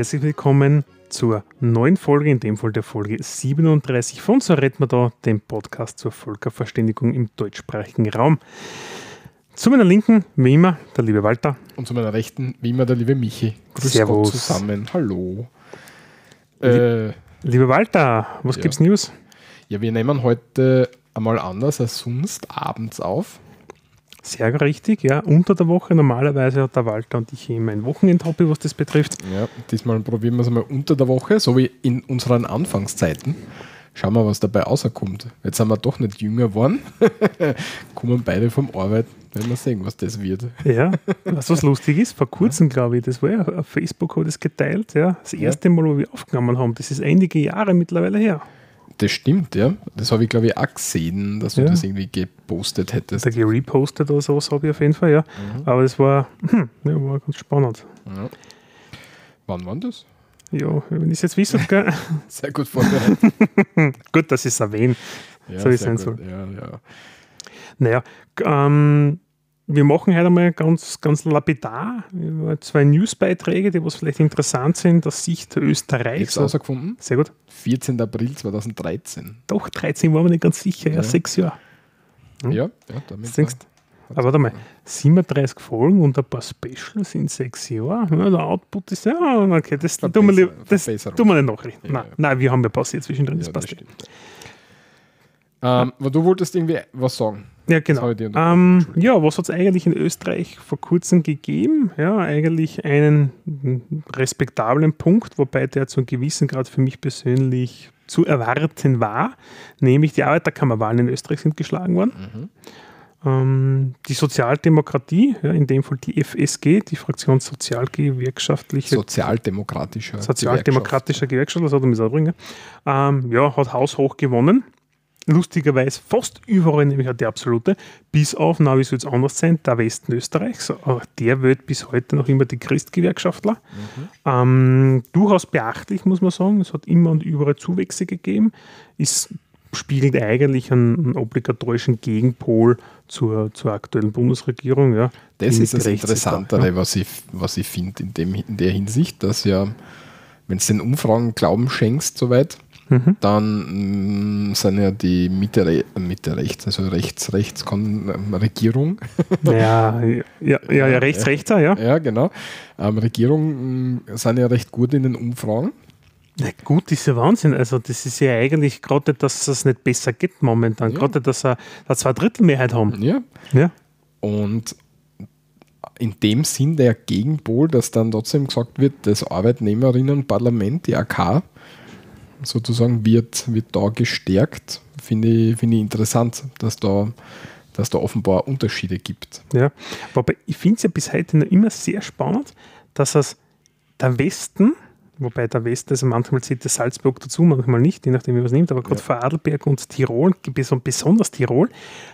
herzlich willkommen zur neuen Folge, in dem Fall der Folge 37 von So retten wir da, dem Podcast zur Völkerverständigung im deutschsprachigen Raum. Zu meiner Linken, wie immer, der liebe Walter. Und zu meiner Rechten, wie immer, der liebe Michi. Grüß Servus. Gott zusammen. Hallo. Äh, Lieber Walter, was ja. gibt's News? Ja, wir nehmen heute einmal anders als sonst abends auf. Sehr richtig, ja. Unter der Woche normalerweise hat der Walter und ich immer ein Wochenendhobby, was das betrifft. Ja, diesmal probieren wir es mal unter der Woche, so wie in unseren Anfangszeiten. Schauen wir, was dabei rauskommt. Jetzt sind wir doch nicht jünger geworden. Kommen beide vom Arbeit. Werden wir sehen, was das wird. Ja, was was lustig ist, vor kurzem, glaube ich, das war ja auf Facebook hat es geteilt, ja. Das erste Mal, wo wir aufgenommen haben. Das ist einige Jahre mittlerweile her. Das stimmt, ja. Das habe ich, glaube ich, auch gesehen, dass du Ja. das irgendwie gepostet hättest. Da gerepostet oder sowas habe ich auf jeden Fall, ja. Mhm. Aber das war, hm, ja, war ganz spannend. Ja. Wann war das? Ja, wenn ich es jetzt wissen, gell? Sehr gut vorbereitet. gut, dass ich es erwähne. Ja, So wie es sein gut. Ja, ja. Naja, ähm, wir machen heute mal ganz, ganz lapidar über zwei Newsbeiträge, die was vielleicht interessant sind, aus Sicht Österreichs. Jetzt rausgefunden? Sehr gut. 14. April 2013. Doch, 13 waren wir nicht ganz sicher, ja, Ja. sechs Jahre. Hm? Ja, ja, damit. Denkst Aber warte mal, 37 Folgen und ein paar Specials in sechs Jahren. Ja, der Output ist ja, okay, das tun wir, das tun wir nicht nachrichten. Ja, nein, ja. nein, wir haben ja pausiert zwischendrin, das passt. das stimmt. Ähm, aber du wolltest irgendwie was sagen. Ja, genau. Ähm, ja, was hat es eigentlich in Österreich vor kurzem gegeben? Ja, eigentlich einen respektablen Punkt, wobei der zu einem gewissen Grad für mich persönlich zu erwarten war, nämlich die Arbeiterkammerwahlen in Österreich sind geschlagen worden. Mhm. Ähm, die Sozialdemokratie, ja, in dem Fall die FSG, die Fraktion Sozialgewerkschaftliche Sozialdemokratischer. sozialdemokratischer Gewerkschaft, das hat er mir sagen, ähm, ja, hat haushoch gewonnen. Lustigerweise fast überall, nämlich hat die absolute, bis auf, na, wie soll es anders sein, der Westen Österreichs. Auch der wählt bis heute noch immer die Christgewerkschaftler. Ähm, durchaus beachtlich, muss man sagen. Es hat immer und überall Zuwächse gegeben. Es spiegelt eigentlich einen, einen obligatorischen Gegenpol zur, zur aktuellen Bundesregierung. Ja, Das ist das mit Rechts ist da, Interessantere, was ich, was ich finde in, dem- in der Hinsicht, dass ja, wenn es den Umfragen Glauben schenkst, soweit, Mhm. dann mm, sind ja die Mitte, äh, Mitte rechts, also rechts, rechts Kon ähm, Regierung, Ja, ja, ja, ja, ja rechts, rechts, ja. ja genau, ähm, Regierung mm, sind ja recht gut in den Umfragen. Na gut, ist ja Wahnsinn. Also, das ist ja eigentlich gerade, dass es nicht besser geht momentan. Ja. Gerade, dass wir eine Zweidrittelmehrheit haben. Ja, Ja. Und in dem Sinn der Gegenpol, dass dann trotzdem gesagt wird, das Arbeitnehmerinnenparlament, die AK, sozusagen wird, wird da gestärkt, finde ich, finde ich interessant, dass da, dass da offenbar Unterschiede gibt. ja. Wobei, ich finde es ja bis heute noch immer sehr spannend, dass es der Westen, wobei der Westen, also manchmal zählt der Salzburg dazu, manchmal nicht, je nachdem, wie man es nimmt, aber gerade Ja. Vorarlberg und Tirol, bes- besonders Tirol,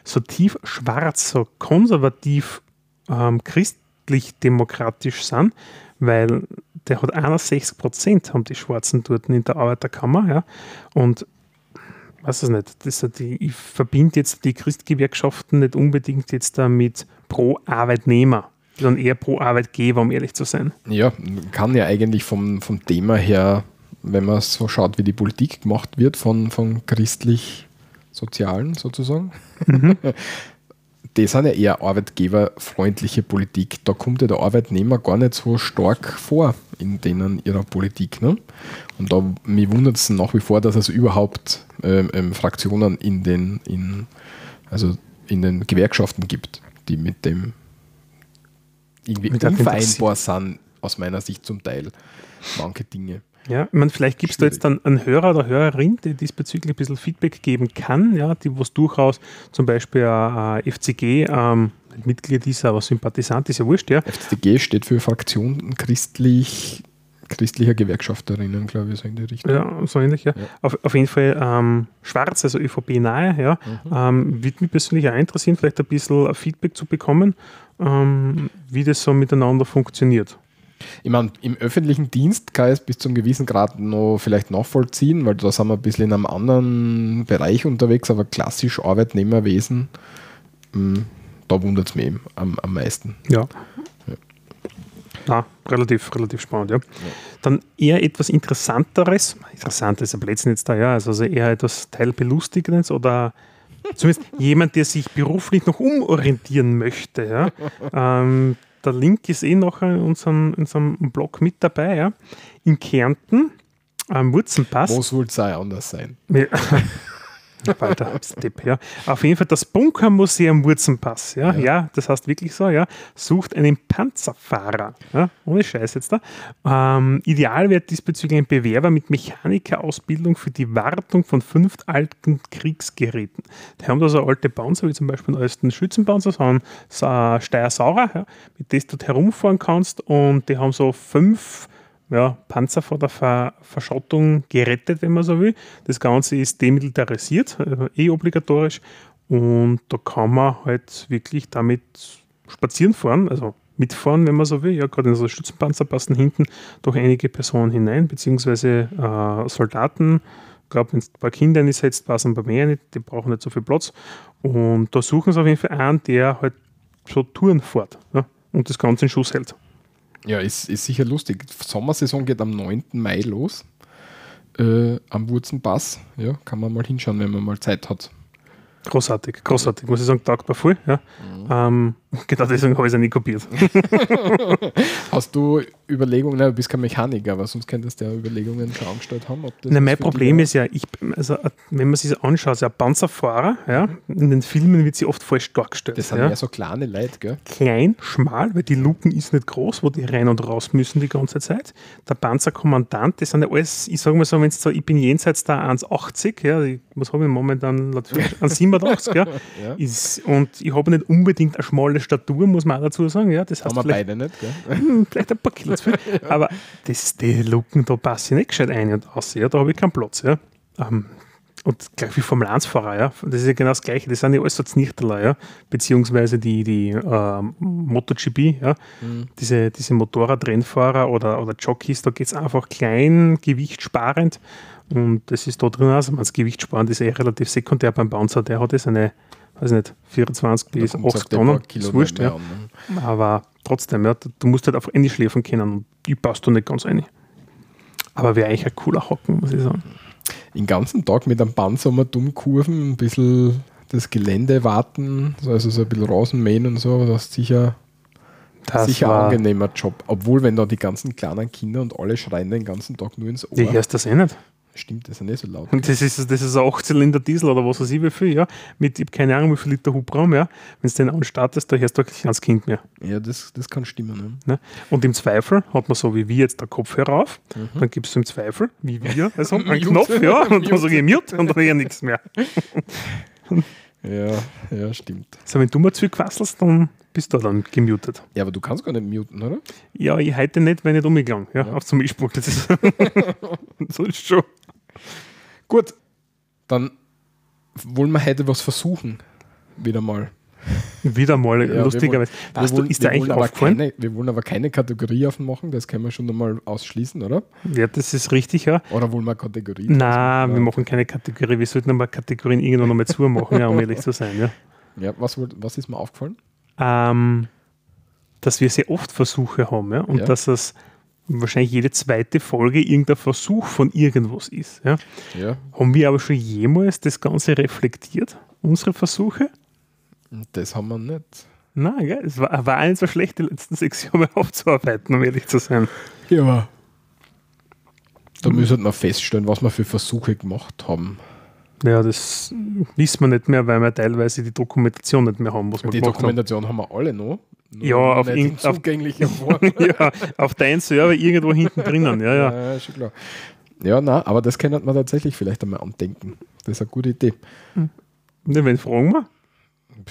so tief schwarz, so konservativ ähm, christlich-demokratisch sind, weil der hat 61 Prozent haben die Schwarzen dort in der Arbeiterkammer, ja, und weiß es nicht, das hat die, ich verbinde jetzt die Christgewerkschaften nicht unbedingt jetzt damit pro Arbeitnehmer, sondern eher pro Arbeitgeber, um ehrlich zu sein. Ja, kann ja eigentlich vom, vom Thema her, wenn man so schaut, wie die Politik gemacht wird, von, von christlich-sozialen sozusagen, die sind ja eher arbeitgeberfreundliche Politik. Da kommt ja der Arbeitnehmer gar nicht so stark vor in denen ihrer Politik. Ne? Und da mich wundert es nach wie vor, dass es überhaupt ähm, ähm, Fraktionen in den, in, also in den Gewerkschaften gibt, die mit dem irgendwie Mit unvereinbar sind, aus meiner Sicht zum Teil, manche Dinge. Ja, meine, vielleicht gibt es da jetzt dann einen Hörer oder Hörerin, die diesbezüglich ein bisschen Feedback geben kann, ja, die was durchaus zum Beispiel äh, FCG ähm, Mitglied ist, aber Sympathisant ist ja wurscht, ja. FCG steht für Fraktion christlich, christlicher Gewerkschafterinnen, glaube ich, so in die Richtung. Ja, so ähnlich, ja. Ja. Auf, auf jeden Fall ähm, schwarz, also ÖVP nahe, ja. Ähm, Würde mich persönlich auch interessieren, vielleicht ein bisschen Feedback zu bekommen, ähm, wie das so miteinander funktioniert. Ich meine, im öffentlichen Dienst kann ich es bis zum gewissen Grad noch vielleicht nachvollziehen, weil da sind wir ein bisschen in einem anderen Bereich unterwegs, aber klassisch Arbeitnehmerwesen, mh, da wundert es mich eben am, am meisten. Ja. Ja, relativ, relativ spannend, ja. Dann eher etwas Interessanteres, interessant ist ein Blödsinn jetzt da, ja, also eher etwas Teilbelustigendes oder zumindest jemand, der sich beruflich noch umorientieren möchte, ja. Ähm, der Link ist eh noch in unserem, in unserem Blog mit dabei, ja. In Kärnten, am Wurzenpass. Wo soll es auch anders sein? Ja. Weiter Step, ja. Auf jeden Fall das Bunkermuseum Wurzenpass, ja, ja, ja, das heißt wirklich so, ja, sucht einen Panzerfahrer, ja, ohne Scheiß jetzt da. Ähm, ideal wäre diesbezüglich ein Bewerber mit Mechanikerausbildung für die Wartung von fünf alten Kriegsgeräten. Die haben da so alte Panzer, wie zum Beispiel den alten Schützenpanzer, so einen Steyr Saurer, ja, mit dem du herumfahren kannst und die haben so fünf ja, Panzer vor der Ver Verschrottung gerettet, wenn man so will. Das Ganze ist demilitarisiert, äh, eh obligatorisch. Und da kann man halt wirklich damit spazieren fahren, also mitfahren, wenn man so will. Ja, gerade in so Schützenpanzer passen hinten doch einige Personen hinein, beziehungsweise äh, Soldaten. Ich glaube, wenn es ein paar Kinder einsetzt, passen ein paar mehr nicht, die brauchen nicht so viel Platz. Und da suchen sie auf jeden Fall einen, der halt so Touren fährt ja, und das Ganze in Schuss hält. Ja, ist, ist sicher lustig. Sommersaison geht am 9. Mai los. Äh, am Wurzenpass. Ja, kann man mal hinschauen, wenn man mal Zeit hat. Großartig, großartig. Muss ich sagen, taugt mir voll. Ja. Mhm. Ähm, genau deswegen habe ich es ja nicht kopiert. Hast du Überlegungen, du bist kein Mechaniker, aber sonst könntest du ja Überlegungen schon angestellt haben. Na, mein Problem ist ja, ich, also, wenn man sich das anschaut, ja, Panzerfahrer, ja, in den Filmen wird sie oft falsch dargestellt. Das sind ja, ja so kleine Leute, gell? Klein, schmal, weil die Luken ist nicht groß, wo die rein und raus müssen die ganze Zeit. Der Panzerkommandant, das sind ja alles, ich sage mal so, wenn es so, ich bin jenseits der 1,80, ja, was habe ich momentan, 1,87, ja, ja. Ist, und ich habe nicht unbedingt eine schmale Stadt Statur, muss man auch dazu sagen. Ja, das heißt Haben wir beide nicht, gell? Hm, vielleicht ein paar Kilo zu viel. ja. Aber das, die Lücken, da passe ich nicht gescheit ein und aus. Ja, da habe ich keinen Platz. Ja. Um, und gleich wie Formel 1-Fahrer, ja. Das ist ja genau das Gleiche. Das sind ja alles so Znichterler, ja. Beziehungsweise die, die äh, MotoGP, ja. Mhm. Diese, diese Motorradrennfahrer oder, oder Jockeys, da geht es einfach klein, gewichtsparend. Und das ist da drin, also das Gewichtssparen ist eh relativ sekundär beim Bouncer. Der hat jetzt eine weiß nicht, 24 bis 8 Tonnen, ist wurscht, ja. An, ne? Aber trotzdem, ja, du musst halt auf Ende schläfen können und die passt du nicht ganz rein. Aber wäre eigentlich ein cooler Hocken, muss ich sagen. Den ganzen Tag mit einem um dumm kurven, ein bisschen das Gelände warten, also so ein bisschen Rasenmähen und so, das ist sicher, das sicher ein angenehmer Job. Obwohl, wenn da die ganzen kleinen Kinder und alle schreien den ganzen Tag nur ins Ohr. Die hörst das eh nicht. Stimmt, das ist nicht so laut. Und das ist, das ist ein 8-Zylinder Diesel oder was weiß ich wie viel, ja. Mit, ich habe keine Ahnung, wie viel Liter Hubraum, ja. Wenn du den anstartest, da hörst du ein kleines Kind mehr. Ja, das, das kann stimmen. Ja. Ne? Und im Zweifel hat man so wie wir jetzt der Kopfhörer auf, mhm. dann gibst du im Zweifel, wie wir, also einen Knopf, ja, und dann sage ich Mute und dann ich nichts mehr. ja, ja, stimmt. So, wenn du mal zurückquasselst, dann bist du dann gemutet. Ja, aber du kannst gar nicht muten, oder? Ja, ich heute nicht, wenn ich nicht umgegangen, ja, ja. auf zum Mischpult. Das ist so ist schon. Gut, dann wollen wir heute was versuchen. Wieder mal. Wieder mal, ja, lustigerweise. Wir wollen, ist wir, wollen aber keine, wir wollen aber keine Kategorie aufmachen, das können wir schon einmal ausschließen, oder? Ja, das ist richtig, ja. Oder wollen wir Kategorie? Nein, wir machen keine Kategorie. Wir sollten aber Kategorien irgendwann nochmal zumachen, ja, um ehrlich zu sein. Ja, ja was, was ist mir aufgefallen? Ähm, dass wir sehr oft Versuche haben, ja, und ja. dass es wahrscheinlich jede zweite Folge irgendein Versuch von irgendwas ist. Ja? ja. Haben wir aber schon jemals das Ganze reflektiert, unsere Versuche? Das haben wir nicht. Nein, gell? es war, war nicht so schlecht, die letzten sechs Jahre aufzuarbeiten, um ehrlich zu sein. Ja. Da müssen wir feststellen, was wir für Versuche gemacht haben. Ja, das wissen wir nicht mehr, weil wir teilweise die Dokumentation nicht mehr haben, was wir Die Dokumentation haben. haben wir alle noch. Ja, auf, in, auf, ja, auf deinem Server irgendwo hinten drinnen. Ja, ja. ja, schon klar. Ja, na, aber das könnte man tatsächlich vielleicht einmal andenken. Das ist eine gute Idee. Hm. Ne, wenn fragen wir.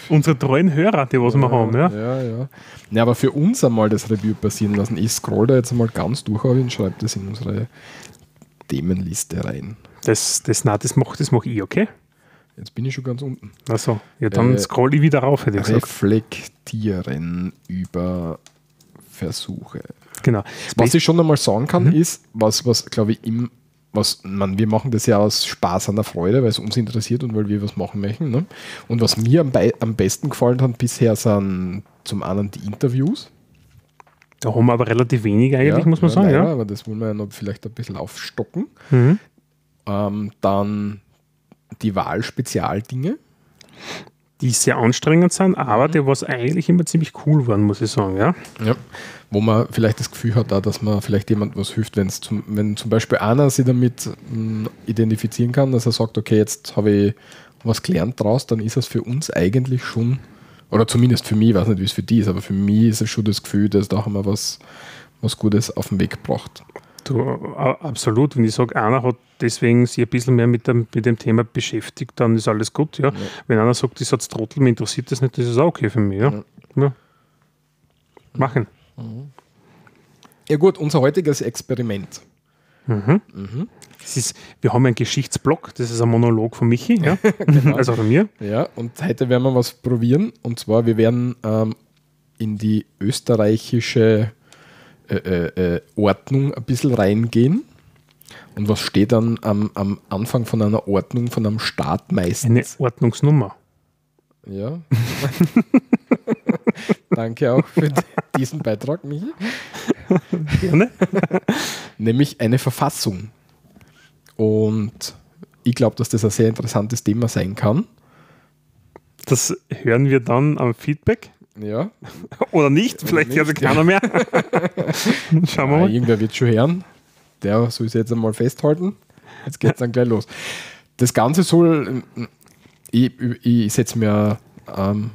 Unsere treuen Hörer, die was ja, wir haben, ja. Ja, ja. Ja, aber für uns einmal das Review passieren lassen. Ich scroll da jetzt einmal ganz durch und schreibe das in unsere Themenliste rein. Das, das, na, das mache das mach ich, okay? Jetzt bin ich schon ganz unten. Achso, ja, dann äh, scroll ich wieder rauf, hätte ich gesagt. Reflektieren über Versuche. Genau. Was ich schon einmal sagen kann, ist, was, was glaube ich, im, was, man, wir machen das ja aus Spaß an der Freude, weil es uns interessiert und weil wir was machen möchten. Ne? Und was mir am, am besten gefallen hat bisher sind zum einen die Interviews. Da haben wir aber relativ wenig eigentlich, Ja, muss man ja, sagen. leider, Ja. Aber das wollen wir ja noch vielleicht ein bisschen aufstocken. Mhm. Ähm, dann die Wahlspezialdinge. Die sehr anstrengend sind, aber die was eigentlich immer ziemlich cool waren, muss ich sagen. Ja. Ja. Wo man vielleicht das Gefühl hat, dass man vielleicht jemand was hilft, wenn's zum, wenn zum Beispiel einer sich damit mh, identifizieren kann, dass er sagt, okay, jetzt habe ich was gelernt draus, dann ist es für uns eigentlich schon, oder zumindest für mich, ich weiß nicht, wie es für die ist, aber für mich ist es schon das Gefühl, dass da haben wir was, was Gutes auf den Weg gebracht. Du, absolut. Wenn ich sage, einer hat deswegen sich ein bisschen mehr mit dem, mit dem Thema beschäftigt, dann ist alles gut. Ja. Wenn einer sagt, ich Satz Trottel, mir interessiert das nicht, das ist auch okay für mich. Ja. Ja. Machen. Ja gut, unser heutiges Experiment. Das ist, wir haben einen Geschichtsblock, das ist ein Monolog von Michi, ja. also von mir. Ja, und heute werden wir was probieren. Und zwar, wir werden ähm, in die österreichische äh, äh, äh, Ordnung ein bisschen reingehen. Und was steht dann am, am Anfang von einer Ordnung, von einem Staat Eine meistens? Ordnungsnummer. Ja. Danke auch für diesen Beitrag, Michi. Gerne. Nämlich eine Verfassung. Und ich glaube, dass das ein sehr interessantes Thema sein kann. Das hören wir dann am Feedback. Ja, Oder nicht, vielleicht hört es keiner mehr. Schauen wir mal. irgendwer wird schon hören. Der soll es jetzt einmal festhalten. Jetzt geht es dann gleich los. Das Ganze soll, ich, ich setze mir ähm,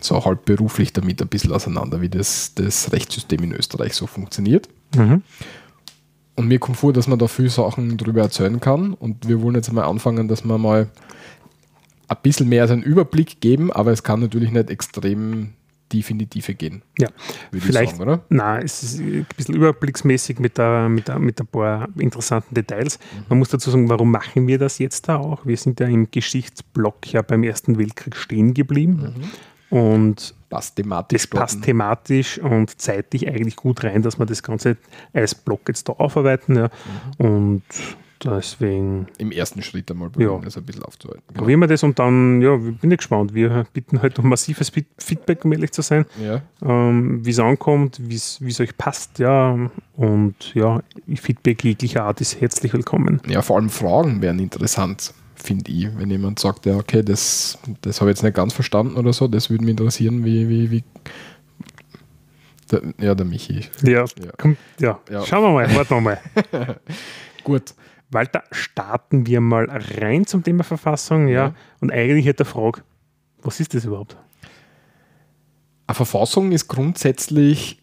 so halb beruflich damit ein bisschen auseinander, wie das, das Rechtssystem in Österreich so funktioniert. Mhm. Und mir kommt vor, dass man da viele Sachen drüber erzählen kann. Und wir wollen jetzt mal anfangen, dass wir mal ein bisschen mehr als einen Überblick geben, aber es kann natürlich nicht extrem tief in die Tiefe gehen, Ja, vielleicht. ich sagen, oder? Nein, es ist ein bisschen überblicksmäßig mit, der, mit, der, mit ein paar interessanten Details. Mhm. Man muss dazu sagen, warum machen wir das jetzt da auch? Wir sind ja im Geschichtsblock ja beim Ersten Weltkrieg stehen geblieben. Und Passt thematisch. das passt dort. thematisch und zeitlich eigentlich gut rein, dass wir das Ganze als Block jetzt da aufarbeiten. Ja. Mhm. Und deswegen im ersten Schritt einmal probieren, Ja. das ein bisschen aufzuhalten. Genau. probieren wir das und dann, ja, bin ich gespannt. Wir bitten halt um massives Feed- Feedback, um ehrlich zu sein. Ja, ähm, wie es ankommt, wie es euch passt, ja. Und ja, Feedback jeglicher Art ist herzlich willkommen. ja, vor allem Fragen wären interessant, finde ich. Wenn jemand sagt, ja, okay, das, das habe ich jetzt nicht ganz verstanden oder so, das würde mich interessieren, wie, wie, wie. Der, ja, der Michi. Ja, Ja. Komm, ja. Ja. schauen wir mal, warten wir mal. Gut. Walter, starten wir mal rein zum Thema Verfassung, ja. Ja. Und eigentlich hätte der Frage, was ist das überhaupt? Eine Verfassung ist grundsätzlich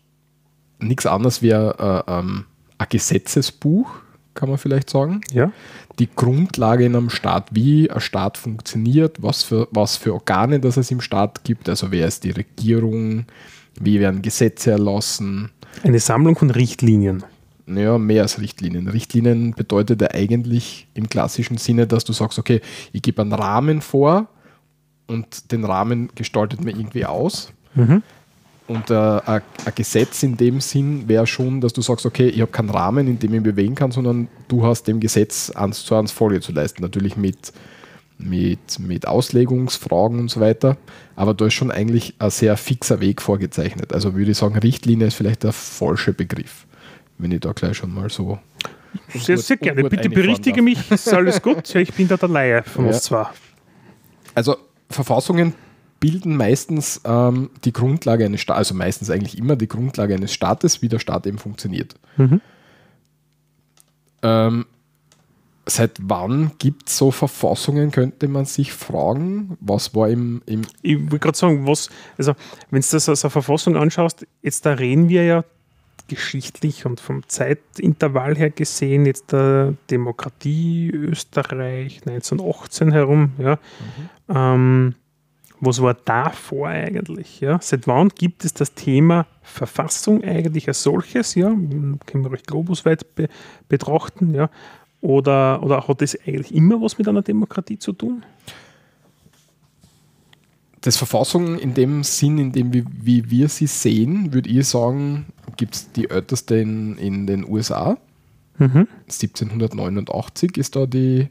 nichts anderes wie ein, äh, ähm, ein Gesetzesbuch, kann man vielleicht sagen. Ja, die Grundlage in einem Staat, wie ein Staat funktioniert, was für, was für Organe das es im Staat gibt, also wer ist die Regierung, wie werden Gesetze erlassen. eine Sammlung von Richtlinien. Naja, mehr als Richtlinien. Richtlinien bedeutet ja eigentlich im klassischen Sinne, dass du sagst, okay, ich gebe einen Rahmen vor und den Rahmen gestaltet mir irgendwie aus. Mhm. Und äh, ein Gesetz in dem Sinn wäre schon, dass du sagst, okay, ich habe keinen Rahmen, in dem ich mich bewegen kann, sondern du hast dem Gesetz eins zu eins Folge zu leisten. Natürlich mit, mit, mit Auslegungsfragen und so weiter. Aber da ist schon eigentlich ein sehr fixer Weg vorgezeichnet. Also würde ich sagen, Richtlinie ist vielleicht der falsche Begriff. Wenn ich da gleich schon mal so. Sehr, sehr gerne. Bitte berichtige mich, ist alles gut? Ja, ich bin da der Laie von Ja. uns zwei. Also Verfassungen bilden meistens ähm, die Grundlage eines Staates, also meistens eigentlich immer die Grundlage eines Staates, wie der Staat eben funktioniert. Mhm. Ähm, seit wann gibt es so Verfassungen, könnte man sich fragen. Was war im, im Ich wollte gerade sagen, was, also wenn du das als eine Verfassung anschaust, jetzt da reden wir ja geschichtlich und vom Zeitintervall her gesehen, jetzt der Demokratie Österreich 1918 herum, ja. Ähm, was war davor eigentlich? Ja? Seit wann gibt es das Thema Verfassung eigentlich als solches? Ja? Können wir recht globusweit be betrachten, ja? Oder, oder hat es eigentlich immer was mit einer Demokratie zu tun? das Verfassung in dem Sinn, in dem wie, wie wir sie sehen, würde ich sagen, gibt es die älteste in, in den USA. Mhm. 1789 ist da die,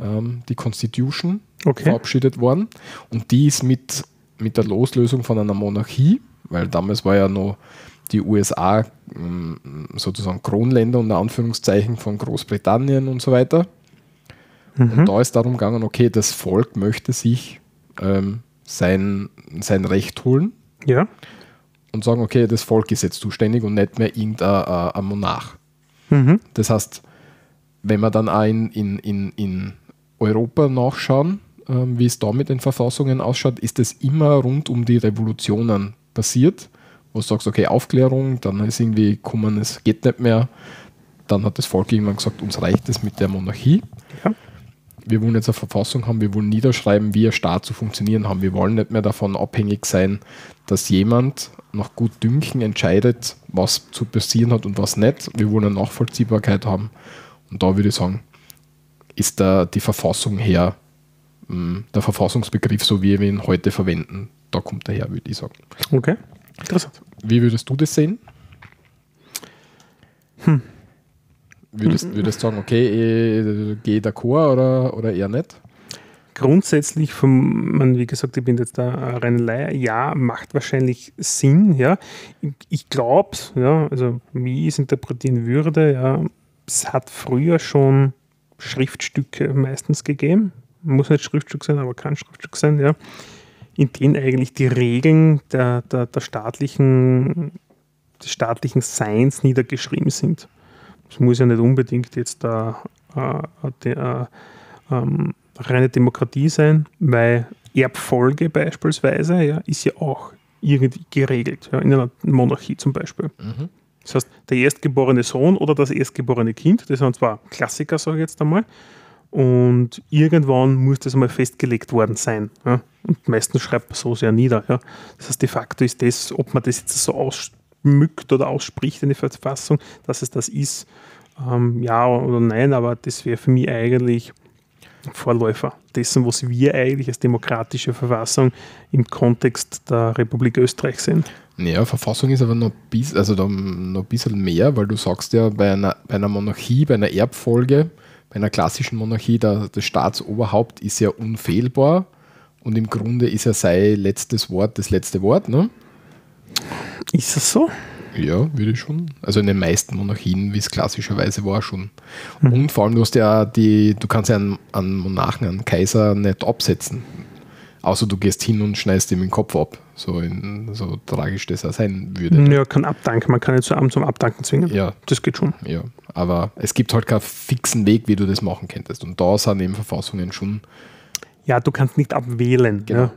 ähm, die Constitution Okay. verabschiedet worden. Und die ist mit, mit der Loslösung von einer Monarchie, weil damals war ja noch die USA ähm, sozusagen Kronländer unter Anführungszeichen von Großbritannien und so weiter. Und Mhm. da ist darum gegangen, okay, das Volk möchte sich ähm, sein, sein Recht holen Ja. Und sagen, okay, das Volk ist jetzt zuständig und nicht mehr irgendein äh, Monarch. Mhm. Das heißt, wenn wir dann auch in, in, in, Europa nachschauen, ähm, wie es da mit den Verfassungen ausschaut, ist es immer rund um die Revolutionen passiert, wo du sagst, okay, Aufklärung, dann ist irgendwie gekommen, es geht nicht mehr. Dann hat das Volk irgendwann gesagt, uns reicht es mit der Monarchie. Ja. Wir wollen jetzt eine Verfassung haben, wir wollen niederschreiben, wie ein Staat zu funktionieren haben. Wir wollen nicht mehr davon abhängig sein, dass jemand nach gut Dünken entscheidet, was zu passieren hat und was nicht. Wir wollen eine Nachvollziehbarkeit haben. Und da würde ich sagen, ist da die Verfassung her, mh, der Verfassungsbegriff, so wie wir ihn heute verwenden, da kommt er her, würde ich sagen. Okay. Interessant. Wie würdest du das sehen? Hm. Würdest, würdest sagen, okay, ich gehe d'accord oder, oder eher nicht? Grundsätzlich, vom, man, wie gesagt, ich bin jetzt da ein reiner Laie, ja, macht wahrscheinlich Sinn, ja. Ich, glaube, ja, also wie ich es interpretieren würde, ja, es hat früher schon Schriftstücke meistens gegeben. Muss nicht Schriftstück sein, aber kann Schriftstück sein, ja. In denen eigentlich die Regeln der, der, der staatlichen, des staatlichen Seins niedergeschrieben sind. Es muss ja nicht unbedingt jetzt da äh, der, ähm, reine Demokratie sein, weil Erbfolge beispielsweise ja, ist ja auch irgendwie geregelt, ja, in einer Monarchie zum Beispiel. Das heißt, der erstgeborene Sohn oder das erstgeborene Kind, das sind zwar Klassiker, sage ich jetzt einmal, und irgendwann muss das einmal festgelegt worden sein. Ja. Und meistens schreibt man so sehr nieder. Ja. Das heißt, de facto ist das, ob man das jetzt so ausschmückt oder ausspricht in die Verfassung, dass es das ist, ähm, ja oder nein, aber das wäre für mich eigentlich Vorläufer dessen, was wir eigentlich als demokratische Verfassung im Kontext der Republik Österreich sehen. Naja, Verfassung ist aber noch, bis, also noch ein bisschen mehr, weil du sagst ja, bei einer, bei einer Monarchie, bei einer Erbfolge, bei einer klassischen Monarchie, der, das Staatsoberhaupt ist ja unfehlbar und im Grunde ist ja sein letztes Wort das letzte Wort, ne? Ist das so? Ja, würde ich schon. Also in den meisten Monarchien, wie es klassischerweise war, schon. Und vor allem, du hast ja die, du kannst ja einen, einen Monarchen, einen Kaiser nicht absetzen. Außer du gehst hin und schneidest ihm den Kopf ab. So, in, so tragisch das auch sein würde. Ja, kann abdanken. Man kann nicht zu Abend zum Abdanken zwingen. Ja, Das geht schon. ja. Aber es gibt halt keinen fixen Weg, wie du das machen könntest. Und da sind eben Verfassungen schon. Ja, du kannst nicht abwählen. Genau. Ja.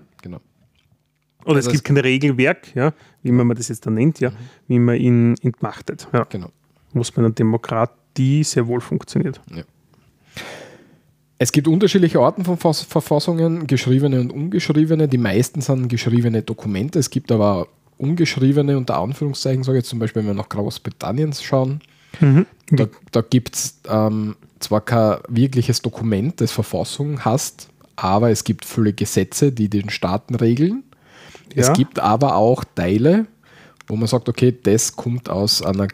Oder Also es gibt kein Regelwerk, ja, wie man das jetzt da nennt, ja, wie man ihn entmachtet. Ja. genau. Was bei einer Demokratie sehr wohl funktioniert. Es gibt unterschiedliche Arten von Verfass- Verfassungen, geschriebene und ungeschriebene. Die meisten sind geschriebene Dokumente. Es gibt aber ungeschriebene, unter Anführungszeichen, sage ich jetzt zum Beispiel, wenn wir nach Großbritannien schauen. Da, da gibt es ähm, zwar kein wirkliches Dokument, das Verfassung hast, aber es gibt viele Gesetze, die den Staaten regeln. Es Ja. gibt aber auch Teile, wo man sagt, okay, das kommt aus einer,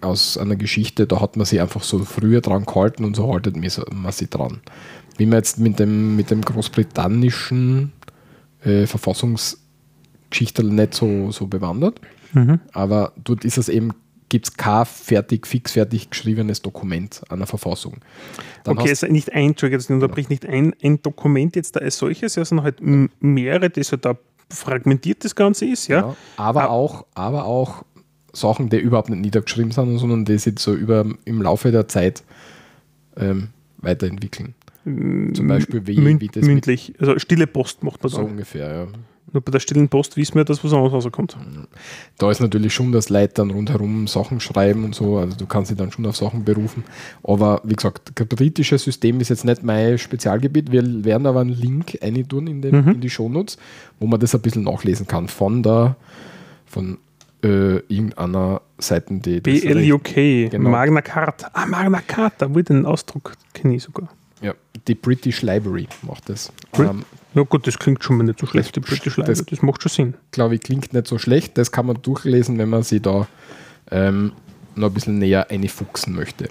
aus einer Geschichte, da hat man sich einfach so früher dran gehalten und so haltet man so- sich dran. Wie man jetzt mit dem, mit dem großbritannischen äh, Verfassungsgeschichte nicht so, so bewandert, Mhm. aber dort ist es eben, gibt es kein fertig, fix fertig geschriebenes Dokument einer Verfassung. Dann okay, also nicht ein, Entschuldigung, jetzt unterbricht nicht ein, ein Dokument jetzt da als solches, sondern halt mehrere, das halt da fragmentiert das Ganze ist, ja. Ja, aber, Ah. auch, aber auch Sachen, die überhaupt nicht niedergeschrieben sind, sondern die sich so über, im Laufe der Zeit ähm, weiterentwickeln. Zum Beispiel, wie, wie das mündlich, also stille Post macht man so dann. ungefähr. Ja. Nur bei der stillen Post wissen wir, dass was anderes rauskommt. Da ist natürlich schon, dass Leute dann rundherum Sachen schreiben und so, also du kannst dich dann schon auf Sachen berufen. Aber wie gesagt, das britische System ist jetzt nicht mein Spezialgebiet. Wir werden aber einen Link reintun in, den, Mhm. in die Shownotes, wo man das ein bisschen nachlesen kann von der, von äh, irgendeiner Seite, die das BLUK, Genau. Magna Carta. Ah, Magna Carta, wo den Ausdruck kenne ich sogar. Ja, die British Library macht das. Brit Ähm, Ja gut, das klingt schon mal nicht so schlecht, die Das- British das- Library, das macht schon Sinn. glaube ich, klingt nicht so schlecht. Das kann man durchlesen, wenn man sich da ähm, noch ein bisschen näher einfuchsen möchte.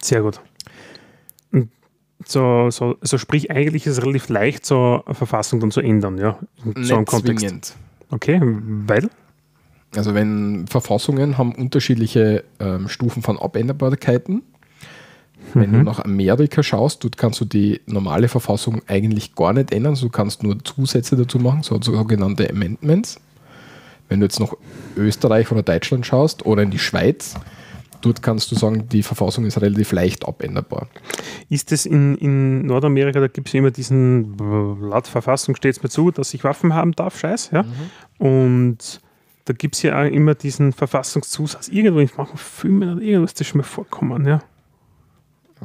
Sehr gut. So, so, also sprich, eigentlich ist es relativ leicht, so eine Verfassung dann zu ändern, ja. In so einem nicht Kontext. zwingend. Okay, weil? Also wenn Verfassungen haben unterschiedliche ähm, Stufen von Abänderbarkeiten. Wenn du nach Amerika schaust, dort kannst du die normale Verfassung eigentlich gar nicht ändern, du kannst nur Zusätze dazu machen, so sogenannte Amendments. Wenn du jetzt nach Österreich oder Deutschland schaust oder in die Schweiz, dort kannst du sagen, die Verfassung ist relativ leicht abänderbar. Ist es in, in Nordamerika, da gibt es immer diesen, laut Verfassung steht es mir zu, dass ich Waffen haben darf, Scheiß, ja. Und da gibt es ja auch immer diesen Verfassungszusatz. Irgendwo in manchen Filmen oder irgendwas ist das schon mal vorkommen, ja.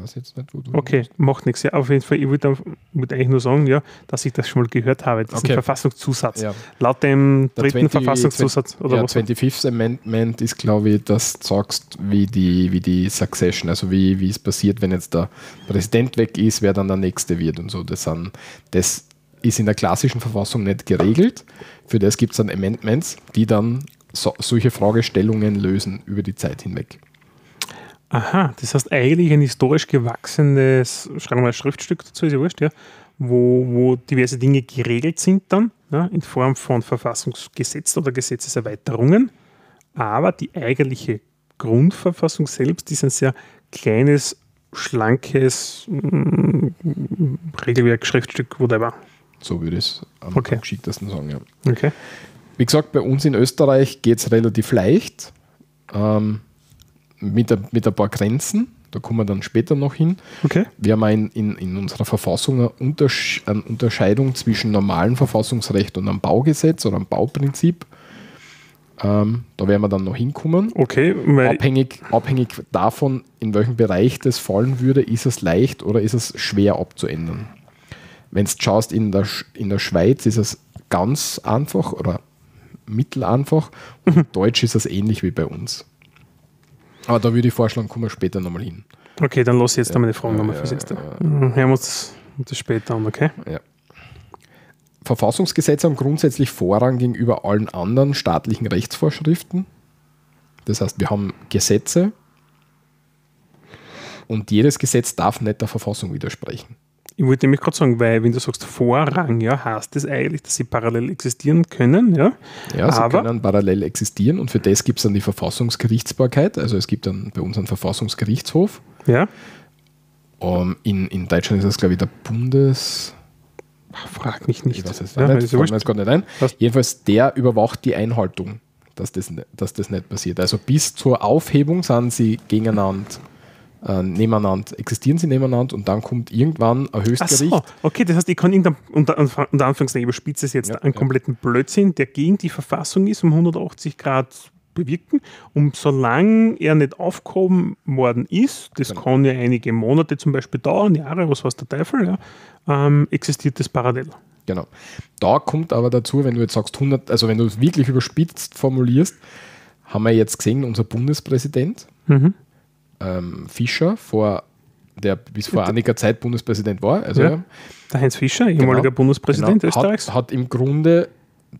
Weiß jetzt nicht, wo du Okay, macht nichts. Ja, auf jeden Fall, ich wollte wollte eigentlich nur sagen, ja, dass ich das schon mal gehört habe, diesen Okay. Verfassungszusatz. Ja. Laut dem Der dritten 20 Verfassungszusatz oder ja, was? 25th Amendment ist, glaube ich, dass du sagst, wie die, wie die Succession, also wie, wie es passiert, wenn jetzt der Präsident weg ist, wer dann der Nächste wird und so. Das, sind, das ist in der klassischen Verfassung nicht geregelt. Für das gibt es dann Amendments, die dann so, solche Fragestellungen lösen über die Zeit hinweg. Aha, das heißt eigentlich ein historisch gewachsenes, schreiben wir mal ein Schriftstück dazu, ist ja wurscht, ja, wo, wo diverse Dinge geregelt sind dann, ja, in Form von Verfassungsgesetzen oder Gesetzeserweiterungen. Aber die eigentliche Grundverfassung selbst ist ein sehr kleines, schlankes mm, Regelwerk, Schriftstück, whatever. So würde ich es am Okay. geschicktesten sagen. Ja. Okay. Wie gesagt, bei uns in Österreich geht es relativ leicht. Ähm, mit, ein- mit ein paar Grenzen. Da kommen wir dann später noch hin. Okay. Wir haben in, in, in unserer Verfassung eine, Untersch eine Unterscheidung zwischen normalem Verfassungsrecht und einem Baugesetz oder einem Bauprinzip. Ähm, da werden wir dann noch hinkommen. Okay, Abhängig, abhängig davon, in welchem Bereich das fallen würde, ist es leicht oder ist es schwer abzuändern. Wenn du schaust, in der, Sch- in der Schweiz ist es ganz einfach oder mittelanfach. Und in Deutsch ist es ähnlich wie bei uns. Aber da würde ich vorschlagen, kommen wir später nochmal hin. okay, dann lass ich jetzt da meine Fragen Ja, nochmal ja, fürs Erste. ja, Mhm, Hören wir uns das, das später an, okay? Ja. Verfassungsgesetze haben grundsätzlich Vorrang gegenüber allen anderen staatlichen Rechtsvorschriften. Das heißt, wir haben Gesetze und jedes Gesetz darf nicht der Verfassung widersprechen. Ich wollte nämlich gerade sagen, weil wenn du sagst Vorrang, ja, heißt das eigentlich, dass sie parallel existieren können, ja? Ja, sie Aber- können parallel existieren und für das gibt es dann die Verfassungsgerichtsbarkeit. Also es gibt dann bei uns einen Verfassungsgerichtshof. Ja? Ähm, in, in Deutschland ist das, glaube ich, der Bundes... Ach, Frag mich nicht. Ich weiß es ja, nicht, ist fällt wurscht. mir jetzt gar nicht ein. Passt. Jedenfalls, der überwacht die Einhaltung, dass das, dass das nicht passiert. Also bis zur Aufhebung sind sie gegeneinander, äh, nebeneinander, existieren sie nebeneinander und dann kommt irgendwann ein Ach Höchstgericht. so, okay, das heißt, ich kann irgendein, unter, unter Anführungszeichen, ich überspitze es jetzt, Ja, einen ja. kompletten Blödsinn, der gegen die Verfassung ist, um 180 Grad bewirken. Und solange er nicht aufgehoben worden ist, das Genau. kann ja einige Monate zum Beispiel dauern, Jahre, was weiß der Teufel, ja, ähm, existiert das parallel. Genau. Da kommt aber dazu, wenn du jetzt sagst 100, also wenn du es wirklich überspitzt formulierst, haben wir jetzt gesehen, unser Bundespräsident Mhm. Ähm, Fischer, vor, der bis vor einiger Zeit Bundespräsident war, also Ja. Der Heinz Fischer, ehemaliger Genau. Bundespräsident Genau. Österreichs. Hat, hat im Grunde,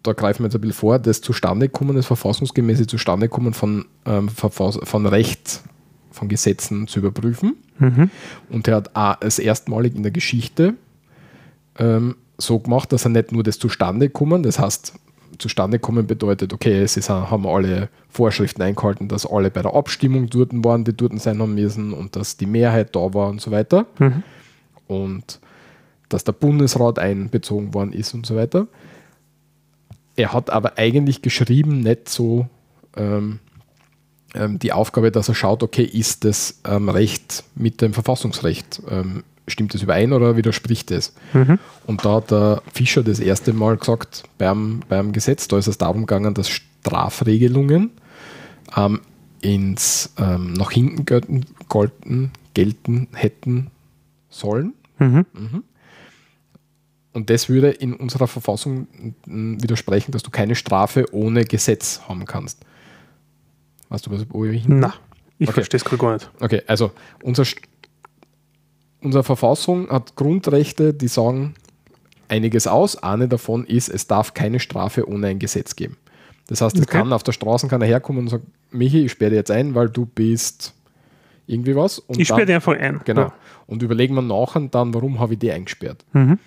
da greifen wir jetzt ein bisschen vor, das Zustandekommen, das verfassungsgemäße Zustandekommen von, ähm, von Recht, von Gesetzen zu überprüfen. Mhm. Und er hat auch als erstmalig in der Geschichte ähm, so gemacht, dass er nicht nur das Zustandekommen, das heißt, Zustandekommen bedeutet, okay, sie sind, haben alle Vorschriften eingehalten, dass alle bei der Abstimmung dort waren, die dort sein haben müssen und dass die Mehrheit da war und so weiter. Mhm. Und dass der Bundesrat einbezogen worden ist und so weiter. Er hat aber eigentlich geschrieben, nicht so ähm, ähm, die Aufgabe, dass er schaut, okay, ist das ähm, Recht mit dem Verfassungsrecht, ähm, stimmt das überein oder widerspricht es? Mhm. Und da hat der Fischer das erste Mal gesagt, beim, beim Gesetz, da ist es darum gegangen, dass Strafregelungen ähm, ins, ähm, nach hinten gelten, gelten, gelten hätten sollen. Mhm. Und das würde in unserer Verfassung widersprechen, dass du keine Strafe ohne Gesetz haben kannst. Weißt du, was wo ich hin? Na, ich Okay. verstehe es gerade gar nicht. Okay, also unser unsere Verfassung hat Grundrechte, die sagen einiges aus. Eine davon ist, es darf keine Strafe ohne ein Gesetz geben. Das heißt, es Okay. kann auf der Straße kann er herkommen und sagen, Michi, ich sperre dich jetzt ein, weil du bist irgendwie was. Und Ich sperre die einfach ein. Genau. Ja. Und überlegen wir nachher dann, warum habe ich die eingesperrt. Mhm.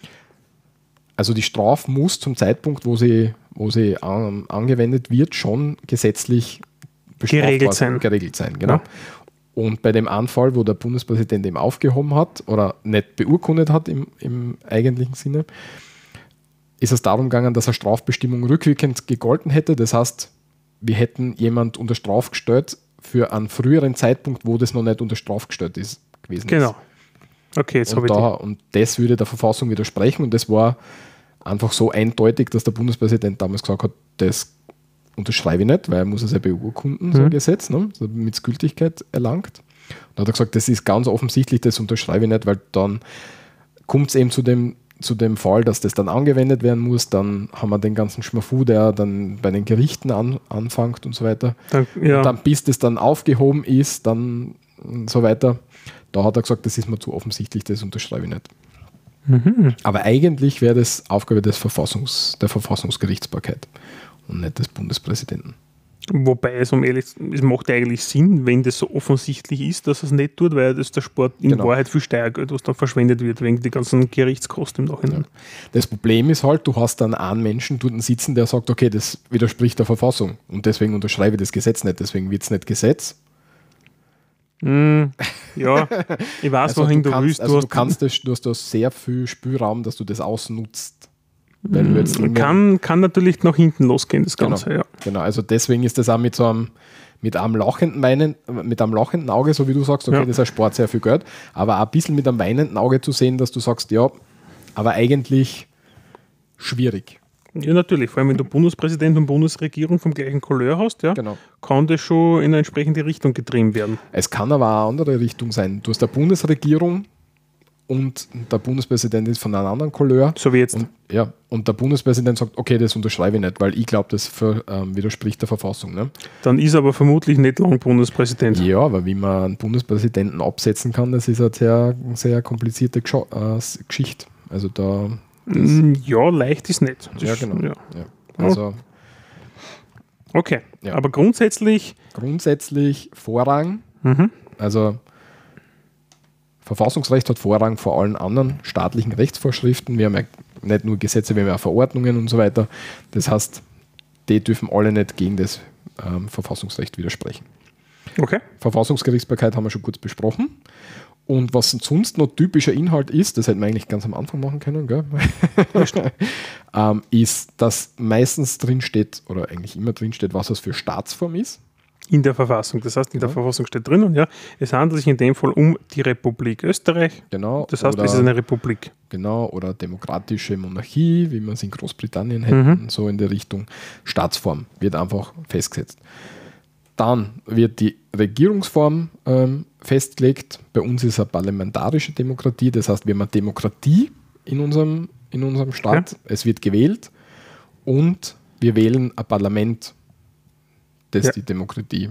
Also die Strafe muss zum Zeitpunkt, wo sie, wo sie ähm, angewendet wird, schon gesetzlich Geregelt sein. Geregelt sein, genau. Ja. Und bei dem Anfall, wo der Bundespräsident eben aufgehoben hat oder nicht beurkundet hat im, im eigentlichen Sinne, ist es darum gegangen, dass eine Strafbestimmung rückwirkend gegolten hätte. Das heißt, wir hätten jemand unter Straf gestellt für einen früheren Zeitpunkt, wo das noch nicht unter Straf gestellt ist, gewesen Genau. ist. Okay, jetzt habe ich da, und das würde der Verfassung widersprechen und das war einfach so eindeutig, dass der Bundespräsident damals gesagt hat, das unterschreibe ich nicht, weil er muss es ja beurkunden, so ein Mhm. Gesetz, ne? damit es Gültigkeit erlangt. Und hat er gesagt, das ist ganz offensichtlich, das unterschreibe ich nicht, weil dann kommt es eben zu dem, zu dem Fall, dass das dann angewendet werden muss, dann haben wir den ganzen Schmafu, der dann bei den Gerichten an, anfängt und so weiter. Dann, ja. Und dann, bis das dann aufgehoben ist, dann und so weiter. Da hat er gesagt, das ist mir zu offensichtlich, das unterschreibe ich nicht. Mhm. Aber eigentlich wäre das Aufgabe des Verfassungs, der Verfassungsgerichtsbarkeit und nicht des Bundespräsidenten. Wobei es um ehrlich es macht eigentlich Sinn, wenn das so offensichtlich ist, dass es nicht tut, weil das der Sport in Genau. Wahrheit viel Steuergeld, was dann verschwendet wird, wegen die ganzen Gerichtskosten im Nachhinein. Das Problem ist halt, du hast dann einen Menschen dort sitzen, der sagt, okay, das widerspricht der Verfassung und deswegen unterschreibe ich das Gesetz nicht, deswegen wird es nicht Gesetz. Mm, ja, ich weiß, Also, wohin du, du, kannst, willst. also du, hast- kannst das, du hast da sehr viel Spielraum, dass du das ausnutzt. Wenn jetzt Mm, kann, kann natürlich nach hinten losgehen, das Genau. Ganze, ja. Genau, also deswegen ist das auch mit so einem, mit einem lachenden, Weinen, mit einem lachenden Auge, so wie du sagst, okay, Ja. das ist ein Sport sehr viel Geld, aber auch ein bisschen mit einem weinenden Auge zu sehen, dass du sagst, ja, aber eigentlich schwierig. Ja, natürlich. Vor allem, wenn du Bundespräsident und Bundesregierung vom gleichen Couleur hast, ja, Genau. kann das schon in eine entsprechende Richtung getrieben werden. Es kann aber auch eine andere Richtung sein. Du hast eine Bundesregierung und der Bundespräsident ist von einem anderen Couleur. So wie jetzt. Und, ja, und der Bundespräsident sagt, okay, das unterschreibe ich nicht, weil ich glaube, das ver, ähm, widerspricht der Verfassung. Ne? Dann ist er aber vermutlich nicht lang Bundespräsident. Ja, aber wie man einen Bundespräsidenten absetzen kann, das ist eine sehr, sehr komplizierte Gescho- äh, Geschichte. Also da, Mm, Ja, leicht ist nicht. Das, ja genau. Ja. Ja. Also Okay, Ja. aber grundsätzlich, grundsätzlich Vorrang, mhm. also Verfassungsrecht hat Vorrang vor allen anderen staatlichen Rechtsvorschriften. Wir haben ja nicht nur Gesetze, wir haben ja auch Verordnungen und so weiter. Das heißt, die dürfen alle nicht gegen das ähm, Verfassungsrecht widersprechen. okay. Verfassungsgerichtsbarkeit haben wir schon kurz besprochen. Und was sonst noch typischer Inhalt ist, das hätten wir eigentlich ganz am Anfang machen können, gell? ähm, ist, dass meistens drin steht, oder eigentlich immer drin steht, was das für Staatsform ist. In der Verfassung. Das heißt, in der Ja. Verfassung steht drin und ja, es handelt sich in dem Fall um die Republik Österreich. Genau. Das heißt, oder, es ist eine Republik. genau, oder demokratische Monarchie, wie man es in Großbritannien hätten, so in der Richtung. Staatsform wird einfach festgesetzt. Dann wird die Regierungsform ähm, festgelegt. Bei uns ist es eine parlamentarische Demokratie, das heißt, wir haben eine Demokratie in unserem, in unserem Staat. Es wird gewählt und wir wählen ein Parlament, das Ja. die Demokratie,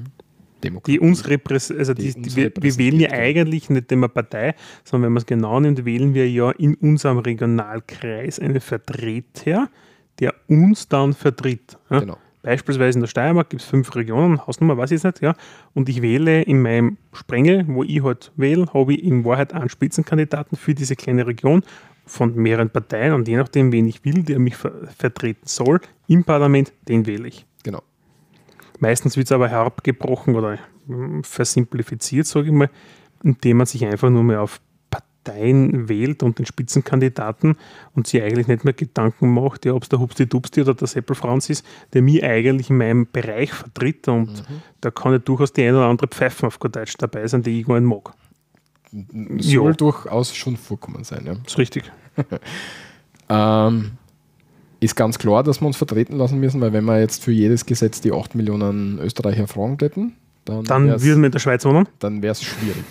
Demokratie Die uns repräsentiert, also Die die, wir, wir wählen ja eigentlich nicht immer Partei, sondern wenn man es genau nimmt, wählen wir ja in unserem Regionalkreis einen Vertreter, der uns dann vertritt. Ja? Genau. Beispielsweise in der Steiermark gibt es fünf Regionen, Hausnummer weiß ich nicht, ja. Und ich wähle in meinem Sprengel, wo ich halt wähle, habe ich in Wahrheit einen Spitzenkandidaten für diese kleine Region von mehreren Parteien und je nachdem, wen ich will, der mich ver vertreten soll im Parlament, den wähle ich. Meistens wird es aber herabgebrochen oder mm, versimplifiziert, sage ich mal, indem man sich einfach nur mehr auf Parteien wählt und den Spitzenkandidaten und sich eigentlich nicht mehr Gedanken macht, ja, ob es der Hupsti Dupsti oder der Seppel Franz ist, der mich eigentlich in meinem Bereich vertritt und da kann ja durchaus die eine oder andere Pfeifen auf gut Deutsch dabei sein, die ich gar nicht mag. Soll Ja. durchaus schon vorkommen sein. Ja. ist richtig. Ähm, ist ganz klar, dass wir uns vertreten lassen müssen, weil wenn wir jetzt für jedes Gesetz die 8 Millionen Österreicher fragen hätten, dann, Dann würden wir in der Schweiz wohnen. dann wäre es schwierig.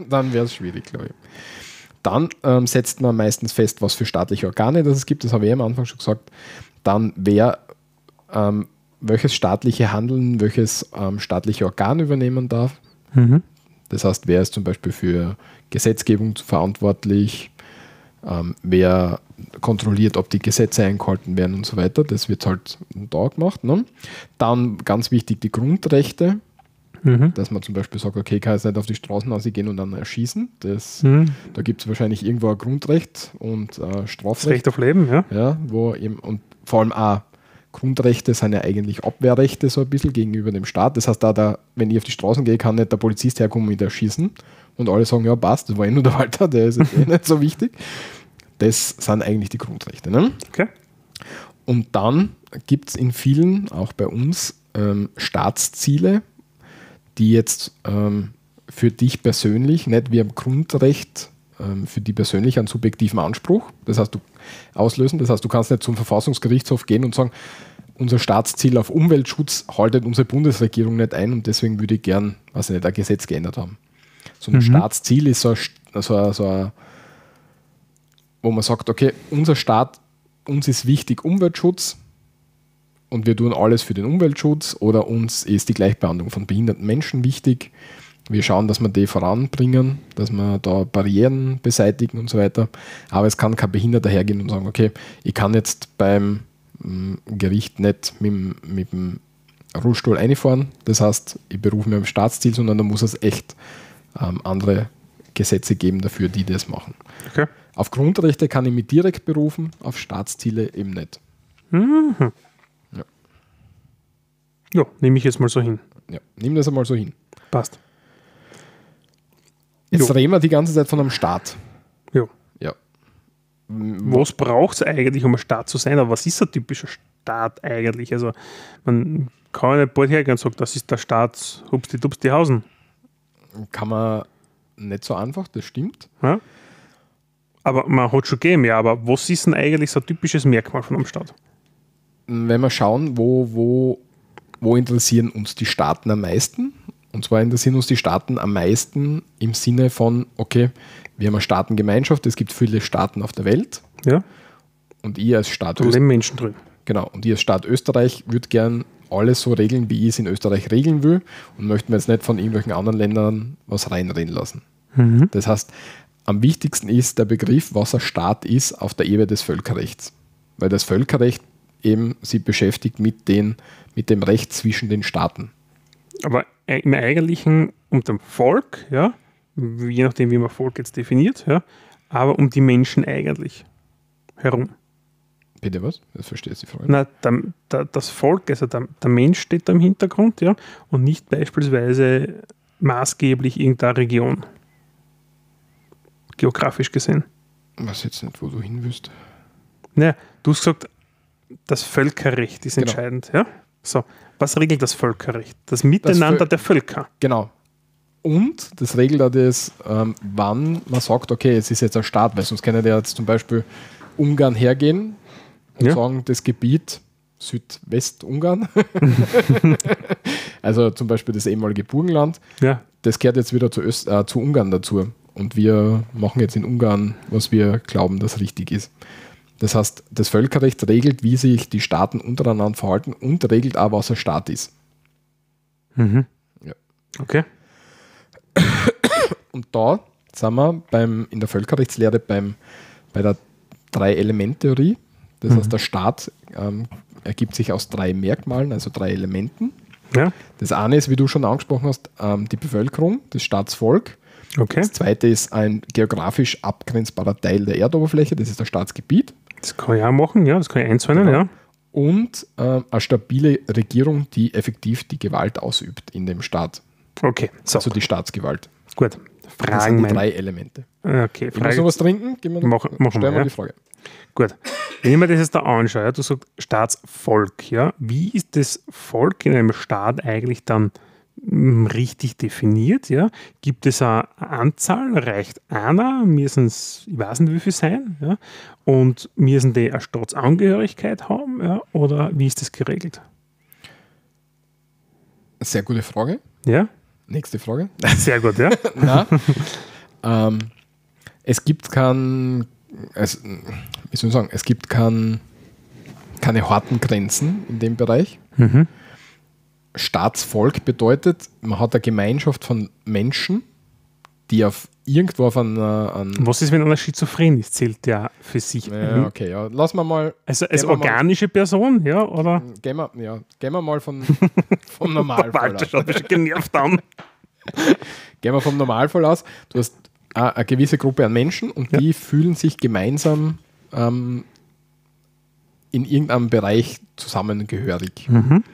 dann wäre es schwierig, glaube ich. Dann ähm, setzt man meistens fest, was für staatliche Organe das es gibt. Das habe ich am Anfang schon gesagt. Dann wer ähm, welches staatliche Handeln, welches ähm, staatliche Organ übernehmen darf. Das heißt, wer ist zum Beispiel für Gesetzgebung verantwortlich, ähm, wer kontrolliert, ob die Gesetze eingehalten werden und so weiter. Das wird halt da gemacht. Ne? Dann ganz wichtig die Grundrechte, mhm. dass man zum Beispiel sagt, okay, kann jetzt nicht auf die Straßen gehen und dann erschießen. Das, mhm. Da gibt es wahrscheinlich irgendwo ein Grundrecht und äh, Strafrecht. Das Recht auf Leben, ja. ja wo eben, und vor allem auch Grundrechte sind ja eigentlich Abwehrrechte so ein bisschen gegenüber dem Staat. Das heißt, da, da wenn ich auf die Straßen gehe, kann nicht der Polizist herkommen und erschießen. Und alle sagen, ja, passt, das war eh nur der Walter, der ist eh nicht so wichtig. Das sind eigentlich die Grundrechte. Ne? Okay. Und dann gibt es in vielen, auch bei uns, ähm, Staatsziele, die jetzt ähm, für dich persönlich, nicht wie ein Grundrecht, ähm, für die persönlich einen subjektiven Anspruch, das heißt, du auslösen. Das heißt, du kannst nicht zum Verfassungsgerichtshof gehen und sagen, unser Staatsziel auf Umweltschutz haltet unsere Bundesregierung nicht ein und deswegen würde ich gern, was nicht, ein Gesetz geändert haben. So ein mhm. Staatsziel ist so ein, so, ein, so ein, wo man sagt, okay, unser Staat, uns ist wichtig Umweltschutz und wir tun alles für den Umweltschutz oder uns ist die Gleichbehandlung von behinderten Menschen wichtig wir schauen, dass wir die voranbringen, dass wir da Barrieren beseitigen und so weiter. Aber es kann kein Behinderter hergehen und sagen, okay, ich kann jetzt beim mm, Gericht nicht mit, mit dem Rollstuhl einfahren. Das heißt, ich berufe mich am Staatsziel, sondern da muss es echt ähm, andere Gesetze geben dafür, die das machen. Okay. Auf Grundrechte kann ich mich direkt berufen, auf Staatsziele eben nicht. Mhm. Ja. ja, nehme ich jetzt mal so hin. Ja, nimm das einmal so hin. Passt. Jetzt jo. reden wir die ganze Zeit von einem Staat. Ja. ja. Was braucht es eigentlich, um ein Staat zu sein? Aber was ist ein typischer Staat eigentlich? Also, man kann ja nicht bald hergehen und sagen, das ist der Staat Hupsti Dupsti Hausen. Kann man nicht so einfach, das stimmt. Ja. Aber man hat schon gegeben, ja, aber was ist denn eigentlich so ein typisches Merkmal von einem Staat? Wenn wir schauen, wo, wo, wo interessieren uns die Staaten am meisten? Und zwar interessieren uns die Staaten am meisten im Sinne von, okay, wir haben eine Staatengemeinschaft, es gibt viele Staaten auf der Welt. Ja. Und ihr als Staat Österreich. Menschen drin. Genau. Und ihr als Staat Österreich würde gern alles so regeln, wie ich es in Österreich regeln will und möchten wir jetzt nicht von irgendwelchen anderen Ländern was reinreden lassen. Mhm. Das heißt, am wichtigsten ist der Begriff, was ein Staat ist auf der Ebene des Völkerrechts. Weil das Völkerrecht eben sich beschäftigt mit, den, mit dem Recht zwischen den Staaten. Aber im Eigentlichen um das Volk, ja, je nachdem, wie man Volk jetzt definiert, ja, aber um die Menschen eigentlich herum. Bitte was? Das du die Frage. Na, der, der, das Volk, also der, der, Mensch steht da im Hintergrund, ja, und nicht beispielsweise maßgeblich irgendeine Region. Geografisch gesehen. Was jetzt nicht, wo du hin willst. Naja, du hast gesagt, das Völkerrecht ist genau. entscheidend, ja? So, was regelt das Völkerrecht? Das Miteinander das der Völker. Genau. Und das regelt auch das, ähm, wann man sagt, okay, es ist jetzt ein Staat, weil sonst kann ja jetzt zum Beispiel Ungarn hergehen und ja. sagen, das Gebiet Südwestungarn, also zum Beispiel das ehemalige Burgenland, ja. das gehört jetzt wieder zu, Öst, äh, zu Ungarn dazu. Und wir machen jetzt in Ungarn, was wir glauben, das richtig ist. Das heißt, das Völkerrecht regelt, wie sich die Staaten untereinander verhalten und regelt auch, was ein Staat ist. Mhm. Ja. Okay. Und da sind wir beim, in der Völkerrechtslehre beim, bei der Drei-Element-Theorie. Das mhm. heißt, der Staat ähm, ergibt sich aus drei Merkmalen, also drei Elementen. Ja. Das eine ist, wie du schon angesprochen hast, ähm, die Bevölkerung, das Staatsvolk. Okay. Das zweite ist ein geografisch abgrenzbarer Teil der Erdoberfläche, das ist das Staatsgebiet. Das kann ich auch machen, ja, das kann ich einzäunen, genau. ja. Und äh, eine stabile Regierung, die effektiv die Gewalt ausübt in dem Staat. Okay, so. Also die Staatsgewalt. Gut. Fragen das sind die drei Elemente. Okay, Frage. Muss noch was trinken? Gehen wir, Mach, machen stellen wir ja. die Frage. Gut. Wenn ich mir das jetzt da anschaue, du sagst Staatsvolk, ja, wie ist das Volk in einem Staat eigentlich dann richtig definiert. Ja? Gibt es eine Anzahl? Reicht einer? Müssen es, ich weiß nicht, wie viel sein? Ja? Und müssen die eine Staatsangehörigkeit haben? Ja? Oder wie ist das geregelt? Sehr gute Frage. Ja. Nächste Frage. Sehr gut, ja. Ähm, es gibt kein, also, wie soll ich sagen, es gibt kein, keine harten Grenzen in dem Bereich. Mhm. Staatsvolk bedeutet, man hat eine Gemeinschaft von Menschen, die auf irgendwo auf einer. Was ist, wenn einer schizophren ist? Zählt der für sich? ja, Mhm. okay, ja. Lassen wir mal. Also als wir mal- organische Person, ja, oder? Gehen wir, ja, gehen wir mal von, vom Normalfall Walter aus. schaut mich schon genervt an. Gehen wir vom Normalfall aus. Du hast eine, eine gewisse Gruppe an Menschen und Ja. die fühlen sich gemeinsam ähm, in irgendeinem Bereich zusammengehörig Mhm.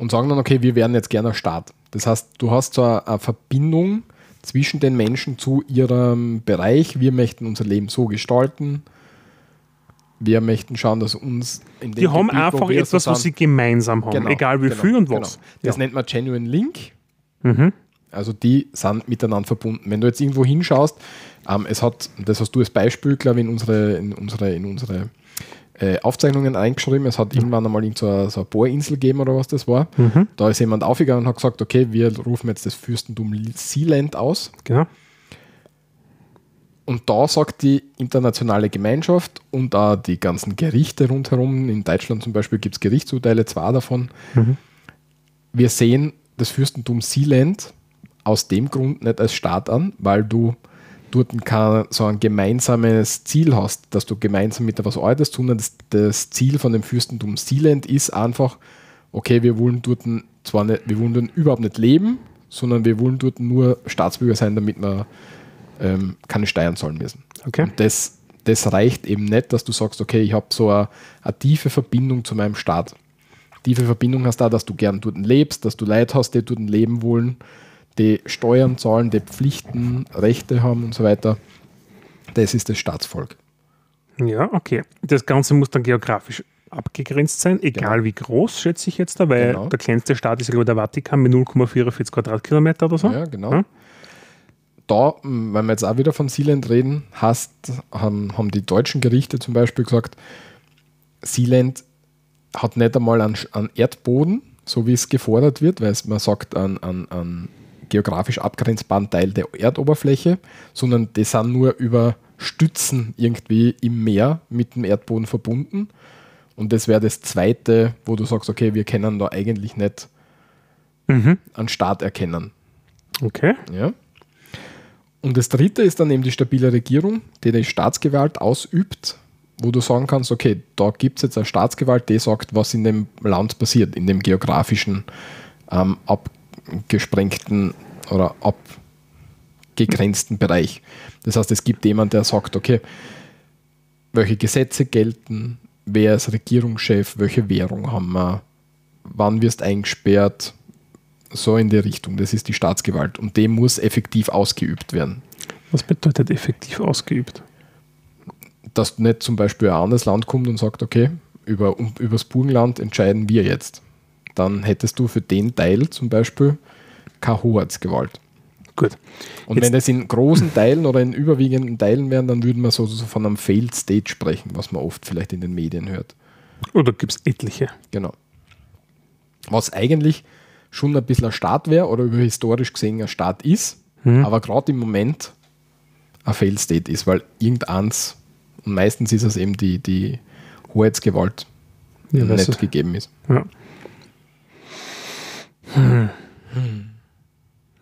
Und sagen dann, okay, wir wären jetzt gerne Staat. Das heißt, du hast so eine, Verbindung zwischen den Menschen zu ihrem Bereich. Wir möchten unser Leben so gestalten. Wir möchten schauen, dass uns in dem Die haben Gebiet, einfach etwas, was sie gemeinsam haben, Genau, egal wie genau, viel und genau. was. Das ja. nennt man Genuine Link. Mhm. Also die sind miteinander verbunden. Wenn du jetzt irgendwo hinschaust, ähm, es hat, das hast du als Beispiel, glaube ich, in unsere, in unsere, in unsere äh, Aufzeichnungen eingeschrieben, es hat irgendwann einmal irgend so eine, so eine Bohrinsel gegeben oder was das war. Mhm. Da ist jemand aufgegangen und hat gesagt, okay, wir rufen jetzt das Fürstentum Sealand aus. Genau. Und da sagt die internationale Gemeinschaft und auch die ganzen Gerichte rundherum, in Deutschland zum Beispiel gibt es Gerichtsurteile, zwei davon, Mhm. wir sehen das Fürstentum Sealand aus dem Grund nicht als Staat an, weil du dort kein, so ein gemeinsames Ziel hast, dass du gemeinsam mit etwas arbeitest, sondern das, das Ziel von dem Fürstentum Sealand ist einfach, okay, wir wollen dort zwar nicht, wir wollen dort überhaupt nicht leben, sondern wir wollen dort nur Staatsbürger sein, damit wir ähm, keine Steuern zahlen müssen. Okay. Und das, das reicht eben nicht, dass du sagst, okay, ich habe so eine, eine tiefe Verbindung zu meinem Staat. Tiefe Verbindung hast da, dass du gern dort lebst, dass du Leute hast, die dort leben wollen, die Steuern zahlen, die Pflichten, Rechte haben und so weiter. Das ist das Staatsvolk. Ja, okay. Das Ganze muss dann geografisch abgegrenzt sein, egal wie groß, schätze ich jetzt da, weil Genau. der kleinste Staat ist ja der Vatikan mit 0,44 Quadratkilometer oder so. Ja, genau. Ja. Da, m, wenn wir jetzt auch wieder von Sealand reden, hast, haben, haben die deutschen Gerichte zum Beispiel gesagt, Sealand hat nicht einmal einen, einen Erdboden, so wie es gefordert wird, weil man sagt, einen, einen, einen geografisch abgrenzbaren Teil der Erdoberfläche, sondern die sind nur über Stützen irgendwie im Meer mit dem Erdboden verbunden. Und das wäre das zweite, wo du sagst, okay, wir können da eigentlich nicht Mhm. einen Staat erkennen. Okay. Ja. Und das dritte ist dann eben die stabile Regierung, die die Staatsgewalt ausübt, wo du sagen kannst, okay, da gibt es jetzt eine Staatsgewalt, die sagt, was in dem Land passiert, in dem geografischen ähm, abgesprengten oder abgegrenzten Bereich. Das heißt, es gibt jemanden, der sagt, okay, welche Gesetze gelten, wer ist Regierungschef, welche Währung haben wir, wann wirst eingesperrt, so in die Richtung. Das ist die Staatsgewalt und die muss effektiv ausgeübt werden. Was bedeutet effektiv ausgeübt? Dass nicht zum Beispiel ein anderes Land kommt und sagt, okay, über, um, übers Burgenland entscheiden wir jetzt. Dann hättest du für den Teil zum Beispiel keine Hoheitsgewalt. Gut. Und Jetzt- wenn das in großen Teilen oder in überwiegenden Teilen wären, dann würden wir so, so von einem Failed State sprechen, was man oft vielleicht in den Medien hört. Oder gibt es etliche? Genau. Was eigentlich schon ein bisschen ein Staat wäre oder über historisch gesehen ein Staat ist, Mhm. aber gerade im Moment ein Failed State ist, weil irgendeins, und meistens ist es eben die, die Hoheitsgewalt, Ja, weißt nicht du. gegeben ist. Ja. Hm.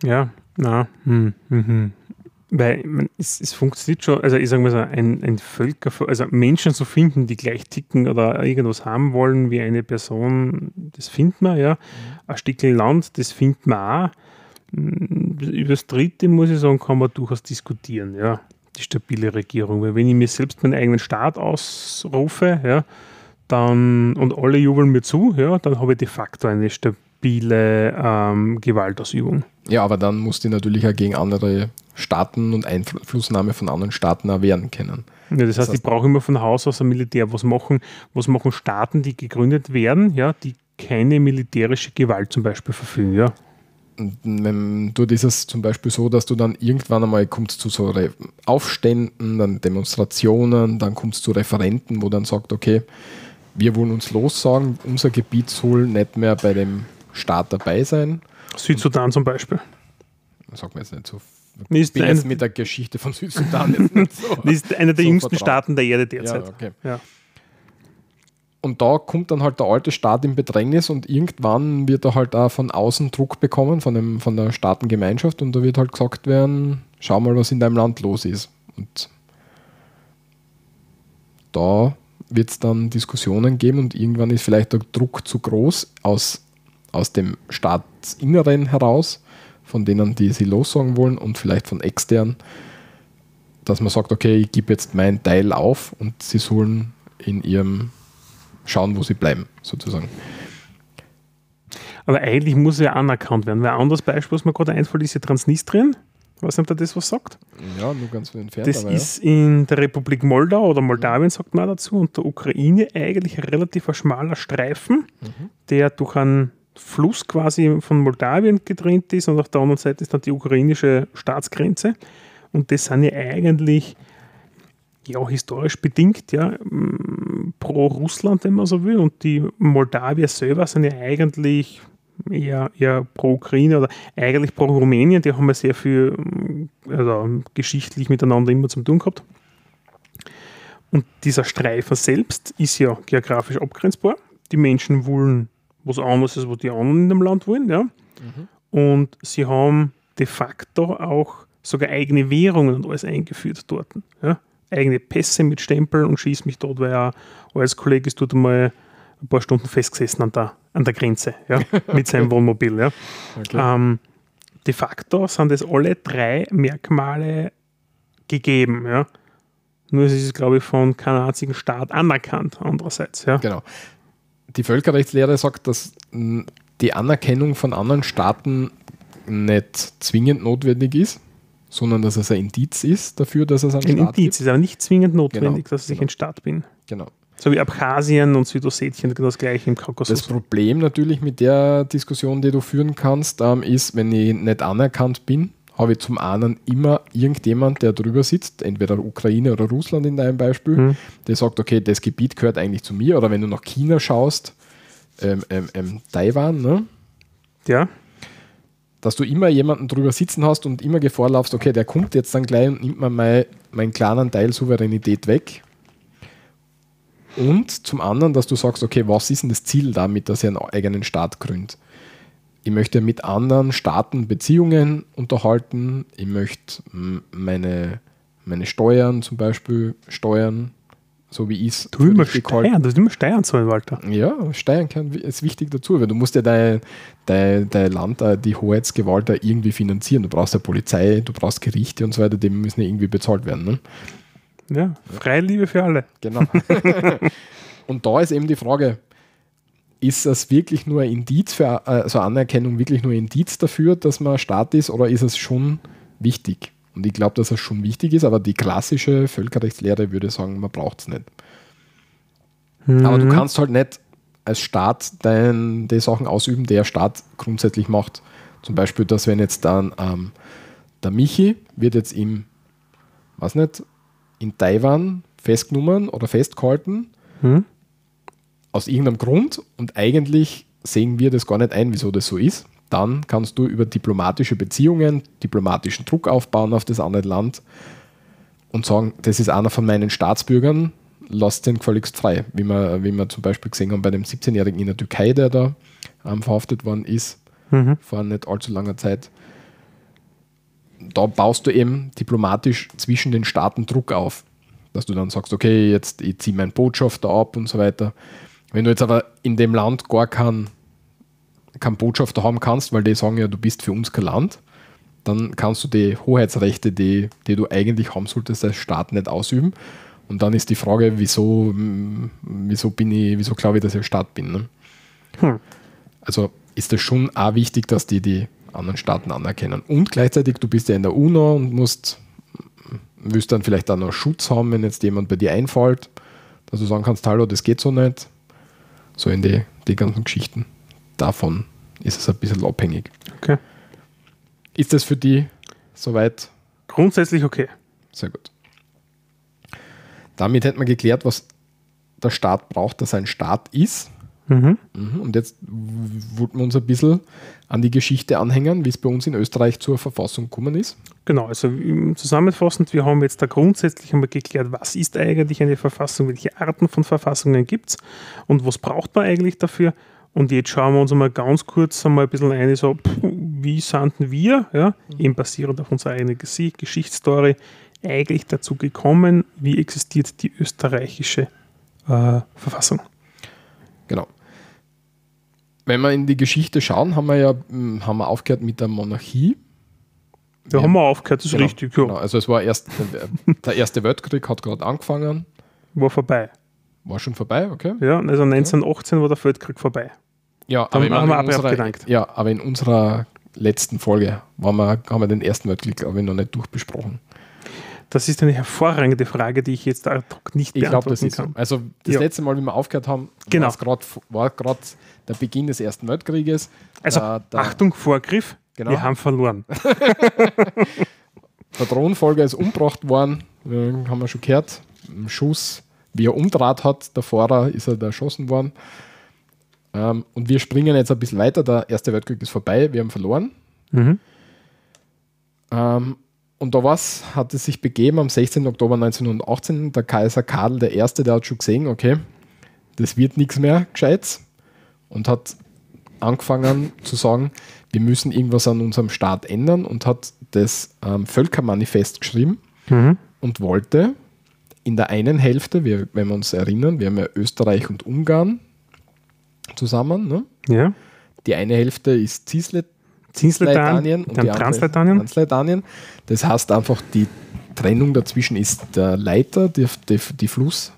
Ja, na, hm, hm, hm. Weil es, es funktioniert schon, also ich sage mal so, ein, ein Völker, also Menschen zu finden, die gleich ticken oder irgendwas haben wollen wie eine Person, das findet man, ja. Ein Stückchen Land, das findet man auch. Hm, Über das Dritte, muss ich sagen, kann man durchaus diskutieren, ja. Die stabile Regierung. Weil wenn ich mir selbst meinen eigenen Staat ausrufe, ja, dann und alle jubeln mir zu, ja, dann habe ich de facto eine stabile ähm, Gewaltausübung. Ja, aber dann musst du natürlich auch gegen andere Staaten und Einflussnahme von anderen Staaten auch wehren können. Ja, das, heißt, heißt- ich brauche immer von Haus aus ein Militär. Was machen, was machen Staaten, die gegründet werden, ja, die keine militärische Gewalt zum Beispiel verfügen, ja? Wenn, dort ist es zum Beispiel so, dass du dann irgendwann einmal kommst zu so Re Aufständen, dann Demonstrationen, dann kommst du zu Referenten, wo dann sagt, okay, wir wollen uns lossagen, unser Gebiet soll nicht mehr bei dem Staat dabei sein. Südsudan zum Beispiel. Sag mir jetzt nicht so. Ist bin jetzt mit der Geschichte von Südsudan jetzt nicht so. Ist einer der so jüngsten vertraut. Staaten der Erde Ja, derzeit. okay. Ja. und da kommt dann halt der alte Staat in Bedrängnis und irgendwann wird er halt auch von außen Druck bekommen, von, dem, von der Staatengemeinschaft und da wird halt gesagt werden, schau mal, was in deinem Land los ist. Und da wird es dann Diskussionen geben und irgendwann ist vielleicht der Druck zu groß aus, aus dem Staatsinneren heraus, von denen, die sie lossagen wollen und vielleicht von extern, dass man sagt, okay, ich gebe jetzt meinen Teil auf und sie sollen in ihrem schauen, wo sie bleiben, sozusagen. Aber eigentlich muss ja anerkannt werden. Weil ein anderes Beispiel, was mir gerade einfällt, ist ja Transnistrien. Weiß nicht, ob das was sagt. Ja, nur ganz entfernt. Das ist ja. in der Republik Moldau oder Moldawien, sagt man dazu, und der Ukraine eigentlich ein relativ schmaler Streifen, mhm. der durch einen Fluss quasi von Moldawien getrennt ist und auf der anderen Seite ist dann die ukrainische Staatsgrenze. Und das sind ja eigentlich ja, historisch bedingt, ja, pro Russland, wenn man so will. Und die Moldawier selber sind ja eigentlich eher, eher pro Ukraine oder eigentlich pro Rumänien. Die haben ja sehr viel also, geschichtlich miteinander immer zu tun gehabt. Und dieser Streifen selbst ist ja geografisch abgrenzbar. Die Menschen wollen was anderes, als was die anderen in dem Land wollen. Ja? Mhm. Und sie haben de facto auch sogar eigene Währungen und alles eingeführt dort. Ja? eigene Pässe mit Stempel und schießt mich dort, weil er als Kollege ist dort einmal ein paar Stunden festgesessen an der, an der Grenze ja, mit seinem Wohnmobil. Ja. Okay. Ähm, de facto sind es alle drei Merkmale gegeben. Ja. Nur es ist, glaube ich, von keinem einzigen Staat anerkannt, andererseits. Ja. Genau. Die Völkerrechtslehre sagt, dass die Anerkennung von anderen Staaten nicht zwingend notwendig ist sondern dass es ein Indiz ist dafür, dass es ein, ein Staat Indiz gibt. ist aber nicht zwingend notwendig, genau, dass ich genau. ein Staat bin. Genau. So wie Abkhazien und Südossetien, das gleiche im Kaukasus. Das Problem natürlich mit der Diskussion, die du führen kannst, ähm, ist, wenn ich nicht anerkannt bin, habe ich zum einen immer irgendjemand, der drüber sitzt, entweder Ukraine oder Russland in deinem Beispiel, hm. der sagt, okay, das Gebiet gehört eigentlich zu mir. Oder wenn du nach China schaust, ähm, ähm, ähm Taiwan, ne? Ja dass du immer jemanden drüber sitzen hast und immer Gefahr laufst, okay, der kommt jetzt dann gleich und nimmt mir mein, meinen kleinen Teil Souveränität weg. Und zum anderen, dass du sagst, okay, was ist denn das Ziel damit, dass er einen eigenen Staat gründet? Ich möchte mit anderen Staaten Beziehungen unterhalten. Ich möchte meine, meine Steuern zum Beispiel steuern so wie ich es. Du immer Steuern, du immer Steuern zahlen, Walter. Ja, Steuern ist wichtig dazu, weil du musst ja dein, dein, dein Land, äh, die Hoheitsgewalt irgendwie finanzieren. Du brauchst ja Polizei, du brauchst Gerichte und so weiter, die müssen ja irgendwie bezahlt werden. Ne? Ja, freie Liebe für alle. Genau. und da ist eben die Frage, ist das wirklich nur ein Indiz für, also Anerkennung wirklich nur ein Indiz dafür, dass man Staat ist oder ist es schon wichtig? Und ich glaube, dass es schon wichtig ist, aber die klassische Völkerrechtslehre würde sagen, man braucht es nicht. Mhm. Aber du kannst halt nicht als Staat dein, die Sachen ausüben, die der Staat grundsätzlich macht. Zum Beispiel, dass wenn jetzt dann ähm, der Michi wird jetzt im, was nicht, in Taiwan festgenommen oder festgehalten, mhm. Aus irgendeinem Grund und eigentlich sehen wir das gar nicht ein, wieso das so ist dann kannst du über diplomatische Beziehungen, diplomatischen Druck aufbauen auf das andere Land und sagen, das ist einer von meinen Staatsbürgern, lasst den gefälligst frei. Wie wir, wie wir zum Beispiel gesehen haben bei dem 17-Jährigen in der Türkei, der da ähm, verhaftet worden ist, mhm. vor nicht allzu langer Zeit. Da baust du eben diplomatisch zwischen den Staaten Druck auf, dass du dann sagst, okay, jetzt ich ziehe meinen Botschafter ab und so weiter. Wenn du jetzt aber in dem Land gar keinen keinen Botschafter haben kannst, weil die sagen ja, du bist für uns kein Land, dann kannst du die Hoheitsrechte, die, die du eigentlich haben solltest als Staat, nicht ausüben. Und dann ist die Frage, wieso, wieso bin ich, wieso glaube ich, dass ich Staat bin. Ne? Hm. Also ist es schon auch wichtig, dass die die anderen Staaten anerkennen. Und gleichzeitig, du bist ja in der UNO und musst, willst dann vielleicht auch noch Schutz haben, wenn jetzt jemand bei dir einfällt, dass du sagen kannst, hallo, das geht so nicht. So in die, die ganzen Geschichten davon ist es ein bisschen abhängig. Okay. Ist das für die soweit? Grundsätzlich okay. Sehr gut. Damit hätten wir geklärt, was der Staat braucht, dass ein Staat ist. Mhm. Mhm. Und jetzt wollten wir uns ein bisschen an die Geschichte anhängen, wie es bei uns in Österreich zur Verfassung gekommen ist. Genau, also zusammenfassend, wir haben jetzt da grundsätzlich einmal geklärt, was ist eigentlich eine Verfassung, welche Arten von Verfassungen gibt es und was braucht man eigentlich dafür. Und jetzt schauen wir uns einmal ganz kurz einmal ein bisschen ein, so, wie sind wir, ja, eben basierend auf unserer eigenen Geschichtsstory, eigentlich dazu gekommen, wie existiert die österreichische äh, Verfassung. Wenn wir in die Geschichte schauen, haben wir ja hm, haben wir aufgehört mit der Monarchie. Da ja, haben wir aufgehört, das ist genau, richtig. Ja. Genau. Also es war erst der Erste Weltkrieg hat gerade angefangen. War vorbei. War schon vorbei, okay. Ja, also 1918 war der Weltkrieg vorbei. Ja, aber, haben, wir unserer, ja, aber in unserer letzten Folge wir, haben wir den Ersten Weltkrieg, glaube ich, noch nicht durchbesprochen. Das ist eine hervorragende Frage, die ich jetzt ad hoc nicht ich beantworten glaub, das kann. So. Also das ja. letzte Mal, wie wir aufgehört haben, genau. war gerade der Beginn des Ersten Weltkrieges. Also äh, Achtung, Vorgriff, genau. wir haben verloren. der Thronfolger ist umgebracht worden, haben wir schon gehört. Im Schuss, wie er umdraht hat, der Fahrer ist er da erschossen worden. Ähm, und wir springen jetzt ein bisschen weiter. Der Erste Weltkrieg ist vorbei, wir haben verloren. Mhm. Ähm, und da was hat es sich begeben am 16. Oktober 1918. Der Kaiser Karl I., der hat schon gesehen, okay, das wird nichts mehr Gescheites und hat angefangen zu sagen, wir müssen irgendwas an unserem Staat ändern und hat das ähm, Völkermanifest geschrieben mhm. und wollte in der einen Hälfte, wir, wenn wir uns erinnern, wir haben ja Österreich und Ungarn zusammen. Ne? Ja. Die eine Hälfte ist Cislet Cisletanien und die Transletanien. Transletanien. Das heißt einfach, die Trennung dazwischen ist der Leiter, die, die, die Fluss,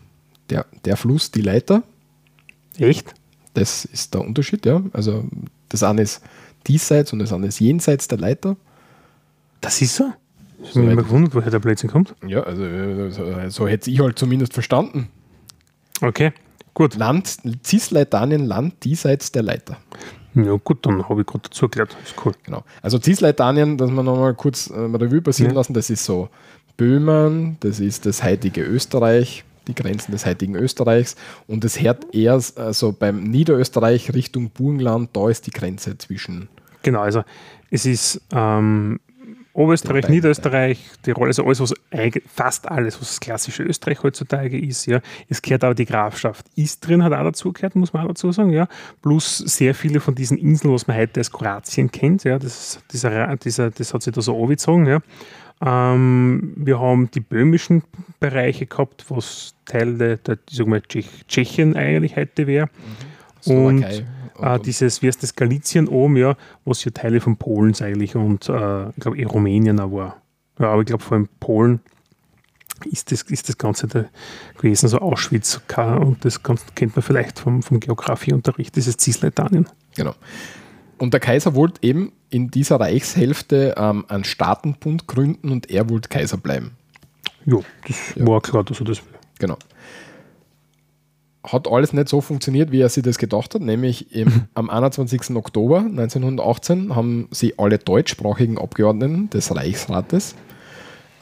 der, der Fluss, die Leiter. Echt? Das ist der Unterschied, ja. Also das eine ist diesseits und das andere ist jenseits der Leiter. Das ist so? Ich habe mich immer gewundert, woher der Blödsinn kommt. Ja, also so, so hätte ich halt zumindest verstanden. Okay, gut. Land, Cisleitanien, Land diesseits der Leiter. Ja, gut, dann habe ich gerade dazu erklärt. Ist cool. Genau. Also Cisleitanien, dass wir nochmal kurz äh, Revue passieren ja. lassen, das ist so Böhmen, das ist das heutige Österreich, die Grenzen des heutigen Österreichs und es hört eher also beim Niederösterreich Richtung Burgenland, da ist die Grenze zwischen. Genau, also es ist ähm, Oberösterreich, Niederösterreich, Tirol, also alles, was fast alles, was das klassische Österreich heutzutage ist, ja. Es gehört aber die Grafschaft Istrien hat auch dazu gehört, muss man auch dazu sagen, ja. Plus sehr viele von diesen Inseln, was man heute als Kroatien kennt, ja. Das, dieser, dieser, das hat sich da so angezogen, ja. Ähm, wir haben die böhmischen Bereiche gehabt, was Teil der, der Tschechien eigentlich heute wäre. Mhm. Und äh, dieses, wie heißt das, Galizien oben, ja, was ja Teile von Polen eigentlich und äh, ich glaube, eh Rumänien auch war. Ja, aber ich glaube, vor allem Polen ist das, ist das Ganze da gewesen, so Auschwitz und das kennt man vielleicht vom, vom Geografieunterricht, dieses Cisleitanien. Genau. Und der Kaiser wollte eben in dieser Reichshälfte ähm, einen Staatenbund gründen und er wollte Kaiser bleiben. Ja, das ja. war klar, dass er das will. Genau hat alles nicht so funktioniert, wie er sich das gedacht hat. Nämlich im, mhm. am 21. Oktober 1918 haben sie alle deutschsprachigen Abgeordneten des Reichsrates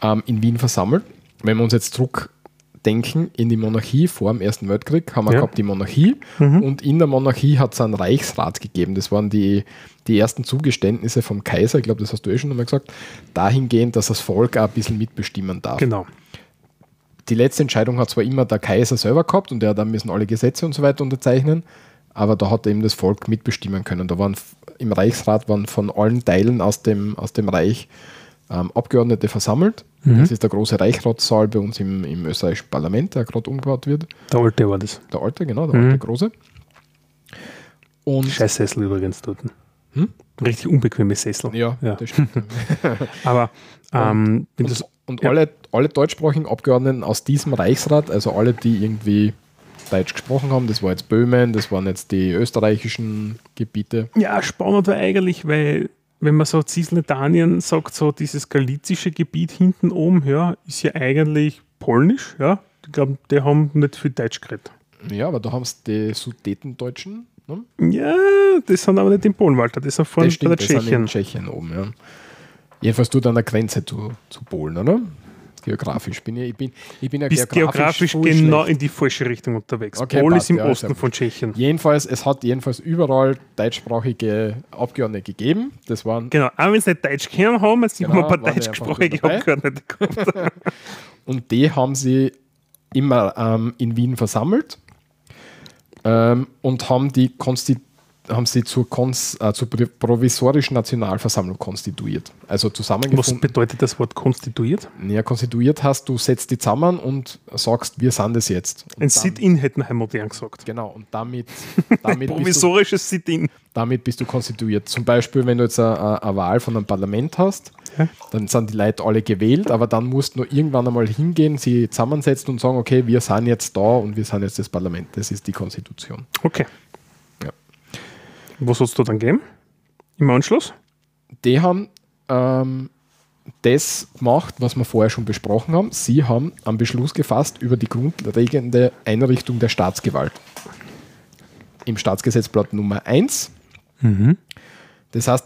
ähm, in Wien versammelt. Wenn wir uns jetzt zurückdenken in die Monarchie vor dem Ersten Weltkrieg, haben wir ja. gehabt die Monarchie mhm. und in der Monarchie hat es einen Reichsrat gegeben. Das waren die, die ersten Zugeständnisse vom Kaiser, ich glaube, das hast du eh schon einmal gesagt, dahingehend, dass das Volk auch ein bisschen mitbestimmen darf. Genau die letzte Entscheidung hat zwar immer der Kaiser selber gehabt und der da müssen alle Gesetze und so weiter unterzeichnen, aber da hat eben das Volk mitbestimmen können. Da waren im Reichsrat waren von allen Teilen aus dem, aus dem Reich ähm, Abgeordnete versammelt. Mhm. Das ist der große Reichsratssaal bei uns im, im österreichischen Parlament, der gerade umgebaut wird. Der alte war das. Der alte, genau, der mhm. alte große. Und Scheiß Sessel übrigens dort. Hm? Richtig unbequeme Sessel. Ja, ja. das stimmt. aber ähm, wenn und, und ja. alle, alle deutschsprachigen Abgeordneten aus diesem Reichsrat, also alle, die irgendwie Deutsch gesprochen haben, das war jetzt Böhmen, das waren jetzt die österreichischen Gebiete. Ja, spannend war eigentlich, weil wenn man so Cisletanien sagt, so dieses galizische Gebiet hinten oben, ja, ist ja eigentlich polnisch, ja. Ich glaube, die haben nicht viel Deutsch geredet. Ja, aber da haben es die Sudetendeutschen. Ne? Ja, das sind aber nicht in Polen, Walter, das sind von bei der Tschechien. Tschechien oben, ja. Jedenfalls tut an der Grenze zu, zu Polen, oder? geografisch. Bin ich, ich, bin, ich bin ja Bist geografisch, voll genau schlecht. in die falsche Richtung unterwegs. Okay, Pol passt, ist im ja, Osten von Tschechien. Jedenfalls, es hat jedenfalls überall deutschsprachige Abgeordnete gegeben. Das waren Genau, auch wenn sie nicht Deutsch kennen haben, sind Genau, wir ein paar deutschsprachige. Abgeordnete gehabt. Und die haben sie immer ähm, in Wien versammelt ähm, und haben, die Konsti haben sie zur, Kons äh, zur provisorischen Nationalversammlung konstituiert. Also Was zusammengefunden. bedeutet das Wort konstituiert? Ja, konstituiert hast, du setzt die zusammen und sagst, wir sind es jetzt. Und Ein Sit-In hätten wir modern gesagt. Genau, und damit, damit, bist du, Provisorisches Sit-In. damit bist du konstituiert. Zum Beispiel, wenn du jetzt eine, eine Wahl von einem Parlament hast, Ja. dann sind die Leute alle gewählt, aber dann musst du irgendwann einmal hingehen, sie zusammensetzen und sagen, okay, wir sind jetzt da und wir sind jetzt das Parlament. Das ist die Konstitution. Okay. Was soll es da dann geben? Im Anschluss? Die haben ähm, das gemacht, was wir vorher schon besprochen haben. Sie haben einen Beschluss gefasst über die grundlegende Einrichtung der Staatsgewalt. Im Staatsgesetzblatt Nummer 1. Das heißt,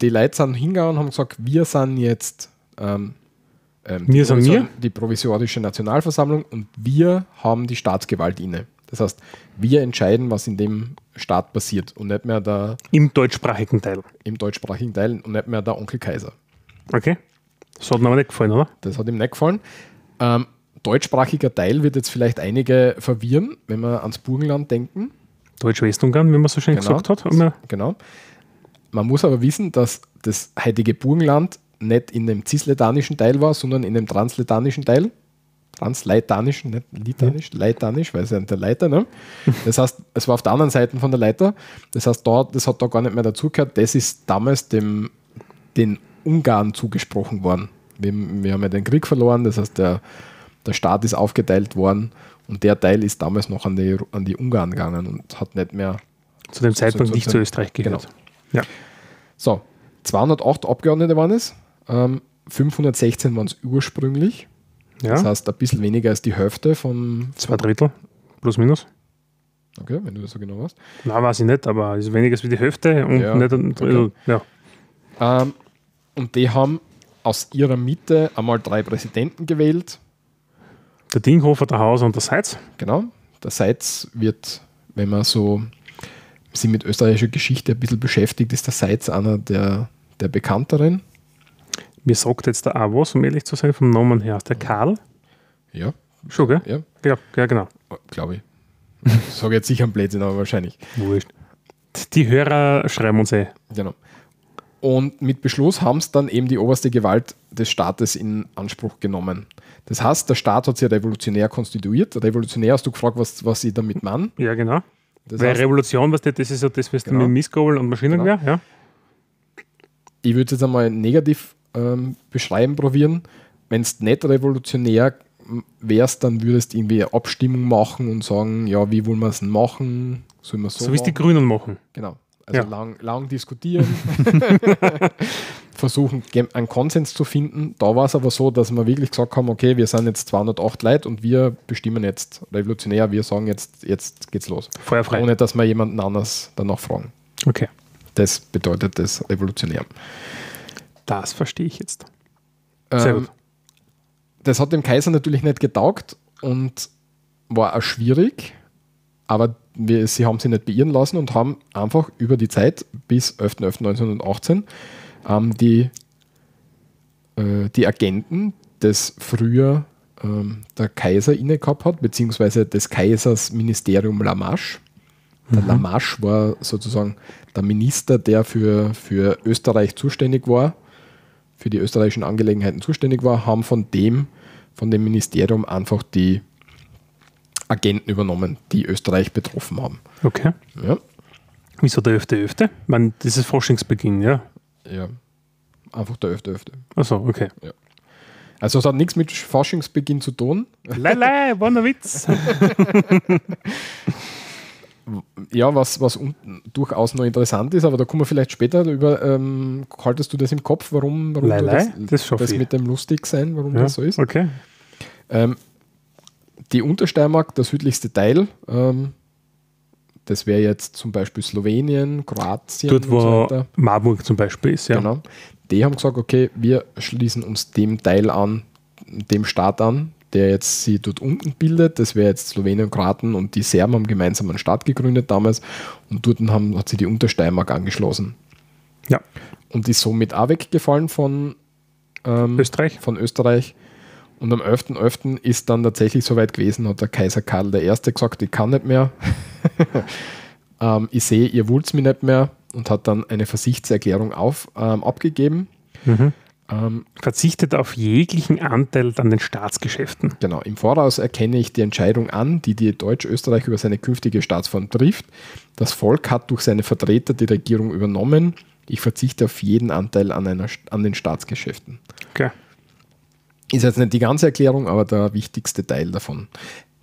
die Leute sind hingegangen und haben gesagt, wir sind jetzt ähm, ähm, die Wir sind Provisor- wir? die provisorische Nationalversammlung und wir haben die Staatsgewalt inne. Das heißt, wir entscheiden, was in dem Staat passiert und nicht mehr der, Im deutschsprachigen Teil. im deutschsprachigen Teil und nicht mehr der Onkel Kaiser. Okay. Das hat mir aber nicht gefallen, oder? Das hat ihm nicht gefallen. Ähm, deutschsprachiger Teil wird jetzt vielleicht einige verwirren, wenn wir ans Burgenland denken. Deutsch-Westungarn, wie man so schön gesagt hat. Wir- Genau. Man muss aber wissen, dass das heutige Burgenland nicht in dem cisletanischen Teil war, sondern in dem transletanischen Teil. Transleitanischen, nicht litanisch, leitanisch, weil es ja der Leiter, ne? Das heißt, es war auf der anderen Seite von der Leiter. Das heißt, da, das hat da gar nicht mehr dazugehört. Das ist damals dem, den Ungarn zugesprochen worden. Wir, wir haben ja den Krieg verloren, das heißt, der, der Staat ist aufgeteilt worden und der Teil ist damals noch an die, an die Ungarn gegangen und hat nicht mehr zu dem Zeitpunkt so- nicht so- zu Österreich gehört. Genau. Ja. So, 208 Abgeordnete waren es. Ähm, 516 waren es ursprünglich. Ja. Das heißt, ein bisschen weniger als die Hälfte von. Zwei Drittel. Plus minus. Okay, wenn du das so genau weißt. Nein, weiß ich nicht, aber ist weniger als die Hälfte und Ja, nicht ein Drittel. Ja. Ähm, und die haben aus ihrer Mitte einmal drei Präsidenten gewählt. Der Dinghofer, der Hauser und der Seitz. Genau. Der Seitz wird, wenn man so sich mit österreichischer Geschichte ein bisschen beschäftigt, ist der Seitz einer der, der bekannteren. Mir sagt jetzt der auch was, um ehrlich zu sein, vom Namen her. Der Karl. Ja, Schon, gell? ja, Ja, ja genau. glaube ich. Ich sage jetzt sicher einen Blödsinn, aber wahrscheinlich. Wurscht. Die Hörer schreiben uns eh. Genau. Und mit Beschluss haben es dann eben die oberste Gewalt des Staates in Anspruch genommen. Das heißt, der Staat hat sich revolutionär konstituiert. Revolutionär hast du gefragt, was, was ich damit meine. Ja, genau. Das Weil heißt, Revolution, was das ist ja das, was du Genau. mit Missgabel und Maschinengewehr, ja? ich würde es jetzt einmal negativ ähm, beschreiben, probieren. Wenn es nicht revolutionär wärst, dann würdest du irgendwie eine Abstimmung machen und sagen, ja, wie wollen wir es machen? Sollen wir so, So wie es die? Grünen machen. Genau. Also Ja. lang, lang diskutieren, versuchen, einen Konsens zu finden. Da war es aber so, dass wir wirklich gesagt haben, okay, wir sind jetzt 208 Leute und wir bestimmen jetzt revolutionär, wir sagen jetzt, jetzt geht's los. Feuerfrei. Ohne dass wir jemanden anders danach fragen. Okay. Das bedeutet das revolutionär. Das verstehe ich jetzt. Sehr Ähm, gut. das hat dem Kaiser natürlich nicht getaugt und war auch schwierig, aber wir, sie haben sich nicht beirren lassen und haben einfach über die Zeit bis 11.11.1918 ähm, die, äh, die Agenten des früher ähm, der Kaiser inne gehabt hat, beziehungsweise des Kaisers Ministerium Lamache. Der Lamache war sozusagen der Minister, der für, für Österreich zuständig war, für die österreichischen Angelegenheiten zuständig war, haben von dem, von dem Ministerium einfach die Agenten übernommen, die Österreich betroffen haben. Okay. Ja, Wieso der Öfte Öfte? Ich meine, das ist Forschungsbeginn, ja. ja. Einfach der öfter öfter. Achso, okay. Also es hat nichts mit Forschungsbeginn zu tun. Lei, war ein Witz. Ja, was, was durchaus noch interessant ist, aber da kommen wir vielleicht später über. Ähm, haltest du das im Kopf, warum, warum das, das das mit dem Lustigsein, warum Ja, das so ist? Okay. Ähm, die Untersteiermark, der südlichste Teil, ähm, das wäre jetzt zum Beispiel Slowenien, Kroatien Dort, und so wo. Marburg zum Beispiel ist, ja. Genau. Die haben gesagt, okay, wir schließen uns dem Teil an, dem Staat an, der jetzt sie dort unten bildet. Das wäre jetzt Slowenien, Kroaten und die Serben haben gemeinsam einen Staat gegründet damals und dort haben, hat sie die Untersteiermark angeschlossen. Ja. Und ist somit auch weggefallen von ähm, Österreich. Von Österreich. Und am 11.11. .11. ist dann tatsächlich soweit gewesen, hat der Kaiser Karl I. gesagt, ich kann nicht mehr. ähm, ich sehe, ihr wollt mir nicht mehr und hat dann eine Versichtserklärung auf, ähm, abgegeben. Mhm. Ähm, Verzichtet auf jeglichen Anteil an den Staatsgeschäften. Genau, im Voraus erkenne ich die Entscheidung an, die die Deutsch-Österreich über seine künftige Staatsform trifft. Das Volk hat durch seine Vertreter die Regierung übernommen. Ich verzichte auf jeden Anteil an, einer, an den Staatsgeschäften. Okay. Ist jetzt nicht die ganze Erklärung, aber der wichtigste Teil davon.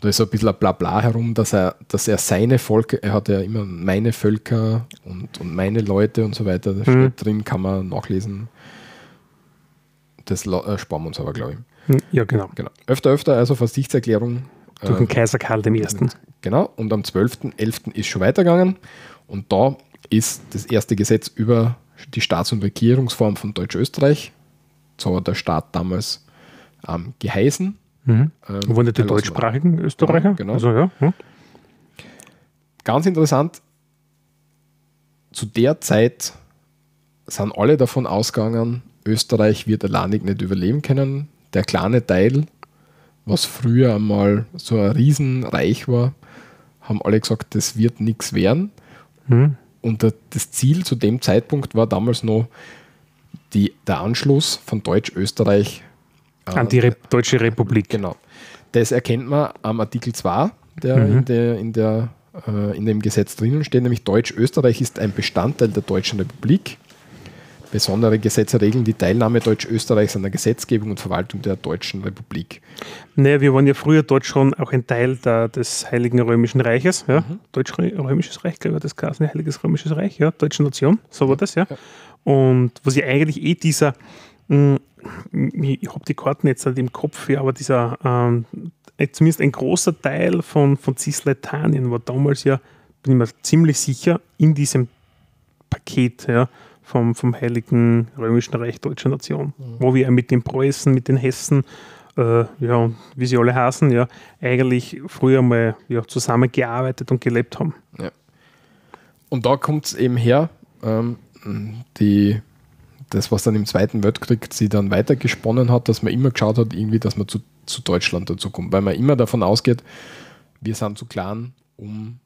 Da ist so ein bisschen ein Blabla herum, dass er, dass er seine Volker, er hat ja immer meine Völker und, und meine Leute und so weiter, da mhm. steht drin, kann man nachlesen. Das äh, sparen wir uns aber, glaube ich. Hm, ja, genau. genau. Öfter, öfter, also Versichtserklärung. Durch den äh, Kaiser Karl I. Genau, und am 12.11. ist schon weitergegangen und da ist das erste Gesetz über die Staats- und Regierungsform von Deutsch-Österreich. So hat der Staat damals ähm, geheißen. Mhm. Ähm, Wo nicht die deutschsprachigen Österreicher? Ja, genau. Also, ja. Hm. Ganz interessant, zu der Zeit sind alle davon ausgegangen, Österreich wird alleinig nicht überleben können. Der kleine Teil, was früher einmal so ein Riesenreich war, haben alle gesagt, das wird nichts werden. Mhm. Und das Ziel zu dem Zeitpunkt war damals noch die, der Anschluss von Deutsch-Österreich an die Re Deutsche Republik. Genau. Das erkennt man am Artikel 2, der, mhm. in, der, in, der, äh, in dem Gesetz drinnen steht, nämlich Deutsch-Österreich ist ein Bestandteil der Deutschen Republik. Besondere Gesetze regeln die Teilnahme Deutsch-Österreichs an der Gesetzgebung und Verwaltung der Deutschen Republik. Naja, wir waren ja früher dort schon auch ein Teil der, des Heiligen Römischen Reiches. Ja? Mhm. Deutsch-Römisches Reich, glaube ich, das gab Heiliges Römisches Reich, ja, Deutsche Nation, so war das, ja. ja. Und was ja eigentlich eh dieser, mh, hm, ich habe die Karten jetzt nicht im Kopf, ja, aber dieser, ähm, zumindest ein großer Teil von, von Cisleitanien war damals ja, bin ich mir ziemlich sicher, in diesem Paket, ja vom, vom Heiligen Römischen Reich Deutscher Nation, mhm. wo wir mit den Preußen, mit den Hessen, äh, ja, wie sie alle heißen, ja, eigentlich früher mal ja, zusammengearbeitet und gelebt haben. Ja. Und da kommt es eben her, ähm, die, das, was dann im Zweiten Weltkrieg sie dann weitergesponnen hat, dass man immer geschaut hat, irgendwie, dass man zu, zu Deutschland dazu kommt, weil man immer davon ausgeht, wir sind zu klein, um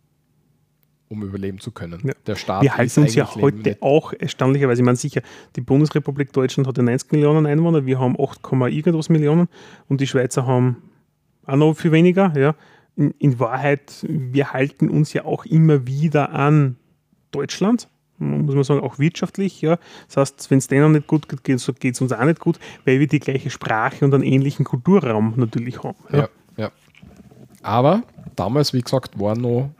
um überleben zu können. Ja. Der Staat Wir halten uns ja heute nicht. auch erstaunlicherweise, ich meine sicher, die Bundesrepublik Deutschland hat ja 90 Millionen Einwohner, wir haben 8, irgendwas Millionen und die Schweizer haben auch noch viel weniger. Ja. In, in Wahrheit, wir halten uns ja auch immer wieder an Deutschland muss man sagen, auch wirtschaftlich. Ja. Das heißt, wenn es denen nicht gut geht, so geht es uns auch nicht gut, weil wir die gleiche Sprache und einen ähnlichen Kulturraum natürlich haben. Ja, ja. ja. Aber damals, wie gesagt, war noch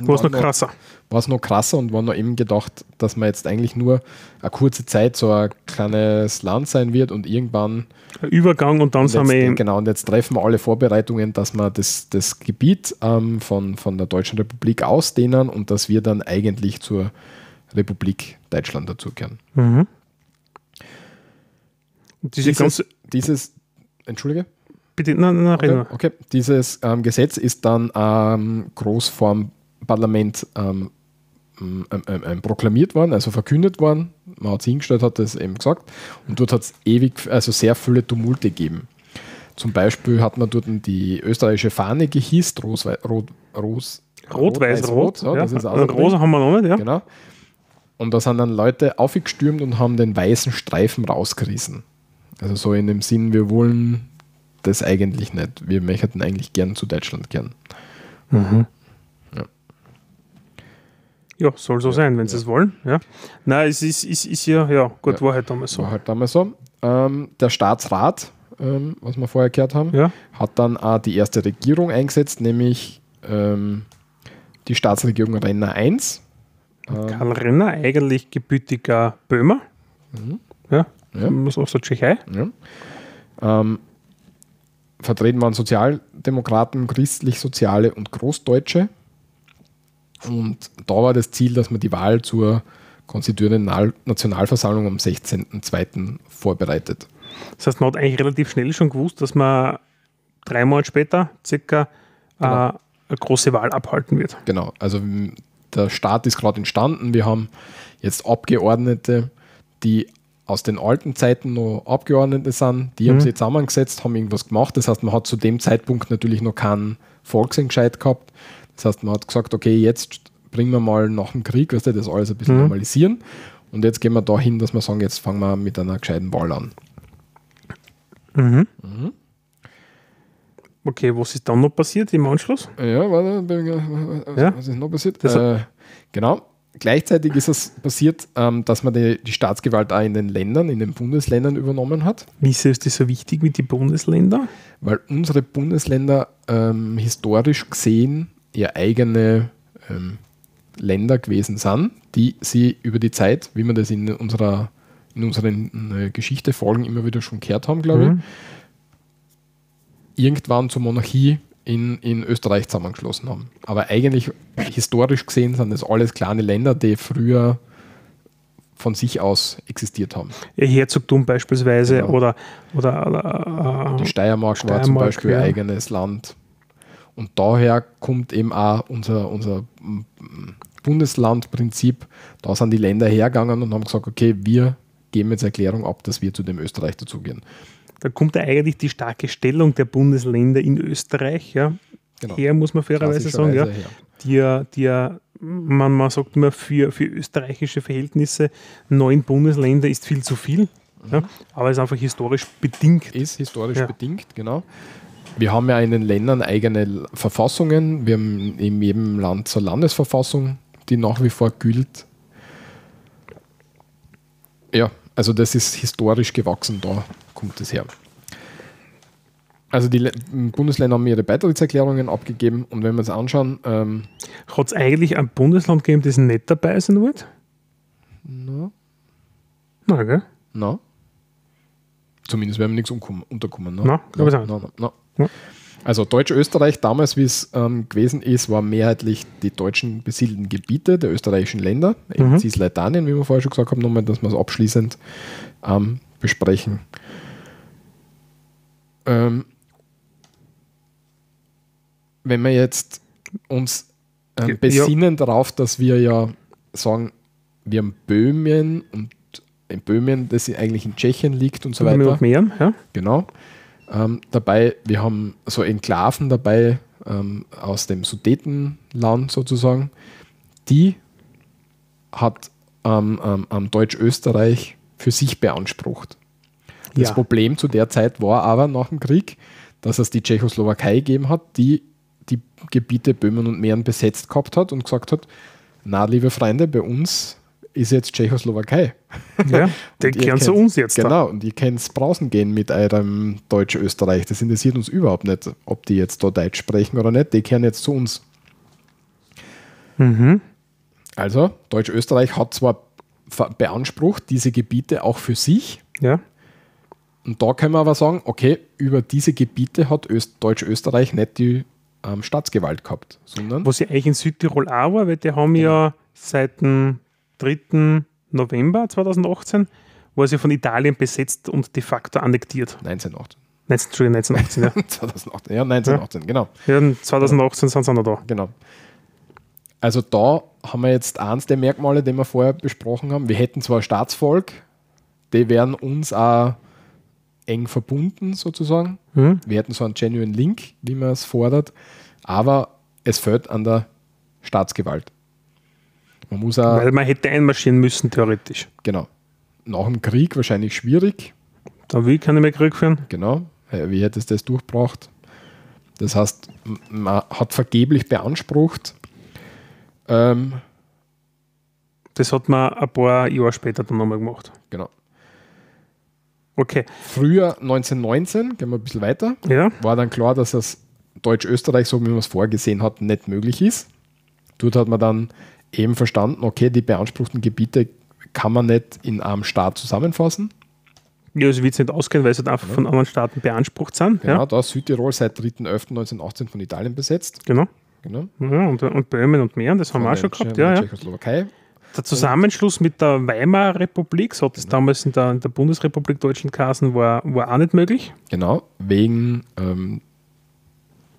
war es noch krasser. War es noch krasser und war noch eben gedacht, dass man jetzt eigentlich nur eine kurze Zeit so ein kleines Land sein wird und irgendwann. Ein Übergang und dann sind wir. Genau, und jetzt treffen wir alle Vorbereitungen, dass wir das, das Gebiet ähm, von, von der Deutschen Republik ausdehnen und dass wir dann eigentlich zur Republik Deutschland dazugehören. Mhm. Diese dieses, dieses, Entschuldige? Bitte, nein, nein, okay, okay. Dieses ähm, Gesetz ist dann ähm, Großform Parlament ähm, ähm, ähm, ähm, proklamiert worden, also verkündet worden. Man hat es hingestellt, hat es eben gesagt. Und dort hat es ewig, also sehr viele Tumulte gegeben. Zum Beispiel hat man dort die österreichische Fahne gehisst, Ros, Rot, Ros, Rot, Weiß, Rot. Ja, das ist auch also Rosa haben wir noch nicht, ja. Genau. Und da sind dann Leute aufgestürmt und haben den weißen Streifen rausgerissen. Also so in dem Sinn, wir wollen das eigentlich nicht. Wir möchten eigentlich gern zu Deutschland gern. Mhm. Ja, soll so sein, wenn sie es wollen. Ja. Nein, es ist, ist, ist ja, ja, gut, war halt damals so. War halt damals so. Ähm, der Staatsrat, ähm, was wir vorher gehört haben, hat dann auch die erste Regierung eingesetzt, nämlich ähm, die Staatsregierung Renner 1. Ähm, Karl Renner, eigentlich gebürtiger Böhmer. Mhm. Ja, ja. muss auch so Tschechei. Ja. Ähm, vertreten waren Sozialdemokraten, christlich-soziale und Großdeutsche. Und da war das Ziel, dass man die Wahl zur konstituierenden Nationalversammlung am 16.02. vorbereitet. Das heißt, man hat eigentlich relativ schnell schon gewusst, dass man drei Monate später circa Genau. äh, eine große Wahl abhalten wird. Genau, also der Staat ist gerade entstanden. Wir haben jetzt Abgeordnete, die aus den alten Zeiten noch Abgeordnete sind, die haben Mhm. sich zusammengesetzt, haben irgendwas gemacht. Das heißt, man hat zu dem Zeitpunkt natürlich noch keinen Volksentscheid gehabt. Das heißt, man hat gesagt, okay, jetzt bringen wir mal nach dem Krieg, weißt du, das alles ein bisschen Mhm. normalisieren. Und jetzt gehen wir dahin, dass wir sagen, jetzt fangen wir mit einer gescheiten Wahl an. Mhm. Okay, was ist dann noch passiert im Anschluss? Ja, warte, was, Ja. ist noch passiert? Äh, genau. Gleichzeitig ist es passiert, ähm, dass man die, die Staatsgewalt auch in den Ländern, in den Bundesländern übernommen hat, Wieso ist das so wichtig mit den Bundesländern? weil unsere Bundesländer ähm, historisch gesehen eher eigene ähm, Länder gewesen sind, die sie über die Zeit, wie wir das in unserer in unseren äh, Geschichte-Folgen immer wieder schon gehört haben, glaube ich, Mhm. irgendwann zur Monarchie in, in Österreich zusammengeschlossen haben. Aber eigentlich historisch gesehen sind das alles kleine Länder, die früher von sich aus existiert haben. Ihr Herzogtum beispielsweise Genau. oder, oder, oder Die äh, Steiermark, war zum Steiermark, Beispiel ja. eigenes Land. Und daher kommt eben auch unser, unser mm, Bundeslandprinzip. Da sind die Länder hergegangen und haben gesagt, okay, wir geben jetzt Erklärung ab, dass wir zu dem Österreich dazugehen. da kommt ja eigentlich die starke Stellung der Bundesländer in Österreich ja, Genau. her, muss man fairerweise sagen. Ja, die ja, die ja man, man sagt immer, für, für österreichische Verhältnisse neun Bundesländer ist viel zu viel. Ja, aber ist einfach historisch bedingt. Ist historisch Ja. bedingt, genau. Wir haben ja in den Ländern eigene Verfassungen. Wir haben in jedem Land eine Landesverfassung, die nach wie vor gilt. Ja, also das ist historisch gewachsen, da kommt es her. Also die Le- Bundesländer haben ihre Beitrittserklärungen abgegeben und wenn wir uns anschauen, ähm, Hat es eigentlich ein Bundesland gegeben, das nicht dabei sein wollte? na, Nein, gell? na, zumindest werden wir nichts unterkommen. Ne? Na, glaub ich auch na. Ja. Also Deutsch-Österreich damals, wie es ähm, gewesen ist, war mehrheitlich die deutschen besiedelten Gebiete der österreichischen Länder, eben Mhm. Cisleitanien, wie wir vorher schon gesagt haben, nochmal, dass wir es abschließend ähm, besprechen. Ähm, wenn wir jetzt uns ähm, Ja. besinnen darauf, dass wir ja sagen, wir haben Böhmen und in Böhmen, das eigentlich in Tschechien liegt und so weiter. Mähren, ja. Genau. Ähm, dabei, wir haben so Enklaven dabei ähm, aus dem Sudetenland sozusagen. Die hat ähm, ähm, ähm, Deutsch-Österreich für sich beansprucht. Das Ja. Problem zu der Zeit war aber nach dem Krieg, dass es die Tschechoslowakei gegeben hat, die die Gebiete Böhmen und Mähren besetzt gehabt hat und gesagt hat, na, liebe Freunde, bei uns ist jetzt Tschechoslowakei. ja. Die gehören zu uns jetzt. Da. Genau, und ihr könnt brausen gehen mit eurem Deutsch-Österreich. Das interessiert uns überhaupt nicht, ob die jetzt da Deutsch sprechen oder nicht. Die kehren jetzt zu uns. Mhm. Also, Deutsch-Österreich hat zwar beansprucht, diese Gebiete auch für sich. Ja. Und da können wir aber sagen, okay, über diese Gebiete hat Öst Deutsch-Österreich nicht die ähm, Staatsgewalt gehabt, sondern Was ja eigentlich in Südtirol auch war, weil die haben ja seit dem 3. November 2018 war sie von Italien besetzt und de facto annektiert. 1918. 19, Entschuldigung, 1918, ja. 2018, ja, 1918, genau. ja. und 2018 sind sie noch da. Genau. Also da haben wir jetzt eins der Merkmale, die wir vorher besprochen haben. Wir hätten zwar Staatsvolk, die wären uns auch eng verbunden sozusagen. Mhm. Wir hätten so einen genuine Link, wie man es fordert, aber es fehlt an der Staatsgewalt. Man muss auch, Weil man hätte einmarschieren müssen, theoretisch. genau, nach dem Krieg wahrscheinlich schwierig, Da will ich keine mehr Krieg führen. Genau. Äh, Wie hätte es das durchgebracht? Das heißt, man hat vergeblich beansprucht. Ähm, Das hat man ein paar Jahre später dann nochmal gemacht. genau. Okay, Früher 1919, gehen wir ein bisschen weiter, ja. war dann klar, dass das Deutsch-Österreich, so wie man es vorgesehen hat, nicht möglich ist. Dort hat man dann eben verstanden, okay, die beanspruchten Gebiete kann man nicht in einem Staat zusammenfassen. Ja, also wird es nicht ausgehen, weil sie halt einfach von anderen Staaten beansprucht sind. Genau, Ja, da ist Südtirol seit 3.11.1918 von Italien besetzt. genau. Genau. Ja, und, und Böhmen und Mähren, das haben wir auch schon Von gehabt. der Ja, ja. Tschechoslowakei. Der Zusammenschluss mit der Weimarer Republik, so hat es damals in der, in der Bundesrepublik Deutschland geheißen, war, war auch nicht möglich. Genau, wegen, ähm,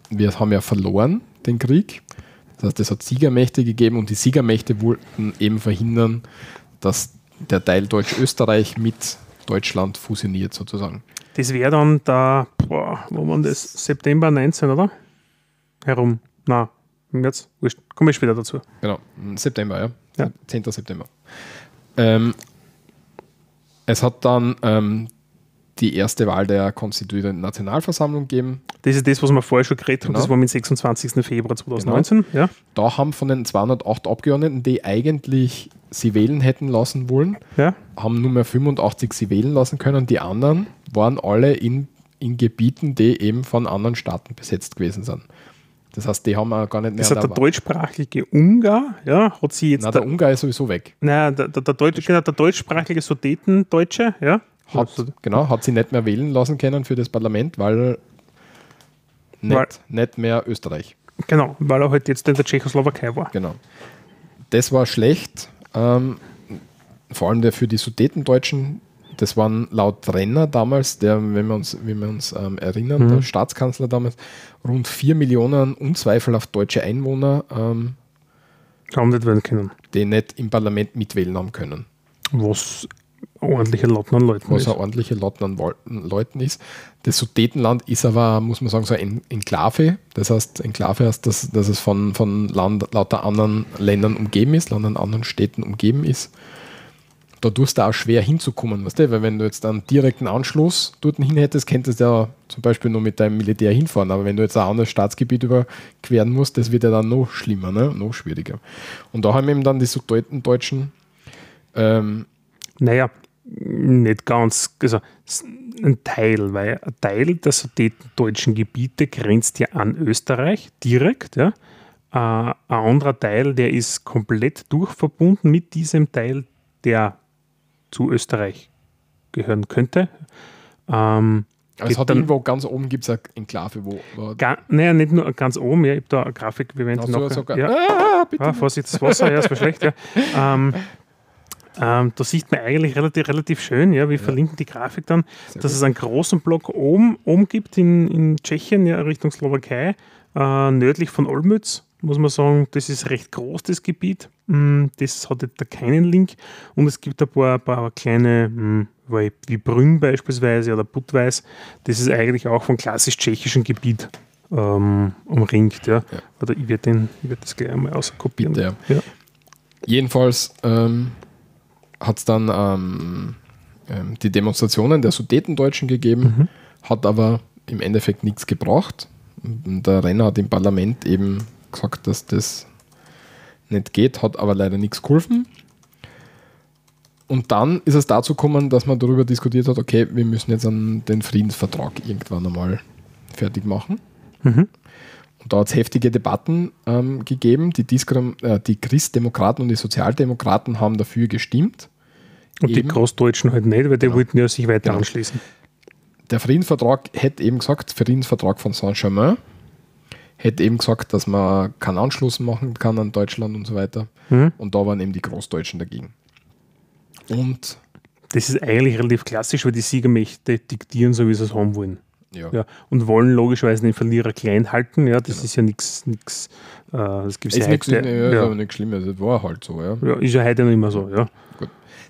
wir haben ja verloren den Krieg. Das heißt, es hat Siegermächte gegeben und die Siegermächte wollten eben verhindern, dass der Teil Deutsch-Österreich mit Deutschland fusioniert sozusagen. Das wäre dann der, boah, wo war das? September 19, oder? Herum. Na, wurscht. Komme ich später dazu. Genau, September, ja. Ja. 10. September. Ähm, es hat dann ähm, die erste Wahl der konstituierenden Nationalversammlung gegeben. Das ist das, was wir vorher schon geredet haben. Genau. Das war am 26. Februar 2019. Ja. Da haben von den 208 Abgeordneten, die eigentlich sie wählen hätten lassen wollen, ja. haben nur mehr 85 sie wählen lassen können. Die anderen waren alle in, in Gebieten, die eben von anderen Staaten besetzt gewesen sind. Das heißt, die haben auch gar nicht mehr. Das hat der deutschsprachige Ungar, ja, hat sie jetzt. Na, der Ungar ist sowieso weg. Nein, der, der, der, Deutsch, genau, der deutschsprachige Sudetendeutsche, ja. Hat, genau, hat sie nicht mehr wählen lassen können für das Parlament, weil nicht, Weil- nicht mehr Österreich. genau, weil er halt jetzt in der Tschechoslowakei war. Genau. Das war schlecht, ähm, vor allem der für die Sudetendeutschen. Das waren laut Renner damals, der, wenn wir uns, wenn wir uns ähm, erinnern, Mhm. der Staatskanzler damals, rund 4 Millionen unzweifelhaft deutsche Einwohner, ähm, Haben nicht werden können. die nicht im Parlament mitwählen haben können. Was ordentliche Latten an Leuten was ist. eine ordentliche Lot an Leuten ist. Das Sudetenland ist aber, muss man sagen, so ein Enklave. Das heißt, Enklave heißt, dass, dass es von, von Land, lauter anderen Ländern umgeben ist, lauter anderen Städten umgeben ist. Da tust du auch schwer hinzukommen, weißt du? Weil wenn du jetzt einen direkten Anschluss dort hin hättest, könntest du ja zum Beispiel nur mit deinem Militär hinfahren. Aber wenn du jetzt ein anderes Staatsgebiet überqueren musst, das wird ja dann noch schlimmer, ne? noch schwieriger. Und da haben eben dann die Sudetendeutschen ähm, Naja, nicht ganz. Also ein Teil, weil ein Teil der sudetendeutschen Gebiete grenzt ja an Österreich direkt. Ja. Äh, ein anderer Teil, der ist komplett durchverbunden mit diesem Teil, der zu Österreich gehören könnte. Ähm, Also es hat dann- irgendwo ganz oben gibt es eine Enklave, wo. wo ga, naja, nicht nur ganz oben, ja, ich habe da eine Grafik, wir werden nachher- sogar, ja, ah, bitte. Ah, Vorsicht, das Wasser, ja, das war schlecht, ja. Ähm, ähm, da sieht man eigentlich relativ, relativ schön, ja, wir verlinken die Grafik dann, Sehr dass gut. es einen großen Block oben, oben gibt in, in Tschechien, ja, Richtung Slowakei, äh, nördlich von Olmütz, muss man sagen, das ist recht groß, das Gebiet. Mm, Das hat da keinen Link und es gibt ein paar, paar kleine, mm, wie Brünn beispielsweise oder Budweis, das ist eigentlich auch von klassisch tschechischem Gebiet ähm, umringt. Ja. Ja. Oder ich werde werd das gleich einmal auskopieren. Bitte, Ja. Jedenfalls ähm, hat es dann ähm, ähm, die Demonstrationen der Sudetendeutschen gegeben, Mhm. hat aber im Endeffekt nichts gebracht. Und Der Renner hat im Parlament eben gesagt, dass das nicht geht, hat aber leider nichts geholfen. Und dann ist es dazu gekommen, dass man darüber diskutiert hat, okay, wir müssen jetzt an den Friedensvertrag irgendwann einmal fertig machen. Mhm. Und da hat es heftige Debatten ähm, gegeben. Die, äh, die Christdemokraten und die Sozialdemokraten haben dafür gestimmt. Und die Eben. Großdeutschen halt nicht, weil die Genau. wollten ja sich weiter Genau. anschließen. Der Friedensvertrag hätte eben gesagt, Friedensvertrag von Saint-Germain, hätte eben gesagt, dass man keinen Anschluss machen kann an Deutschland und so weiter. Mhm. Und da waren eben die Großdeutschen dagegen. Und Das ist eigentlich relativ klassisch, weil die Siegermächte diktieren, so wie sie es haben wollen. Ja, Ja. Und wollen logischerweise den Verlierer klein halten. Ja, das ist ja nichts, nichts, äh, das gibt es ist ja nichts heute. ja, ist Ja, aber nichts Schlimmes, es war halt so. Ja. ja, ist ja heute noch immer so, ja.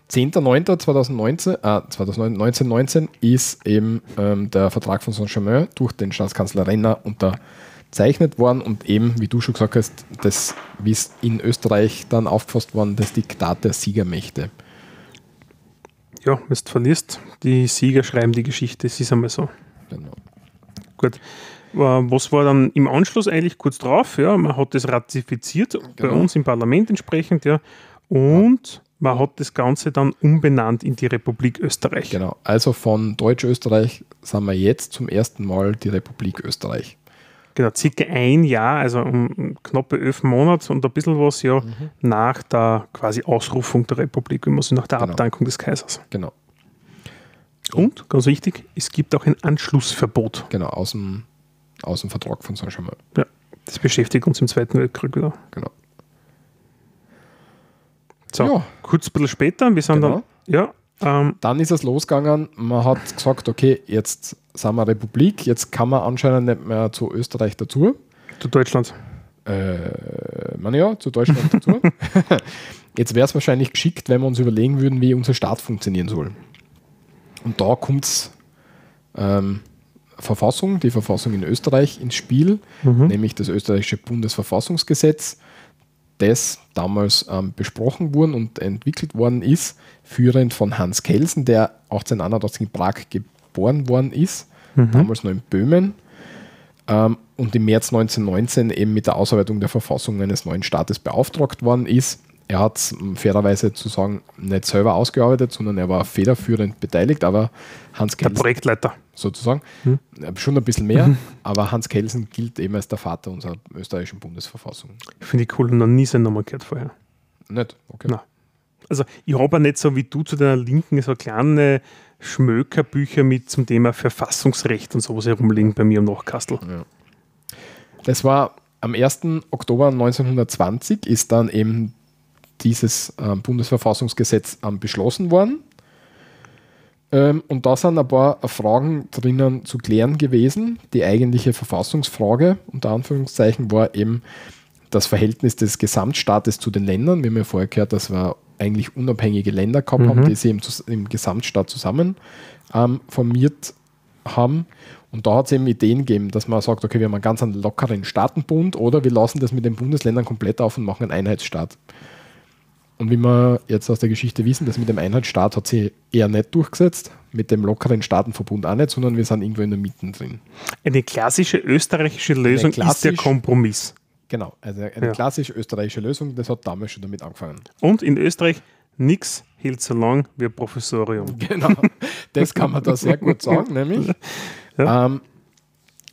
10.09.2019 äh, 2019 ist eben ähm, der Vertrag von Saint-Germain durch den Staatskanzler Renner unterzeichnet worden und eben, wie du schon gesagt hast, das, wie es in Österreich dann aufgefasst worden, das Diktat der Siegermächte. Ja, wenn du verlierst, die Sieger schreiben die Geschichte, es ist einmal so. Genau. Gut. Äh, Was war dann im Anschluss eigentlich kurz drauf? Ja, man hat das ratifiziert bei Genau. uns im Parlament entsprechend, ja. Und man hat das Ganze dann umbenannt in die Republik Österreich. genau. Also von Deutsch-Österreich sind wir jetzt zum ersten Mal die Republik Österreich. Genau, circa ein Jahr, also um um knappe elf Monate und ein bisschen was ja Mhm. nach der quasi Ausrufung der Republik, wie man so nach der Genau. Abdankung des Kaisers. Genau. Und, ganz wichtig, es gibt auch ein Anschlussverbot. Genau, aus dem, aus dem Vertrag von Saint-Germain. Ja, das beschäftigt uns im Zweiten Weltkrieg wieder. Genau. So, Ja. kurz ein bisschen später, wir sind Genau. dann, ja, ähm, Dann ist es losgegangen. Man hat gesagt, okay, jetzt sind wir Republik, jetzt kann man anscheinend nicht mehr zu Österreich dazu. zu Deutschland. Äh, man ja, zu Deutschland dazu. Jetzt wäre es wahrscheinlich geschickt, wenn wir uns überlegen würden, wie unser Staat funktionieren soll. Und da kommt ähm, Verfassung, die Verfassung in Österreich ins Spiel, nämlich das österreichische Bundesverfassungsgesetz, das damals ähm, besprochen worden und entwickelt worden ist, führend von Hans Kelsen, der 1881 in Prag geboren worden ist, damals noch in Böhmen ähm, und im März 1919 eben mit der Ausarbeitung der Verfassung eines neuen Staates beauftragt worden ist. Er hat es fairerweise zu sagen nicht selber ausgearbeitet, sondern er war federführend beteiligt, aber Hans Der Kelsen Projektleiter. sozusagen, äh, schon ein bisschen mehr, aber Hans Kelsen gilt eben als der Vater unserer österreichischen Bundesverfassung. Finde ich cool, noch nie seinen Namen gehört vorher. Nicht? Okay. Nein. Also ich habe ja nicht so wie du zu deiner Linken so kleine Schmökerbücher mit zum Thema Verfassungsrecht und sowas herumliegen bei mir am Nachkastel. Das war am 1. Oktober 1920 ist dann eben dieses ähm, Bundesverfassungsgesetz ähm, beschlossen worden. Ähm, und da sind ein paar Fragen drinnen zu klären gewesen. Die eigentliche Verfassungsfrage, unter Anführungszeichen, war eben das Verhältnis des Gesamtstaates zu den Ländern. Wir haben ja vorher gehört, dass wir eigentlich unabhängige Länder gehabt haben, die sie im, im Gesamtstaat zusammen ähm, formiert haben. Und da hat es eben Ideen gegeben, dass man sagt, okay, wir haben einen ganz einen lockeren Staatenbund oder wir lassen das mit den Bundesländern komplett auf und machen einen Einheitsstaat. Und wie wir jetzt aus der Geschichte wissen, das mit dem Einheitsstaat hat sich eher nicht durchgesetzt, mit dem lockeren Staatenverbund auch nicht, sondern wir sind irgendwo in der Mitte drin. Eine klassische österreichische Lösung ist der klassisch- Kompromiss. Genau, also eine Ja. klassisch österreichische Lösung, das hat damals schon damit angefangen. Und in Österreich nichts hält so lang wie ein Professorium. Genau, das kann man da sehr gut sagen, nämlich ähm,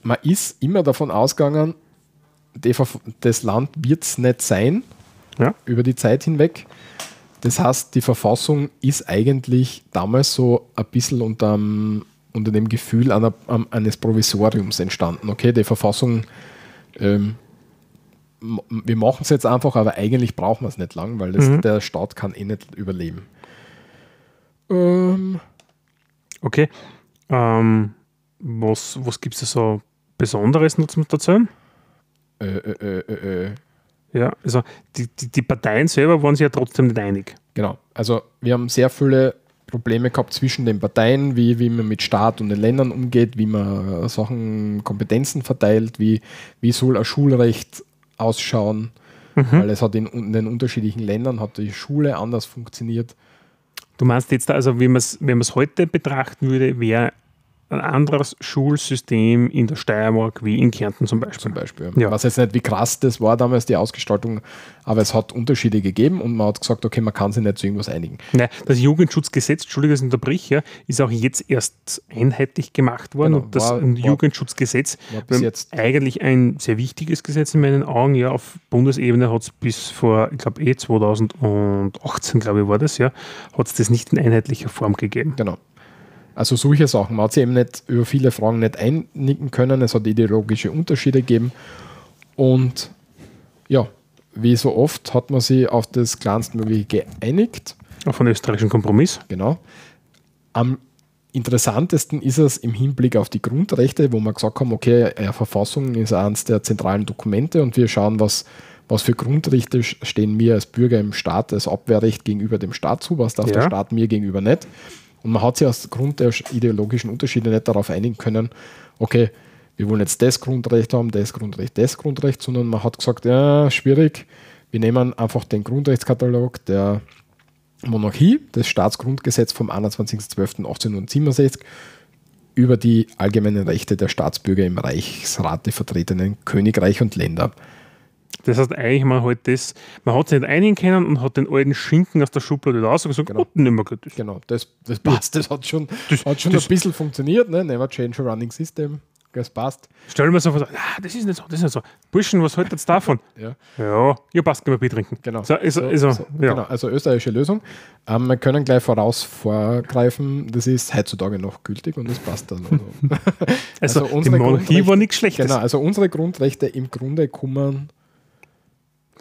man ist immer davon ausgegangen, das Land wird es nicht sein Ja? über die Zeit hinweg. Das heißt, die Verfassung ist eigentlich damals so ein bisschen unter, unter dem Gefühl einer, eines Provisoriums entstanden. Okay, die Verfassung, ähm, wir machen es jetzt einfach, aber eigentlich brauchen wir es nicht lang, weil das, der Staat kann eh nicht überleben. Ähm, Okay. Ähm, was was gibt es so Besonderes noch zum erzählen? äh, äh, äh, äh, Ja, also die, die, die Parteien selber waren sich ja trotzdem nicht einig. Genau. Also wir haben sehr viele Probleme gehabt zwischen den Parteien, wie, wie man mit Staat und den Ländern umgeht, wie man äh, Sachen, Kompetenzen verteilt, wie, wie soll ein Schulrecht ausschauen. Weil es hat in, in den unterschiedlichen Ländern hat die Schule anders funktioniert. Du meinst jetzt also, wenn man es wenn man's heute betrachten würde, wäre ein anderes Schulsystem in der Steiermark wie in Kärnten zum Beispiel. zum Beispiel. Ja. Was jetzt nicht wie krass das war damals die Ausgestaltung, aber es hat Unterschiede gegeben und man hat gesagt, okay, man kann sich nicht zu irgendwas einigen. Nein, das Jugendschutzgesetz, Entschuldige, dass ich unterbrich, ja, ist auch jetzt erst einheitlich gemacht worden. Genau, und das war- Jugendschutzgesetz war jetzt- eigentlich ein sehr wichtiges Gesetz in meinen Augen. Ja, auf Bundesebene hat es bis vor, ich glaube eh 2018, glaube ich, war das, ja, hat es das nicht in einheitlicher Form gegeben. Genau. Also solche Sachen. Man hat sich eben nicht über viele Fragen nicht einigen können. Es hat ideologische Unterschiede gegeben. Und ja, wie so oft hat man sich auf das kleinstmögliche geeinigt. Auf einen österreichischen Kompromiss. Genau. Am interessantesten ist es im Hinblick auf die Grundrechte, wo wir gesagt haben, okay, Verfassung ist eines der zentralen Dokumente und wir schauen, was, was für Grundrechte stehen mir als Bürger im Staat, als Abwehrrecht gegenüber dem Staat zu, was darf der Ja. Staat mir gegenüber nicht. Und man hat sich aus Grund der ideologischen Unterschiede nicht darauf einigen können, okay, wir wollen jetzt das Grundrecht haben, das Grundrecht, das Grundrecht, sondern man hat gesagt, ja, schwierig, wir nehmen einfach den Grundrechtskatalog der Monarchie, das Staatsgrundgesetz vom 21.12.1867, über die allgemeinen Rechte der Staatsbürger im Reichsrat der vertretenen Königreich und Länder. Das heißt, eigentlich man halt das, man hat sich nicht einigen können und hat den alten Schinken aus der Schublade raus und gesagt, Genau. nicht mehr gut. Genau, das, das passt, das hat schon, Das- hat schon das- ein bisschen funktioniert, ne? never change a running system, das passt. Stell mir so vor, ah, das ist nicht so, das ist nicht so. Burschen, was haltet ihr davon? Ja. Ja, ihr passt, gehen wir Bier trinken. Genau. So, also, So- also, so, ja. genau, also österreichische Lösung. Ähm, wir können gleich voraus vorgreifen, das ist heutzutage noch gültig und das passt dann. Also, also die unsere Monarchie Grundrechte- war nichts Schlechtes genau, also unsere Grundrechte im Grunde kommen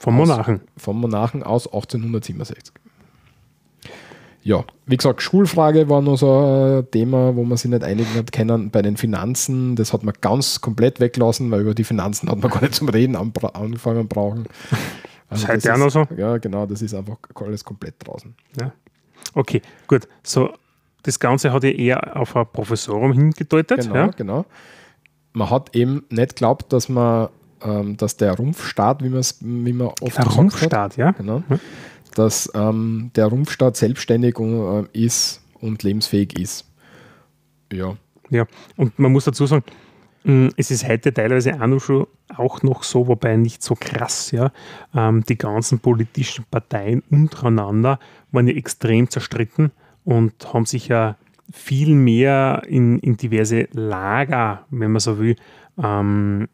vom Monarchen. vom Monarchen aus 1867. ja, wie gesagt, Schulfrage war noch so ein Thema, wo man sich nicht einigen hat können. Bei den Finanzen, das hat man ganz komplett weggelassen, weil über die Finanzen hat man gar nicht zum Reden angefangen brauchen. Also das ist heute auch noch so? Ja, genau, das ist einfach alles komplett draußen. Ja. Okay, gut. So, das Ganze hat ja eher auf ein Professorium hingedeutet. Genau, ja? genau. Man hat eben nicht geglaubt, dass man, ähm, dass der Rumpfstaat, wie man es wie man oft der Rumpfstaat, hat, ja. Genau, ja dass ähm, der Rumpfstaat selbstständig äh, ist und lebensfähig ist. Ja. Ja, und man muss dazu sagen, mm, es ist heute teilweise auch noch, schon, auch noch so, wobei nicht so krass, ja. Ähm, die ganzen politischen Parteien untereinander waren ja extrem zerstritten und haben sich ja viel mehr in, in diverse Lager, wenn man so will, ähm,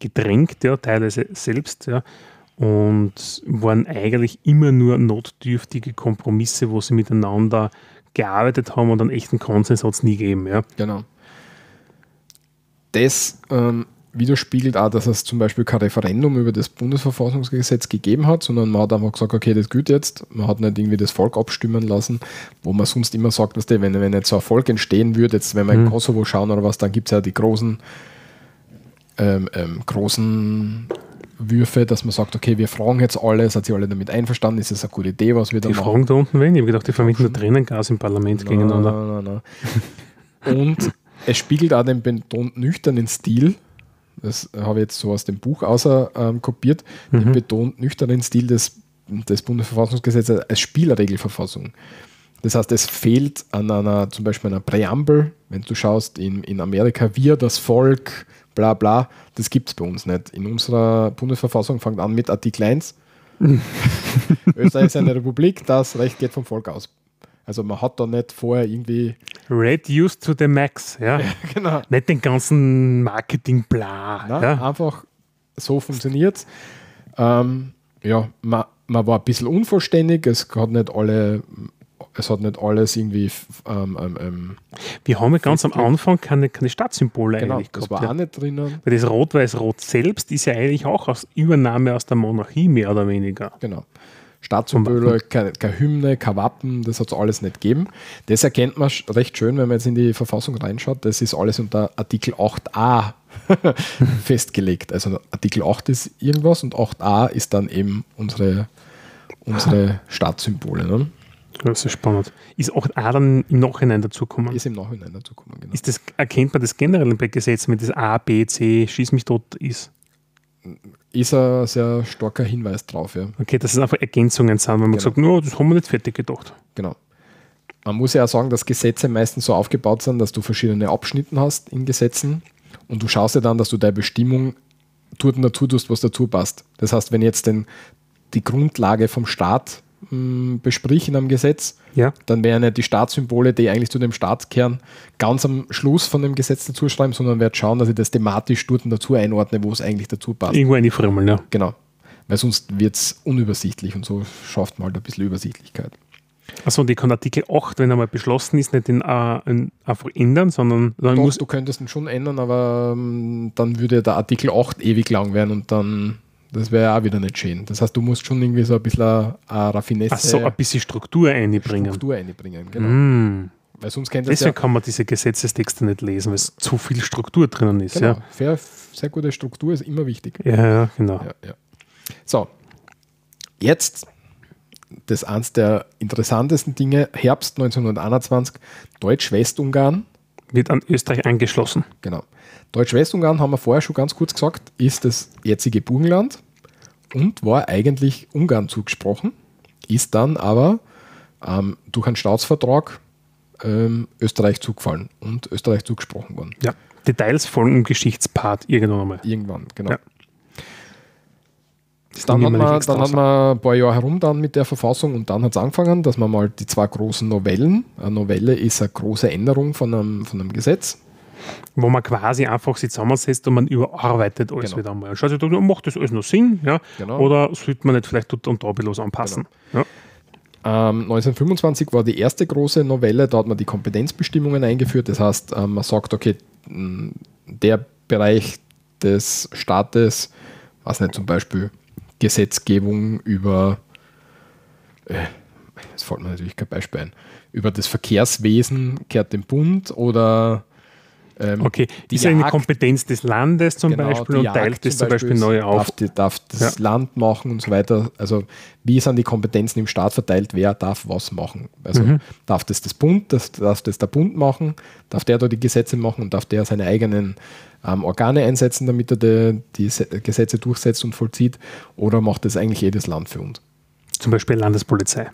gedrängt, ja, teilweise selbst, ja und waren eigentlich immer nur notdürftige Kompromisse, wo sie miteinander gearbeitet haben und einen echten Konsens hat es nie gegeben. Ja. Genau. Das ähm, widerspiegelt auch, dass es zum Beispiel kein Referendum über das Bundesverfassungsgesetz gegeben hat, sondern man hat einfach gesagt, okay, das gilt jetzt. Man hat nicht irgendwie das Volk abstimmen lassen, wo man sonst immer sagt, dass der, wenn, wenn jetzt so ein Volk entstehen würde, jetzt wenn wir mhm. in Kosovo schauen oder was, dann gibt es ja die großen ähm, ähm, großen Würfe, dass man sagt, okay, wir fragen jetzt alle, seid ihr alle damit einverstanden, ist es eine gute Idee, was wir da die machen? Die fragen da unten wen? Ich habe gedacht, die vermitteln nur Tränengas im Parlament nein, gegeneinander. Nein, nein, nein. Und es spiegelt auch den betont nüchternen Stil, das habe ich jetzt so aus dem Buch außer ähm, kopiert, mhm. den betont nüchternen Stil des, des Bundesverfassungsgesetzes als Spielregelverfassung. Das heißt, es fehlt an einer, zum Beispiel einer Präambel, wenn du schaust, in, in Amerika, wir, das Volk, bla bla, das gibt es bei uns nicht. In unserer Bundesverfassung fängt an mit Artikel 1. Österreich ist eine Republik, das Recht geht vom Volk aus. Also man hat da nicht vorher irgendwie. Reduced to the max, ja. ja genau. Nicht den ganzen Marketing-Bla. Ja. Einfach so funktioniert es. Ähm, ja, man, man war ein bisschen unvollständig, es hat nicht alle es hat nicht alles irgendwie. Ähm, ähm, ähm wir haben ja ganz am Anfang keine, keine Stadtsymbole genau, eigentlich gehabt. Das war ja. auch nicht drinnen. Weil das Rot-Weiß-Rot selbst ist ja eigentlich auch aus Übernahme aus der Monarchie mehr oder weniger. Genau. Stadtsymbole, keine, keine Hymne, kein Wappen, das hat es alles nicht gegeben. Das erkennt man recht schön, wenn man jetzt in die Verfassung reinschaut. Das ist alles unter Artikel 8a festgelegt. Also Artikel 8 ist irgendwas und 8a ist dann eben unsere, unsere Staatssymbole. Ne? Das ist spannend. Ist auch A dann im Nachhinein dazugekommen? Ist im Nachhinein dazugekommen, genau. Ist das, erkennt man das generell bei Gesetzen, wenn das A, B, C, Schieß mich tot ist? Ist ein sehr starker Hinweis drauf, ja. Okay, dass es einfach Ergänzungen sind, wenn man genau. sagt, no, das haben wir nicht fertig gedacht. Genau. Man muss ja auch sagen, dass Gesetze meistens so aufgebaut sind, dass du verschiedene Abschnitte hast in Gesetzen und du schaust ja dann, dass du deine Bestimmung tut und dazu tust, was dazu passt. Das heißt, wenn jetzt den, die Grundlage vom Staat besprechen am Gesetz, ja. dann wären ja die Staatssymbole, die eigentlich zu dem Staatskern ganz am Schluss von dem Gesetz dazu schreiben, sondern werde schauen, dass ich das thematisch dort dazu einordne, wo es eigentlich dazu passt. Irgendwo eine Frömmel, ja. Genau. Weil sonst wird es unübersichtlich und so schafft man halt ein bisschen Übersichtlichkeit. Achso, und ich kann Artikel 8, wenn er mal beschlossen ist, nicht in, uh, in, einfach ändern, sondern. Doch, muss du könntest ihn schon ändern, aber um, dann würde der Artikel 8 ewig lang werden und dann das wäre auch wieder nicht schön. Das heißt, du musst schon irgendwie so ein bisschen eine, Raffinesse. Ach so, ein bisschen Struktur einbringen. Struktur einbringen, genau. Mm. Weil sonst kennt Deswegen ja, kann man diese Gesetzestexte nicht lesen, weil es zu viel Struktur drinnen ist. Genau. Ja. Sehr, sehr gute Struktur ist immer wichtig. Ja, ja genau. Ja, ja. So, jetzt das eines der interessantesten Dinge, Herbst 1921, Deutsch-Westungarn. Wird an Österreich angeschlossen. Genau. Deutsch-Westungarn, haben wir vorher schon ganz kurz gesagt, ist das jetzige Burgenland und war eigentlich Ungarn zugesprochen, ist dann aber ähm, durch einen Staatsvertrag ähm, Österreich zugefallen und Österreich zugesprochen worden. Ja, Details folgen im Geschichtspart irgendwann einmal. Irgendwann, genau. Ja. Dann hat, man, dann hat man ein paar Jahre herum dann mit der Verfassung und dann hat es angefangen, dass man mal die zwei großen Novellen, eine Novelle ist eine große Änderung von einem, von einem Gesetz, wo man quasi einfach sich zusammensetzt und man überarbeitet alles genau. wieder einmal. Schaut sich da, macht das alles noch Sinn? Ja? Genau. Oder sollte man nicht vielleicht dort und da bloß anpassen? Genau. Ja. Ähm, 1925 war die erste große Novelle, da hat man die Kompetenzbestimmungen eingeführt. Das heißt, ähm, man sagt, okay, der Bereich des Staates, was nicht zum Beispiel Gesetzgebung über äh, fällt mir natürlich kein Beispiel ein, über das Verkehrswesen kehrt dem Bund oder ähm, okay, die ist Jagd, eine Kompetenz des Landes zum genau, Beispiel und Jagd teilt das zum Beispiel, Beispiel neu auf. Darf, die, darf das ja. Land machen und so weiter. Also wie sind die Kompetenzen im Staat verteilt, wer darf was machen? Also mhm. darf das das Bund, das, darf das der Bund machen, darf der da die Gesetze machen und darf der seine eigenen ähm, Organe einsetzen, damit er die, die Gesetze durchsetzt und vollzieht oder macht das eigentlich jedes Land für uns? Zum Beispiel Landespolizei.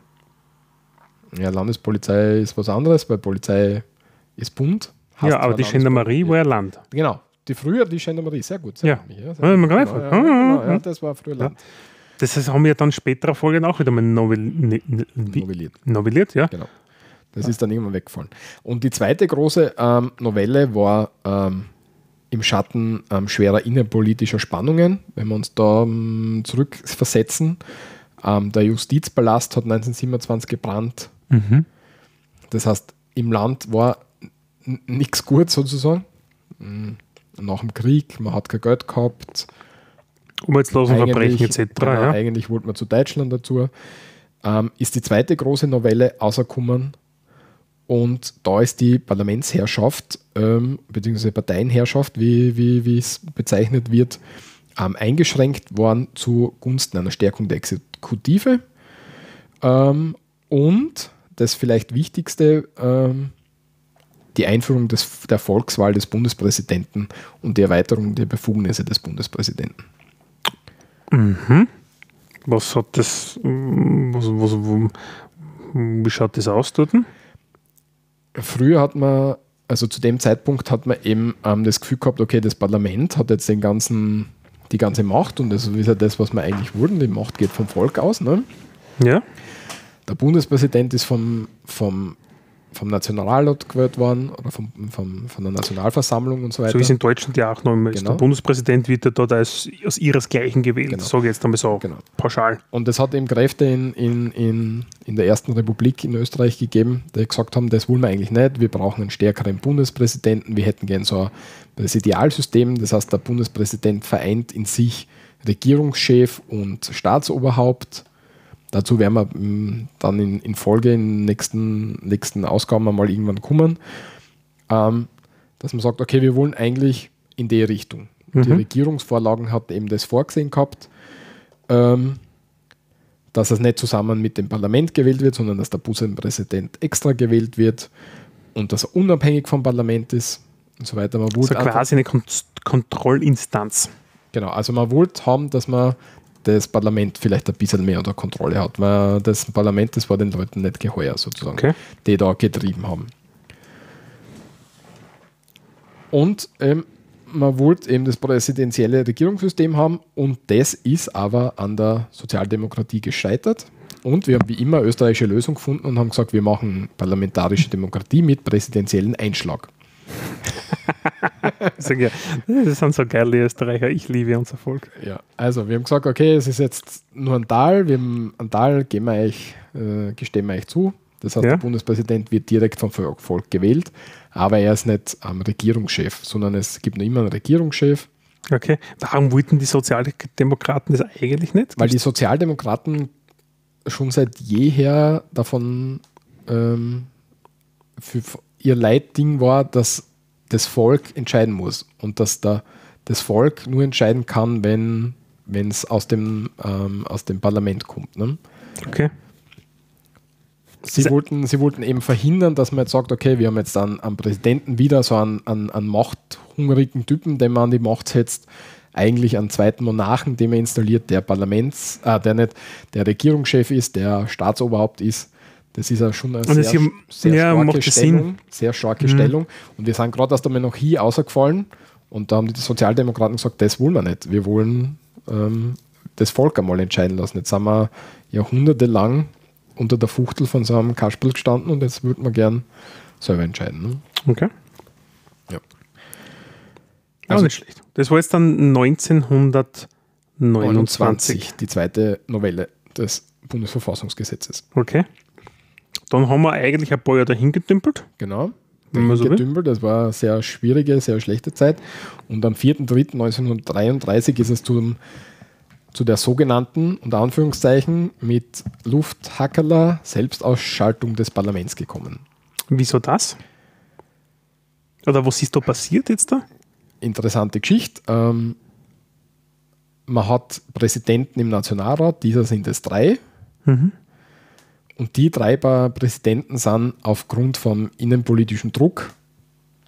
Ja, Landespolizei ist was anderes, weil Polizei ist Bund ja, aber die Gendarmerie war ja Land. Genau. Die früher, die Gendarmerie, sehr gut. Sehr ja. Sehr ja, gut. Ja, ja, genau, ja, das war früher Land. Das heißt, haben wir dann späterer Folgen auch wieder mal novelliert. Novelliert, ja. Genau. Das ist dann irgendwann weggefallen. Und die zweite große ähm, Novelle war ähm, im Schatten ähm, schwerer innenpolitischer Spannungen. Wenn wir uns da ähm, zurückversetzen, ähm, der Justizpalast hat 1927 gebrannt. Mhm. Das heißt, im Land war nichts gut sozusagen. Mm, nach dem Krieg, man hat kein Geld gehabt. Arbeitslosenverbrechen etc. Genau, ja. Eigentlich wollte man zu Deutschland dazu. Ähm, ist die zweite große Novelle rausgekommen und da ist die Parlamentsherrschaft, ähm, beziehungsweise Parteienherrschaft, wie, wie, wie es bezeichnet wird, ähm, eingeschränkt worden zugunsten einer Stärkung der Exekutive. Ähm, und das vielleicht Wichtigste, ähm, die Einführung des, der Volkswahl des Bundespräsidenten und die Erweiterung der Befugnisse des Bundespräsidenten. Mhm. Was hat das, was, was, wo, wie schaut das aus dort? Früher hat man, also zu dem Zeitpunkt hat man eben ähm, das Gefühl gehabt, okay, das Parlament hat jetzt den ganzen, die ganze Macht und das ist ja das, was wir eigentlich wurden. Die Macht geht vom Volk aus. Ne? Ja. Der Bundespräsident ist vom, vom vom Nationalrat gewählt worden oder vom, vom, von der Nationalversammlung und so weiter. So ist in Deutschland ja auch noch immer. Genau. Der Bundespräsident wird ja dort als, aus ihresgleichen gewählt, genau. sage ich jetzt einmal so genau. pauschal. Und es hat eben Kräfte in, in, in, in der Ersten Republik in Österreich gegeben, die gesagt haben, das wollen wir eigentlich nicht, wir brauchen einen stärkeren Bundespräsidenten, wir hätten gern so ein Präsidialsystem, das heißt, der Bundespräsident vereint in sich Regierungschef und Staatsoberhaupt Dazu werden wir mm, dann in, in Folge in den nächsten, nächsten Ausgaben mal irgendwann kommen, ähm, dass man sagt, okay, wir wollen eigentlich in die Richtung. Mhm. Die Regierungsvorlagen hat eben das vorgesehen gehabt, ähm, dass es nicht zusammen mit dem Parlament gewählt wird, sondern dass der Bundespräsident extra gewählt wird und dass er unabhängig vom Parlament ist und so weiter. Man also quasi eine Kont Kontrollinstanz. Genau, also man wollte haben, dass man das Parlament vielleicht ein bisschen mehr unter Kontrolle hat, weil das Parlament, das war den Leuten nicht geheuer sozusagen, okay. die da getrieben haben. Und ähm, man wollte eben das präsidentielle Regierungssystem haben und das ist aber an der Sozialdemokratie gescheitert. Und wir haben wie immer österreichische Lösung gefunden und haben gesagt, wir machen parlamentarische Demokratie mit präsidentiellen Einschlag. das sind so geile Österreicher. Ich liebe unser Volk. Ja, also wir haben gesagt, okay, es ist jetzt nur ein Tal. Wir haben ein Tal, gehen wir euch, äh, gestehen wir euch zu. Das heißt, ja. der Bundespräsident wird direkt vom Volk gewählt, aber er ist nicht ähm, Regierungschef, sondern es gibt noch immer einen Regierungschef. Okay, warum wollten die Sozialdemokraten das eigentlich nicht? Weil die Sozialdemokraten schon seit jeher davon ähm, für ihr Leitding war, dass das Volk entscheiden muss und dass da das Volk nur entscheiden kann, wenn es aus, dem, ähm, aus dem Parlament kommt. Ne? Okay. Sie wollten, sie wollten eben verhindern, dass man jetzt sagt, okay, wir haben jetzt einen, einen Präsidenten wieder, so einen, einen, einen machthungrigen Typen, den man an die Macht setzt, eigentlich einen zweiten Monarchen, den man installiert, der Parlaments, äh, der nicht der Regierungschef ist, der Staatsoberhaupt ist das ist ja schon eine sehr, sehr, sehr ja, starke Stellung. Sehr starke mhm. Stellung. Und wir sind gerade aus der Monarchie ausgefallen und da haben die Sozialdemokraten gesagt, das wollen wir nicht. Wir wollen ähm, das Volk einmal entscheiden lassen. Jetzt sind wir jahrhundertelang unter der Fuchtel von so einem Kasperl gestanden und jetzt würden wir gern selber entscheiden. Ne? Okay. Ja. Also, nicht schlecht. Das war jetzt dann 1929. die zweite Novelle des Bundesverfassungsgesetzes. Okay. Dann haben wir eigentlich ein paar Jahre dahin getümpelt. Genau. Getümpelt, das war eine sehr schwierige, sehr schlechte Zeit. Und am 4.3.1933 ist es zum zu der sogenannten, unter Anführungszeichen, mit Lufthackerler Selbstausschaltung des Parlaments gekommen. Wieso das? Oder was ist da passiert jetzt da? Interessante Geschichte. Ähm, man hat Präsidenten im Nationalrat, dieser sind es drei. Mhm. Und die drei Präsidenten sind aufgrund vom innenpolitischen Druck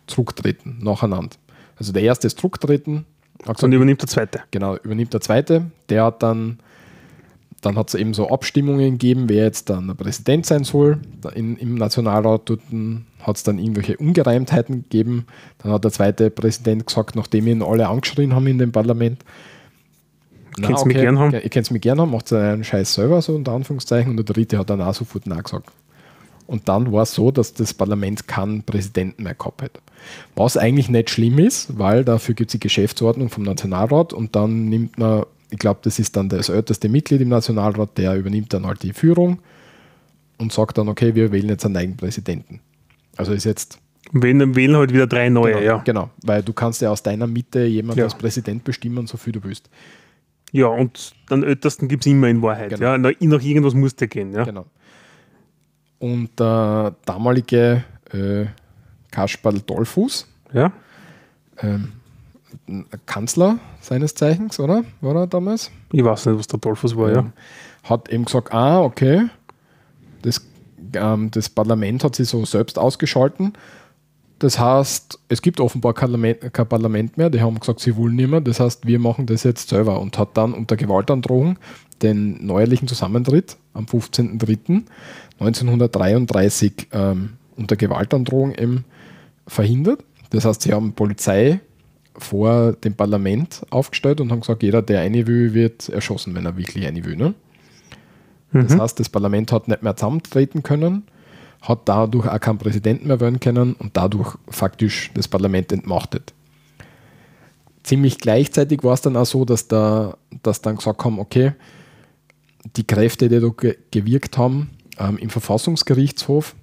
zurücktreten, nacheinander. Also der erste ist zurücktreten. Und übernimmt der zweite. Genau, übernimmt der zweite. Der hat dann, dann hat es eben so Abstimmungen gegeben, wer jetzt dann der Präsident sein soll. In, Im Nationalrat hat es dann irgendwelche Ungereimtheiten gegeben. Dann hat der zweite Präsident gesagt, nachdem ihn alle angeschrien haben in dem Parlament, Könnt okay, mich gern haben? Ihr könnt es mich gern haben, macht einen Scheiß selber, so unter Anführungszeichen. Und der dritte hat dann auch sofort Nein gesagt. Und dann war es so, dass das Parlament keinen Präsidenten mehr gehabt hat. Was eigentlich nicht schlimm ist, weil dafür gibt es die Geschäftsordnung vom Nationalrat und dann nimmt man, ich glaube, das ist dann das älteste Mitglied im Nationalrat, der übernimmt dann halt die Führung und sagt dann, okay, wir wählen jetzt einen eigenen Präsidenten. Also ist jetzt. Wählen, wählen halt wieder drei neue, genau, ja. Genau, weil du kannst ja aus deiner Mitte jemanden ja. als Präsident bestimmen, so viel du willst. Ja, und den Ältesten gibt es immer in Wahrheit. Genau. Ja, nach, nach irgendwas muss der gehen. Ja. Genau. Und der damalige äh, Kasperl Dollfuß, ja. ähm, Kanzler seines Zeichens, oder? War er damals? Ich weiß nicht, was der Dollfuß war, ja. Ähm, hat eben gesagt, ah, okay, das, ähm, das Parlament hat sich so selbst ausgeschalten das heißt, es gibt offenbar kein Parlament mehr, die haben gesagt, sie wollen nicht mehr. Das heißt, wir machen das jetzt selber und hat dann unter Gewaltandrohung den neuerlichen Zusammentritt am 15.03.1933 ähm, unter Gewaltandrohung eben verhindert. Das heißt, sie haben Polizei vor dem Parlament aufgestellt und haben gesagt, jeder, der eine will, wird erschossen, wenn er wirklich eine will. Ne? Mhm. Das heißt, das Parlament hat nicht mehr zusammentreten können hat dadurch auch keinen Präsidenten mehr wählen können und dadurch faktisch das Parlament entmachtet. Ziemlich gleichzeitig war es dann auch so, dass, da, dass dann gesagt haben, okay, die Kräfte, die da gewirkt haben ähm, im Verfassungsgerichtshof,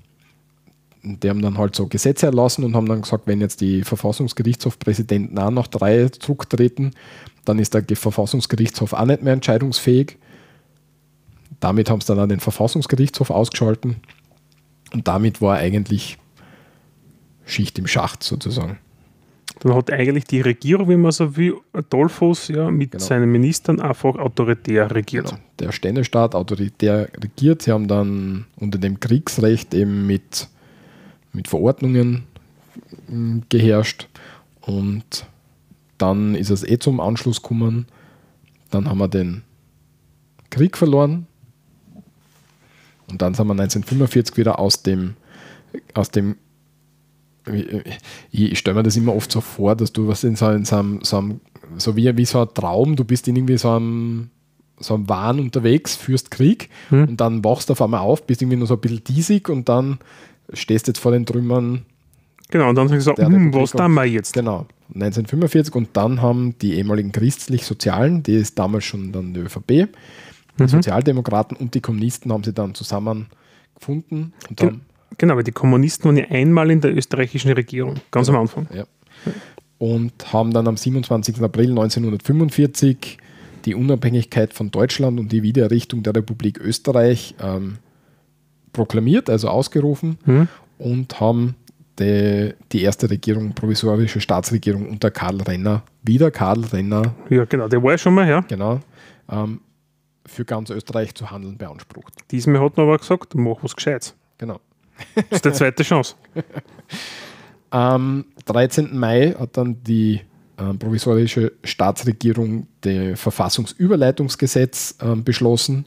die haben dann halt so Gesetze erlassen und haben dann gesagt, wenn jetzt die Verfassungsgerichtshofpräsidenten auch nach drei zurücktreten, dann ist der Verfassungsgerichtshof auch nicht mehr entscheidungsfähig. Damit haben sie dann auch den Verfassungsgerichtshof ausgeschalten und damit war eigentlich Schicht im Schacht sozusagen. Dann hat eigentlich die Regierung, wie man so will, Adolphus ja mit genau. seinen Ministern einfach autoritär regiert. Genau. Der Ständestaat autoritär regiert. Sie haben dann unter dem Kriegsrecht eben mit, mit Verordnungen geherrscht und dann ist es eh zum Anschluss gekommen. Dann haben wir den Krieg verloren und dann sind wir 1945 wieder aus dem, aus dem ich stelle mir das immer oft so vor, dass du was in so, in so einem, so, einem, so wie, wie so ein Traum, du bist in irgendwie so einem, so einem Wahn unterwegs, führst Krieg hm. und dann wachst du auf einmal auf, bist irgendwie nur so ein bisschen diesig und dann stehst jetzt vor den Trümmern. Genau, und dann sagst du so, hm, was tun wir jetzt? Genau, 1945 und dann haben die ehemaligen christlich-sozialen, die ist damals schon dann die ÖVP, die mhm. Sozialdemokraten und die Kommunisten haben sie dann zusammen gefunden. Ge genau, weil die Kommunisten waren ja einmal in der österreichischen Regierung, ganz genau, am Anfang. Ja. Und haben dann am 27. April 1945 die Unabhängigkeit von Deutschland und die Wiedererrichtung der Republik Österreich ähm, proklamiert, also ausgerufen mhm. und haben die, die erste Regierung, provisorische Staatsregierung unter Karl Renner, wieder Karl Renner. Ja, genau, der war ja schon mal, ja. Genau. Ähm, für ganz Österreich zu handeln beansprucht. Diesmal hat man aber gesagt, mach was Gescheites. Genau. Das ist die zweite Chance. Am 13. Mai hat dann die äh, provisorische Staatsregierung das Verfassungsüberleitungsgesetz äh, beschlossen.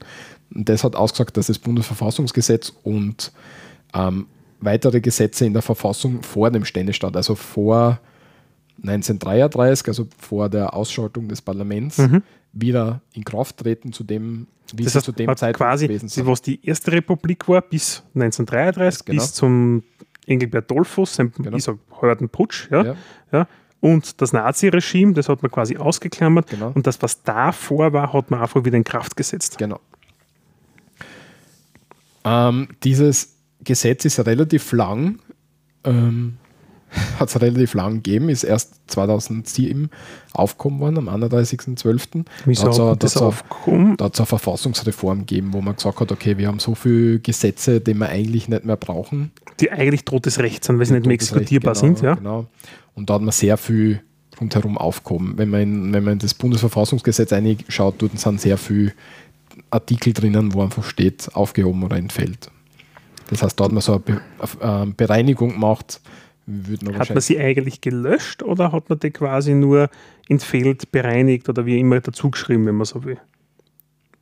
Und das hat ausgesagt, dass das Bundesverfassungsgesetz und ähm, weitere Gesetze in der Verfassung vor dem Ständestaat, also vor 1933, also vor der Ausschaltung des Parlaments, mhm wieder in Kraft treten, zu dem, wie das heißt, zu dem Zeitpunkt quasi, gewesen sind. Was die erste Republik war, bis 1933, genau. bis zum Engelbert Dollfuss, sein genau. ich Putsch, ja, ja. ja. Und das Nazi-Regime, das hat man quasi ausgeklammert. Genau. Und das, was davor war, hat man einfach wieder in Kraft gesetzt. Genau. Ähm, dieses Gesetz ist relativ lang. Ähm, hat es relativ lang gegeben, ist erst 2007 aufgekommen worden, am 31.12. Wieso Da hat eine- aufgekommen? da hat es eine Verfassungsreform gegeben, wo man gesagt hat, okay, wir haben so viele Gesetze, die wir eigentlich nicht mehr brauchen. Die eigentlich totes Recht sind, weil sie nicht mehr exekutierbar genau, sind. Ja? Genau. Und da hat man sehr viel rundherum aufgehoben. Wenn man in, wenn man in das Bundesverfassungsgesetz reinschaut, dort sind sehr viele Artikel drinnen, wo einfach steht, aufgehoben oder entfällt. Das heißt, da hat man so eine Be äh, Bereinigung gemacht. Würde man Hat man sie eigentlich gelöscht oder hat man die quasi nur entfehlt, bereinigt oder wie immer dazugeschrieben, wenn man so will?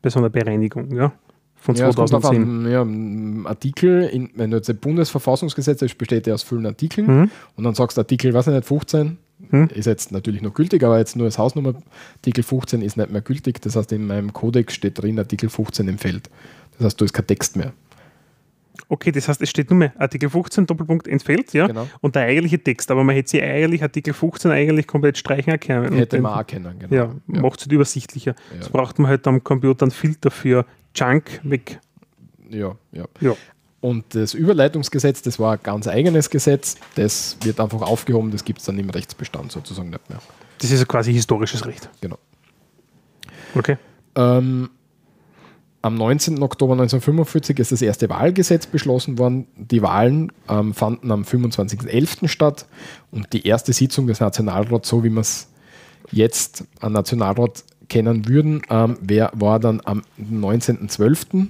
Bei so einer Bereinigung, ja? Von Ja, es kommt darauf 2010. an, ja, Artikel, in, wenn du jetzt ein Bundesverfassungsgesetz hast, besteht ja aus vielen Artikeln Mhm. und dann sagst du Artikel, weiß ich nicht, 15, Mhm. ist jetzt natürlich noch gültig, aber jetzt nur als Hausnummer, Artikel 15 ist nicht mehr gültig, das heißt, in meinem Kodex steht drin, Artikel 15 im Feld. Das heißt, da ist kein Text mehr. Okay, das heißt, es steht nur mehr Artikel 15, Doppelpunkt entfällt, ja? Genau. Und der eigentliche Text, aber man hätte sie eigentlich Artikel 15 eigentlich komplett streichen können. Und Hätte man auch kennen, genau. Ja, macht es halt übersichtlicher. Ja. Jetzt braucht man halt am Computer einen Filter für Junk weg. ja, ja. Ja. Und das Überleitungsgesetz, das war ein ganz eigenes Gesetz, das wird einfach aufgehoben, das gibt es dann im Rechtsbestand sozusagen nicht mehr. Das ist ja quasi historisches Recht. Genau. Okay. Ähm, am 19. Oktober 1945 ist das erste Wahlgesetz beschlossen worden. Die Wahlen ähm, fanden am 25.11. statt und die erste Sitzung des Nationalrats, so wie wir es jetzt am Nationalrat kennen würden, ähm, wär, war dann am 19.12.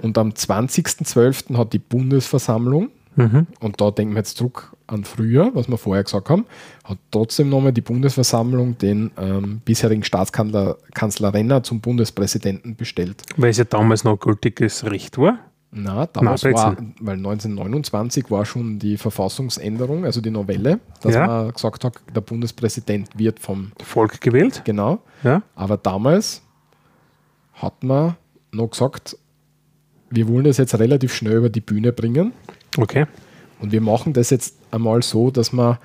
Und am 20.12. hat die Bundesversammlung Mhm. und da denken wir jetzt zurück an früher, was wir vorher gesagt haben, hat trotzdem nochmal die Bundesversammlung den ähm, bisherigen Staatskanzler Kanzler Renner zum Bundespräsidenten bestellt. Weil es ja damals noch gültiges Recht war. Na, damals Na, war, 13. weil 1929 war schon die Verfassungsänderung, also die Novelle, dass Ja. man gesagt hat, der Bundespräsident wird vom, Volk gewählt. genau, Ja. aber damals hat man noch gesagt, wir wollen das jetzt relativ schnell über die Bühne bringen. Okay. Und wir machen das jetzt einmal so, dass wir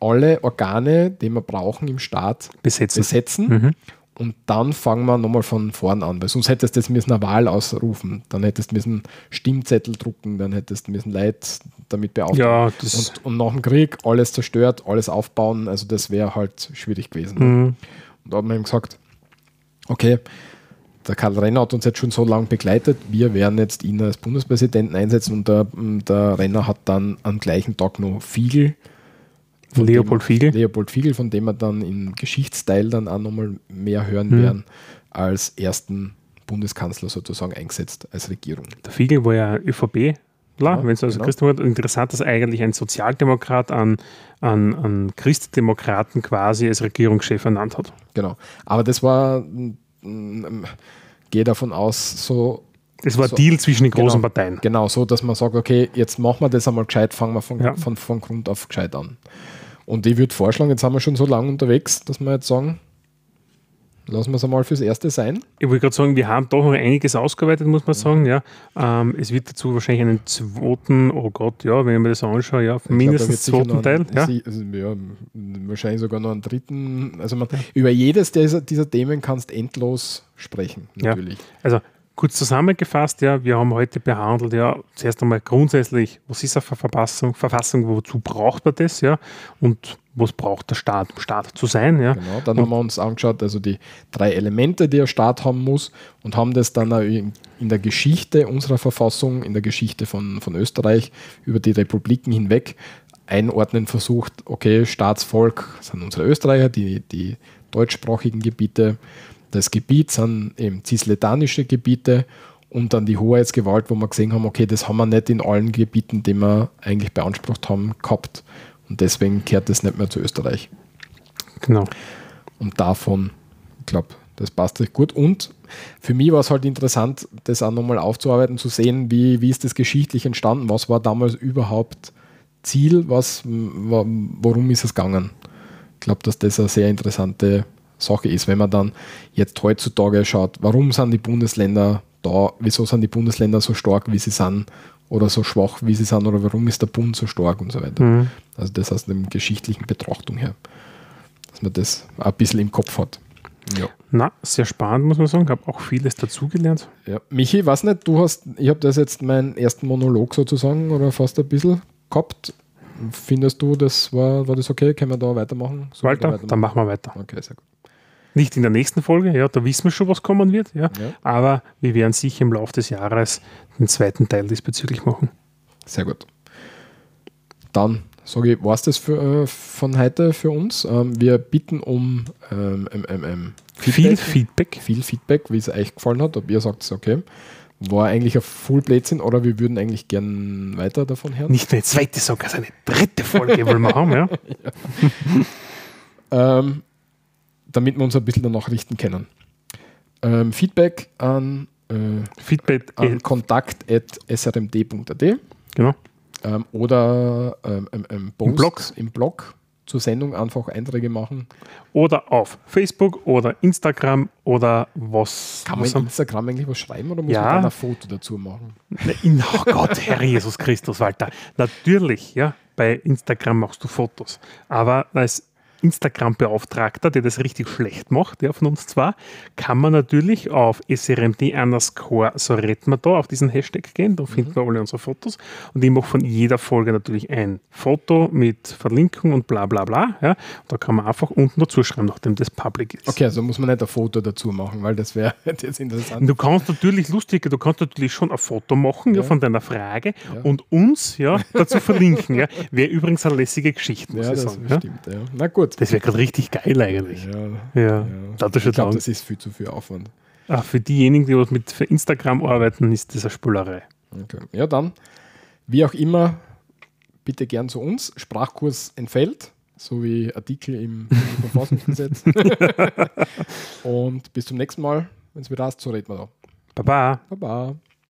alle Organe, die wir brauchen im Staat, Besetzen. besetzen. Mhm. Und dann fangen wir nochmal von vorn an, weil sonst hättest du jetzt müssen eine Wahl ausrufen, dann hättest du müssen Stimmzettel drucken, dann hättest du müssen Leute damit beauftragen. Ja. Und, und nach dem Krieg alles zerstört, alles aufbauen, also das wäre halt schwierig gewesen. Mhm. Und da hat man ihm gesagt, okay, der Karl Renner hat uns jetzt schon so lange begleitet, wir werden jetzt ihn als Bundespräsidenten einsetzen und der, der Renner hat dann am gleichen Tag noch Fiegel, von Leopold dem, Fiegel. Leopold Fiegel, von dem wir dann im Geschichtsteil dann auch nochmal mehr hören Mhm. werden, als ersten Bundeskanzler sozusagen eingesetzt als Regierung. Der Fiegel war ja ÖVP. Ja, wenn es also genau. Christen war, interessant, dass eigentlich ein Sozialdemokrat an, an, an Christdemokraten quasi als Regierungschef ernannt hat. Genau. Aber das war, gehe davon aus, so Es war So. ein Deal zwischen den großen Genau. Parteien. Genau, so, dass man sagt, okay, jetzt machen wir das einmal gescheit, fangen wir von, Ja. von, von Grund auf gescheit an. Und ich würde vorschlagen, jetzt sind wir schon so lange unterwegs, dass wir jetzt sagen, lassen wir es einmal fürs Erste sein. Ich wollte gerade sagen, wir haben doch noch einiges ausgearbeitet, muss man sagen. Ja. Ähm, es wird dazu wahrscheinlich einen zweiten, oh Gott, ja, wenn ich mir das anschaue, ja, Ich glaub, mindestens wird zweiten Teil. noch Ja. einen- sie- also, ja, wahrscheinlich sogar noch einen dritten. Also man, über jedes dieser, dieser Themen kannst endlos sprechen, Ja. natürlich. Also kurz zusammengefasst, ja, wir haben heute behandelt, ja, zuerst einmal grundsätzlich, was ist eine Ver- Verfassung, Verfassung, wozu braucht man das, ja, und was braucht der Staat, um Staat zu sein, ja. Genau, dann haben wir uns angeschaut, also die drei Elemente, die ein Staat haben muss und haben das dann in der Geschichte unserer Verfassung, in der Geschichte von, von Österreich über die Republiken hinweg einordnen versucht, okay, Staatsvolk sind unsere Österreicher, die, die deutschsprachigen Gebiete, das Gebiet sind eben cisledanische Gebiete und dann die Hoheitsgewalt, wo wir gesehen haben, okay, das haben wir nicht in allen Gebieten, die wir eigentlich beansprucht haben, gehabt. Und deswegen kehrt das nicht mehr zu Österreich. Genau. Und davon, ich glaube, das passt recht gut. Und für mich war es halt interessant, das auch nochmal aufzuarbeiten, zu sehen, wie, wie ist das geschichtlich entstanden, was war damals überhaupt Ziel, was, wa- worum ist es gegangen. Ich glaube, dass das eine sehr interessante Sache ist, wenn man dann jetzt heutzutage schaut, warum sind die Bundesländer da, wieso sind die Bundesländer so stark, wie sie sind, oder so schwach, wie sie sind, oder warum ist der Bund so stark und so weiter. Mhm. Also das aus der geschichtlichen Betrachtung her. Dass man das ein bisschen im Kopf hat. Ja. Na, sehr spannend, muss man sagen. Habe auch vieles dazugelernt. ja. Michi, weiß nicht, du hast, ich habe das jetzt meinen ersten Monolog sozusagen oder fast ein bisschen gehabt. findest du, das war, war das okay? Können wir da weitermachen? Walter, da weitermachen? dann machen wir weiter. Okay, sehr gut. Nicht in der nächsten Folge, ja, da wissen wir schon, was kommen wird, ja. ja. Aber wir werden sicher im Laufe des Jahres den zweiten Teil diesbezüglich machen. Sehr gut. Dann sage ich, war es das für, äh, von heute für uns. Ähm, wir bitten um ähm, ähm, Feedback, viel Feedback. Viel Feedback, wie es euch gefallen hat, ob ihr sagt, okay. War eigentlich ein Full Blödsinn oder wir würden eigentlich gern weiter davon hören. Nicht eine zweite, sondern eine dritte Folge wollen wir haben, ja. ja. ähm, damit wir uns ein bisschen danach richten können. Ähm, Feedback an, äh, Feedback an kontakt.srmd.at. Genau. Ähm, oder ähm, ähm, Im Blog. im Blog zur Sendung einfach Einträge machen. Oder auf Facebook oder Instagram oder was. Kann man in Instagram eigentlich was schreiben oder muss ja. man dann ein Foto dazu machen? Oh Gott, Herr Jesus Christus, Walter. Natürlich, ja, bei Instagram machst du Fotos. Aber als Instagram-Beauftragter, der das richtig schlecht macht, ja, von uns zwar, kann man natürlich auf srmd underscore, so redet man da, auf diesen Hashtag gehen, da finden mhm. wir alle unsere Fotos und ich mache von jeder Folge natürlich ein Foto mit Verlinkung und bla bla bla. Ja. Da kann man einfach unten dazu schreiben, nachdem das public ist. Okay, also muss man nicht ein Foto dazu machen, weil das wäre jetzt interessant. Du kannst natürlich lustig, du kannst natürlich schon ein Foto machen ja. ja von deiner Frage und uns ja, dazu verlinken. Ja. Wäre übrigens eine lässige Geschichte, muss ja, ich das sagen. Stimmt. Na gut. Das wäre gerade richtig geil eigentlich. Ja, ja. ja. Das ich glaube, das ist viel zu viel Aufwand. Ach, für diejenigen, die mit Instagram arbeiten, ist das eine Spülerei. Okay. Ja, dann, wie auch immer, bitte gern zu uns. Sprachkurs entfällt, so wie Artikel im, im Verfassungsgesetz. Und bis zum nächsten Mal, wenn es wieder hast, so reden wir da. Baba. Baba.